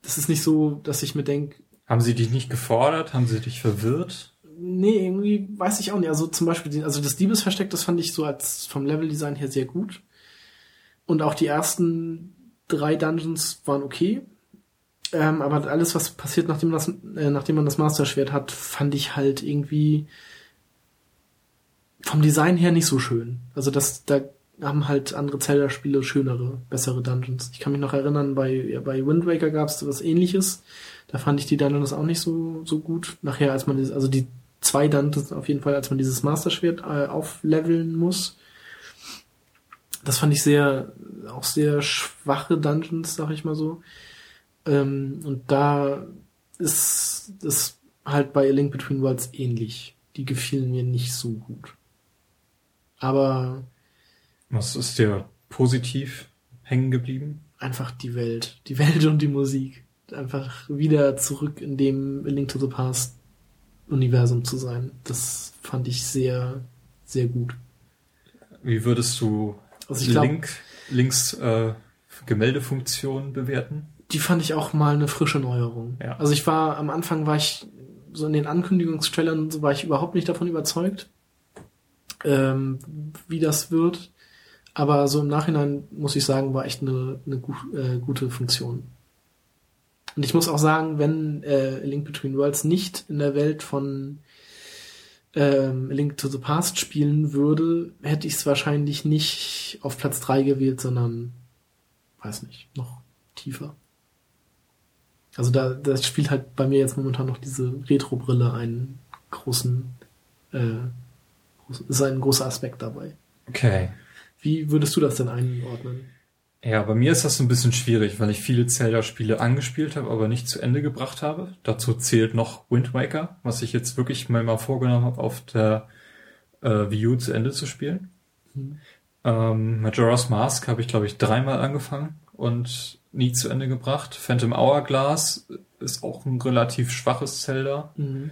das ist nicht so, dass ich mir denke, Haben sie dich nicht gefordert? Haben sie dich verwirrt? Nee, irgendwie weiß ich auch nicht. Also zum Beispiel, die, also das Diebesversteck, das fand ich so als vom Leveldesign her sehr gut. Und auch die ersten drei Dungeons waren okay. Ähm, aber alles, was passiert, nachdem, das, äh, nachdem man das Master-Schwert hat, fand ich halt irgendwie vom Design her nicht so schön. Also das, da haben halt andere Zelda-Spiele schönere, bessere Dungeons. Ich kann mich noch erinnern, bei, ja, bei Wind Waker gab es was ähnliches. Da fand ich die Dungeons auch nicht so, so gut. Nachher, als man, also die zwei Dungeons auf jeden Fall, als man dieses Master-Schwert äh, aufleveln muss. Das fand ich sehr, auch sehr schwache Dungeons, sag ich mal so. Ähm, und da ist es halt bei A Link Between Worlds ähnlich. Die gefielen mir nicht so gut. Aber Was ist dir positiv hängen geblieben? einfach die Welt. Die Welt und die Musik. Einfach wieder zurück in dem A Link to the Past Universum zu sein. Das fand ich sehr, sehr gut. Wie würdest du Also glaub- Link, Links äh, Gemäldefunktion bewerten? die fand ich auch mal eine frische Neuerung. Ja. Also ich war, am Anfang war ich, so in den Ankündigungstrailern so war ich überhaupt nicht davon überzeugt, ähm, wie das wird. Aber so im Nachhinein muss ich sagen, war echt eine, eine äh, gute Funktion. Und ich muss auch sagen, wenn äh, Link Between Worlds nicht in der Welt von ähm, Link to the Past spielen würde, hätte ich es wahrscheinlich nicht auf Platz 3 gewählt, sondern weiß nicht, noch tiefer. Also da das spielt halt bei mir jetzt momentan noch diese Retro-Brille einen großen, äh, ist ein großer Aspekt dabei. Okay. Wie würdest du das denn einordnen? Ja, bei mir ist das so ein bisschen schwierig, weil ich viele Zelda-Spiele angespielt habe, aber nicht zu Ende gebracht habe. Dazu zählt noch Wind Waker, was ich jetzt wirklich mal, mal vorgenommen habe, auf der äh, Wii U zu Ende zu spielen. Mhm. Ähm, Majora's Mask habe ich, glaube ich, dreimal angefangen und nie zu Ende gebracht. Phantom Hourglass ist auch ein relativ schwaches Zelda. Mhm.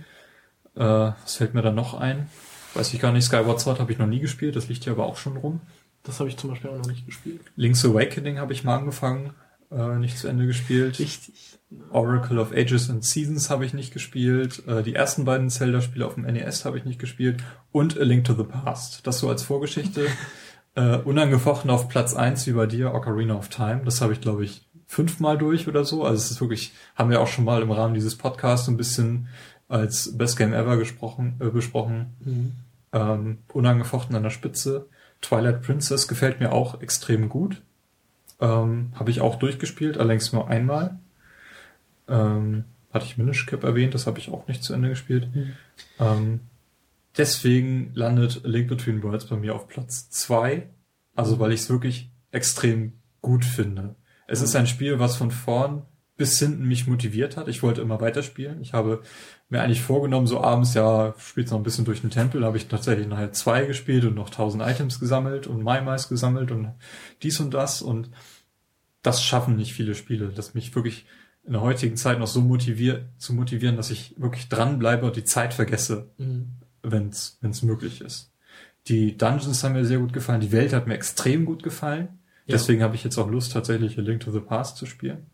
Äh, was fällt mir da noch ein? Weiß ich gar nicht. Skyward Sword habe ich noch nie gespielt, das liegt hier aber auch schon rum. Das habe ich zum Beispiel auch noch nicht gespielt. Link's Awakening habe ich mal angefangen, äh, nicht zu Ende gespielt. Richtig. Oracle of Ages and Seasons habe ich nicht gespielt. Äh, die ersten beiden Zelda-Spiele auf dem NES habe ich nicht gespielt. Und A Link to the Past. Das so als Vorgeschichte. (laughs) äh, unangefochten auf Platz eins wie bei dir, Ocarina of Time. Das habe ich, glaube ich, fünfmal durch oder so. Also es ist wirklich, haben wir auch schon mal im Rahmen dieses Podcasts ein bisschen als Best Game Ever gesprochen, äh, besprochen. Mhm. Ähm, unangefochten an der Spitze. Twilight Princess gefällt mir auch extrem gut. Ähm, Habe ich auch durchgespielt, allerdings nur einmal. Ähm, hatte ich Minish Cap erwähnt, das habe ich auch nicht zu Ende gespielt. Mhm. Ähm, deswegen landet A Link Between Worlds bei mir auf Platz zwei. Also weil ich es wirklich extrem gut finde. Es ist ein Spiel, was von vorn bis hinten mich motiviert hat. Ich wollte immer weiterspielen. Ich habe mir eigentlich vorgenommen, so abends, ja, spielst noch ein bisschen durch den Tempel, Da habe ich tatsächlich nachher zwei gespielt und noch tausend Items gesammelt und MyMice gesammelt und dies und das und das schaffen nicht viele Spiele, dass mich wirklich in der heutigen Zeit noch so motiviert, zu motivieren, dass ich wirklich dranbleibe und die Zeit vergesse, Mhm. wenn es möglich ist. Die Dungeons haben mir sehr gut gefallen, die Welt hat mir extrem gut gefallen. Ja. Deswegen habe ich jetzt auch Lust, tatsächlich A Link to the Past zu spielen.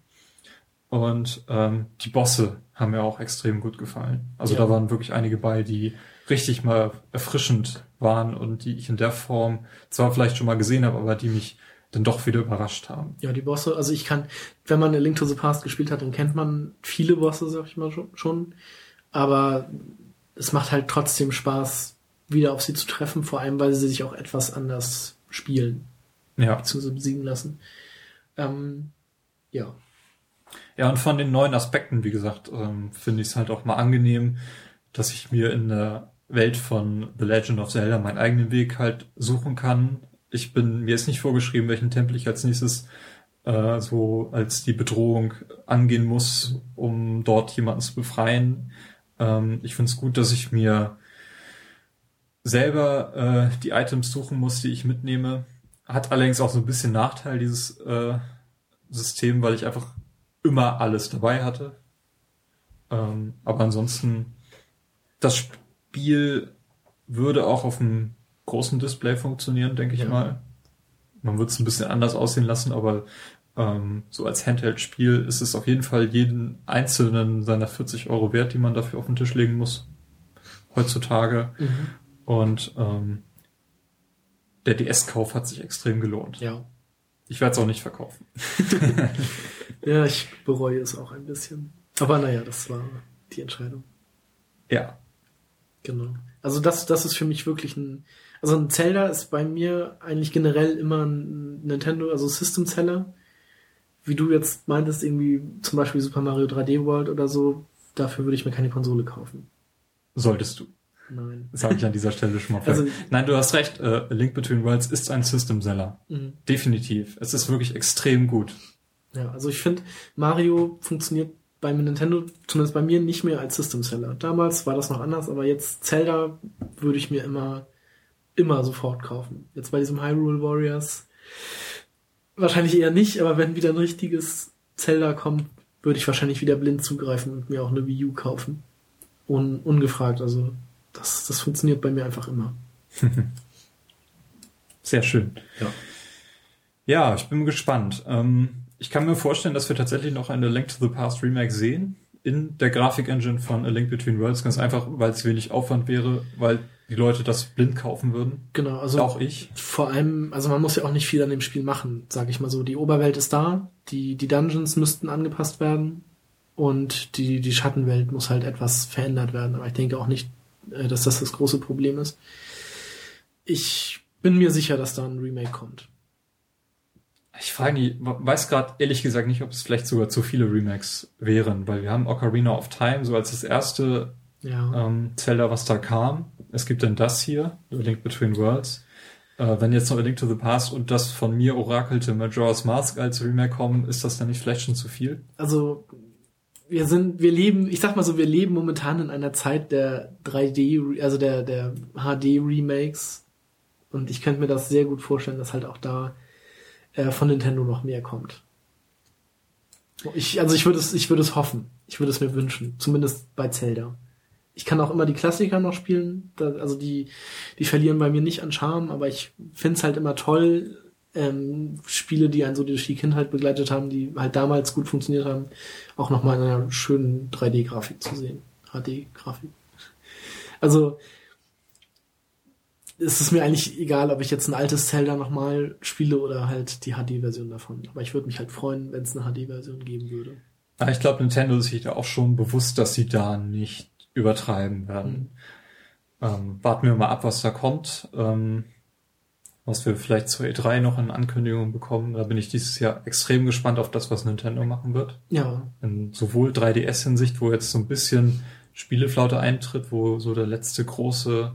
Und ähm, die Bosse haben mir auch extrem gut gefallen. Also Ja. da waren wirklich einige bei, die richtig mal erfrischend waren und die ich in der Form zwar vielleicht schon mal gesehen habe, aber die mich dann doch wieder überrascht haben. Ja, die Bosse, also ich kann, wenn man Link to the Past gespielt hat, dann kennt man viele Bosse, sag ich mal schon- schon. Aber es macht halt trotzdem Spaß, wieder auf sie zu treffen, vor allem, weil sie sich auch etwas anders spielen, Ja. beziehungsweise besiegen lassen. Ähm, ja. Ja, und von den neuen Aspekten, wie gesagt, ähm, finde ich es halt auch mal angenehm, dass ich mir in der Welt von The Legend of Zelda meinen eigenen Weg halt suchen kann. Ich bin, mir ist nicht vorgeschrieben, welchen Tempel ich als nächstes äh, so als die Bedrohung angehen muss, um dort jemanden zu befreien. Ähm, ich finde es gut, dass ich mir selber äh, die Items suchen muss, die ich mitnehme. Hat allerdings auch so ein bisschen Nachteil, dieses äh, System, weil ich einfach immer alles dabei hatte. Ähm, aber ansonsten, das Spiel würde auch auf einem großen Display funktionieren, denke ich Ja. mal. Man wird es ein bisschen anders aussehen lassen, aber ähm, so als Handheld-Spiel ist es auf jeden Fall jeden einzelnen seiner 40 Euro wert, die man dafür auf den Tisch legen muss. Heutzutage. Mhm. Und ähm, der DS-Kauf hat sich extrem gelohnt. Ja. Ich werde es auch nicht verkaufen. (laughs) Ja, ich bereue es auch ein bisschen. Aber naja, das war die Entscheidung. Ja. Genau. Also das, das ist für mich wirklich ein, also ein Zelda ist bei mir eigentlich generell immer ein Nintendo, also System Seller. Wie du jetzt meintest, irgendwie zum Beispiel Super Mario 3D World oder so, dafür würde ich mir keine Konsole kaufen. Solltest du. Nein. Sage ich an dieser Stelle schon mal. (laughs) Also- Nein, du hast recht. Äh, Link Between Worlds ist ein System-Seller. Mhm. Definitiv. Es ist wirklich extrem gut. Ja, also ich finde, Mario funktioniert bei Nintendo, zumindest bei mir, nicht mehr als System Seller. Damals war das noch anders, aber jetzt Zelda würde ich mir immer, immer sofort kaufen. Jetzt bei diesem Hyrule Warriors wahrscheinlich eher nicht, aber wenn wieder ein richtiges Zelda kommt, würde ich wahrscheinlich wieder blind zugreifen und mir auch eine Wii U kaufen. Un ungefragt, also das, das funktioniert bei mir einfach immer. (laughs) Sehr schön. Ja. Ja, ich bin gespannt. Ähm, ich kann mir vorstellen, dass wir tatsächlich noch eine Link to the Past Remake sehen in der Grafikengine von A Link Between Worlds, ganz einfach, weil es wenig Aufwand wäre, weil die Leute das blind kaufen würden. Genau, also Auch ich. vor allem, also man muss ja auch nicht viel an dem Spiel machen, sage ich mal so. Die Oberwelt ist da, die, die Dungeons müssten angepasst werden und die, die Schattenwelt muss halt etwas verändert werden. Aber ich denke auch nicht, dass das das große Problem ist. Ich bin mir sicher, dass da ein Remake kommt. Ich frage die, weiß gerade ehrlich gesagt nicht, ob es vielleicht sogar zu viele Remakes wären, weil wir haben Ocarina of Time so als das erste Ja. ähm, Zelda, was da kam. Es gibt dann das hier, A Link Between Worlds. Äh, wenn jetzt noch A Link to the Past und das von mir orakelte Majora's Mask als Remake kommen, ist das dann nicht vielleicht schon zu viel? Also wir sind, wir leben, ich sag mal so, wir leben momentan in einer Zeit der 3D, also der, der HD-Remakes. Und ich könnte mir das sehr gut vorstellen, dass halt auch da äh, von Nintendo noch mehr kommt. Ich, also ich würde es, ich würde es hoffen. Ich würde es mir wünschen. Zumindest bei Zelda. Ich kann auch immer die Klassiker noch spielen. Da, also die, die verlieren bei mir nicht an Charme, aber ich find's halt immer toll, ähm, Spiele, die einen so durch die Kindheit begleitet haben, die halt damals gut funktioniert haben, auch nochmal in einer schönen 3D-Grafik zu sehen. HD-Grafik. Also, es ist mir eigentlich egal, ob ich jetzt ein altes Zelda nochmal spiele oder halt die HD-Version davon. Aber ich würde mich halt freuen, wenn es eine HD-Version geben würde. Ich glaube, Nintendo ist sich da auch schon bewusst, dass sie da nicht übertreiben werden. Ähm, warten wir mal ab, was da kommt. Ähm, was wir vielleicht zur E3 noch in Ankündigungen bekommen. Da bin ich dieses Jahr extrem gespannt auf das, was Nintendo machen wird. Ja, In sowohl 3DS-Hinsicht, wo jetzt so ein bisschen Spieleflaute eintritt, wo so der letzte große,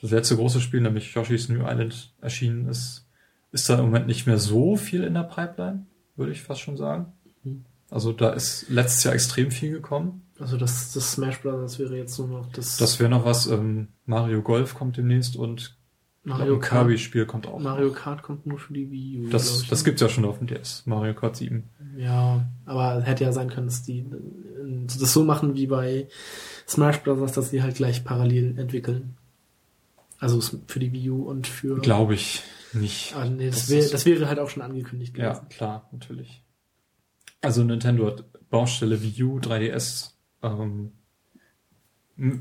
das letzte große Spiel, nämlich Yoshi's New Island erschienen ist, ist da im Moment nicht mehr so viel in der Pipeline, würde ich fast schon sagen. Mhm. Also da ist letztes Jahr extrem viel gekommen. also das, das Smash Bros. wäre jetzt nur noch das, Das wäre noch was, ähm, Mario Golf kommt demnächst und Mario Kart. Kirby-Spiel kommt auch. Mario noch. Kart kommt nur für die Wii U. Das, ich, das ne? gibt's ja schon auf dem DS, Mario Kart 7. Ja, aber hätte ja sein können, dass die das so machen wie bei Smash Bros., dass die halt gleich parallel entwickeln. Also für die Wii U und für. Glaube ich nicht. Ah, nee, das, Das wär, das wäre halt auch schon angekündigt Ja, gewesen. klar, natürlich. Also Nintendo hat Baustelle Wii U, 3DS. Ähm,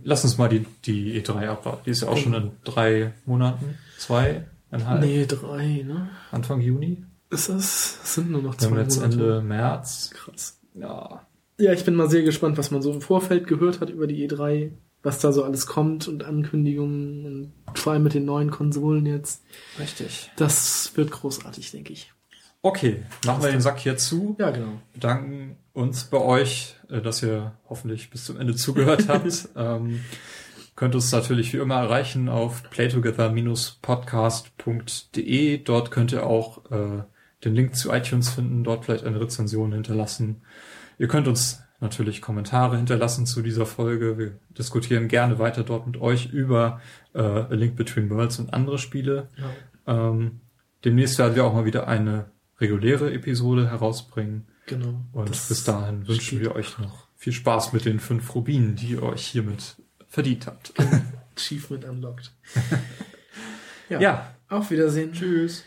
lass uns mal die, die E3 abwarten. Die ist ja auch schon in drei Monaten, zwei, eineinhalb, Nee, drei, ne? Anfang Juni. Ist das? Es sind nur noch zwei haben jetzt Monate. Ende März. Krass. Ja, Ja, ich bin mal sehr gespannt, was man so im Vorfeld gehört hat über die E3, was da so alles kommt und Ankündigungen und vor allem mit den neuen Konsolen jetzt. richtig. Das wird großartig, denke ich. Okay, machen wir den Sack hier zu. Ja, genau. bedanken uns bei euch, äh, dass ihr hoffentlich bis zum Ende zugehört habt. (laughs) ähm, könnt uns natürlich wie immer erreichen auf playtogether-podcast.de. Dort könnt ihr auch äh, den Link zu iTunes finden, dort vielleicht eine Rezension hinterlassen. Ihr könnt uns natürlich Kommentare hinterlassen zu dieser Folge. Wir diskutieren gerne weiter dort mit euch über äh, A Link Between Worlds und andere Spiele. Ja, Ähm, demnächst werden wir auch mal wieder eine reguläre Episode herausbringen. Genau. Und bis dahin wünschen steht- wir euch noch viel Spaß mit den fünf Rubinen, die ihr euch hiermit verdient habt. (laughs) Achievement unlocked. (laughs) ja, Auf Wiedersehen. tschüss.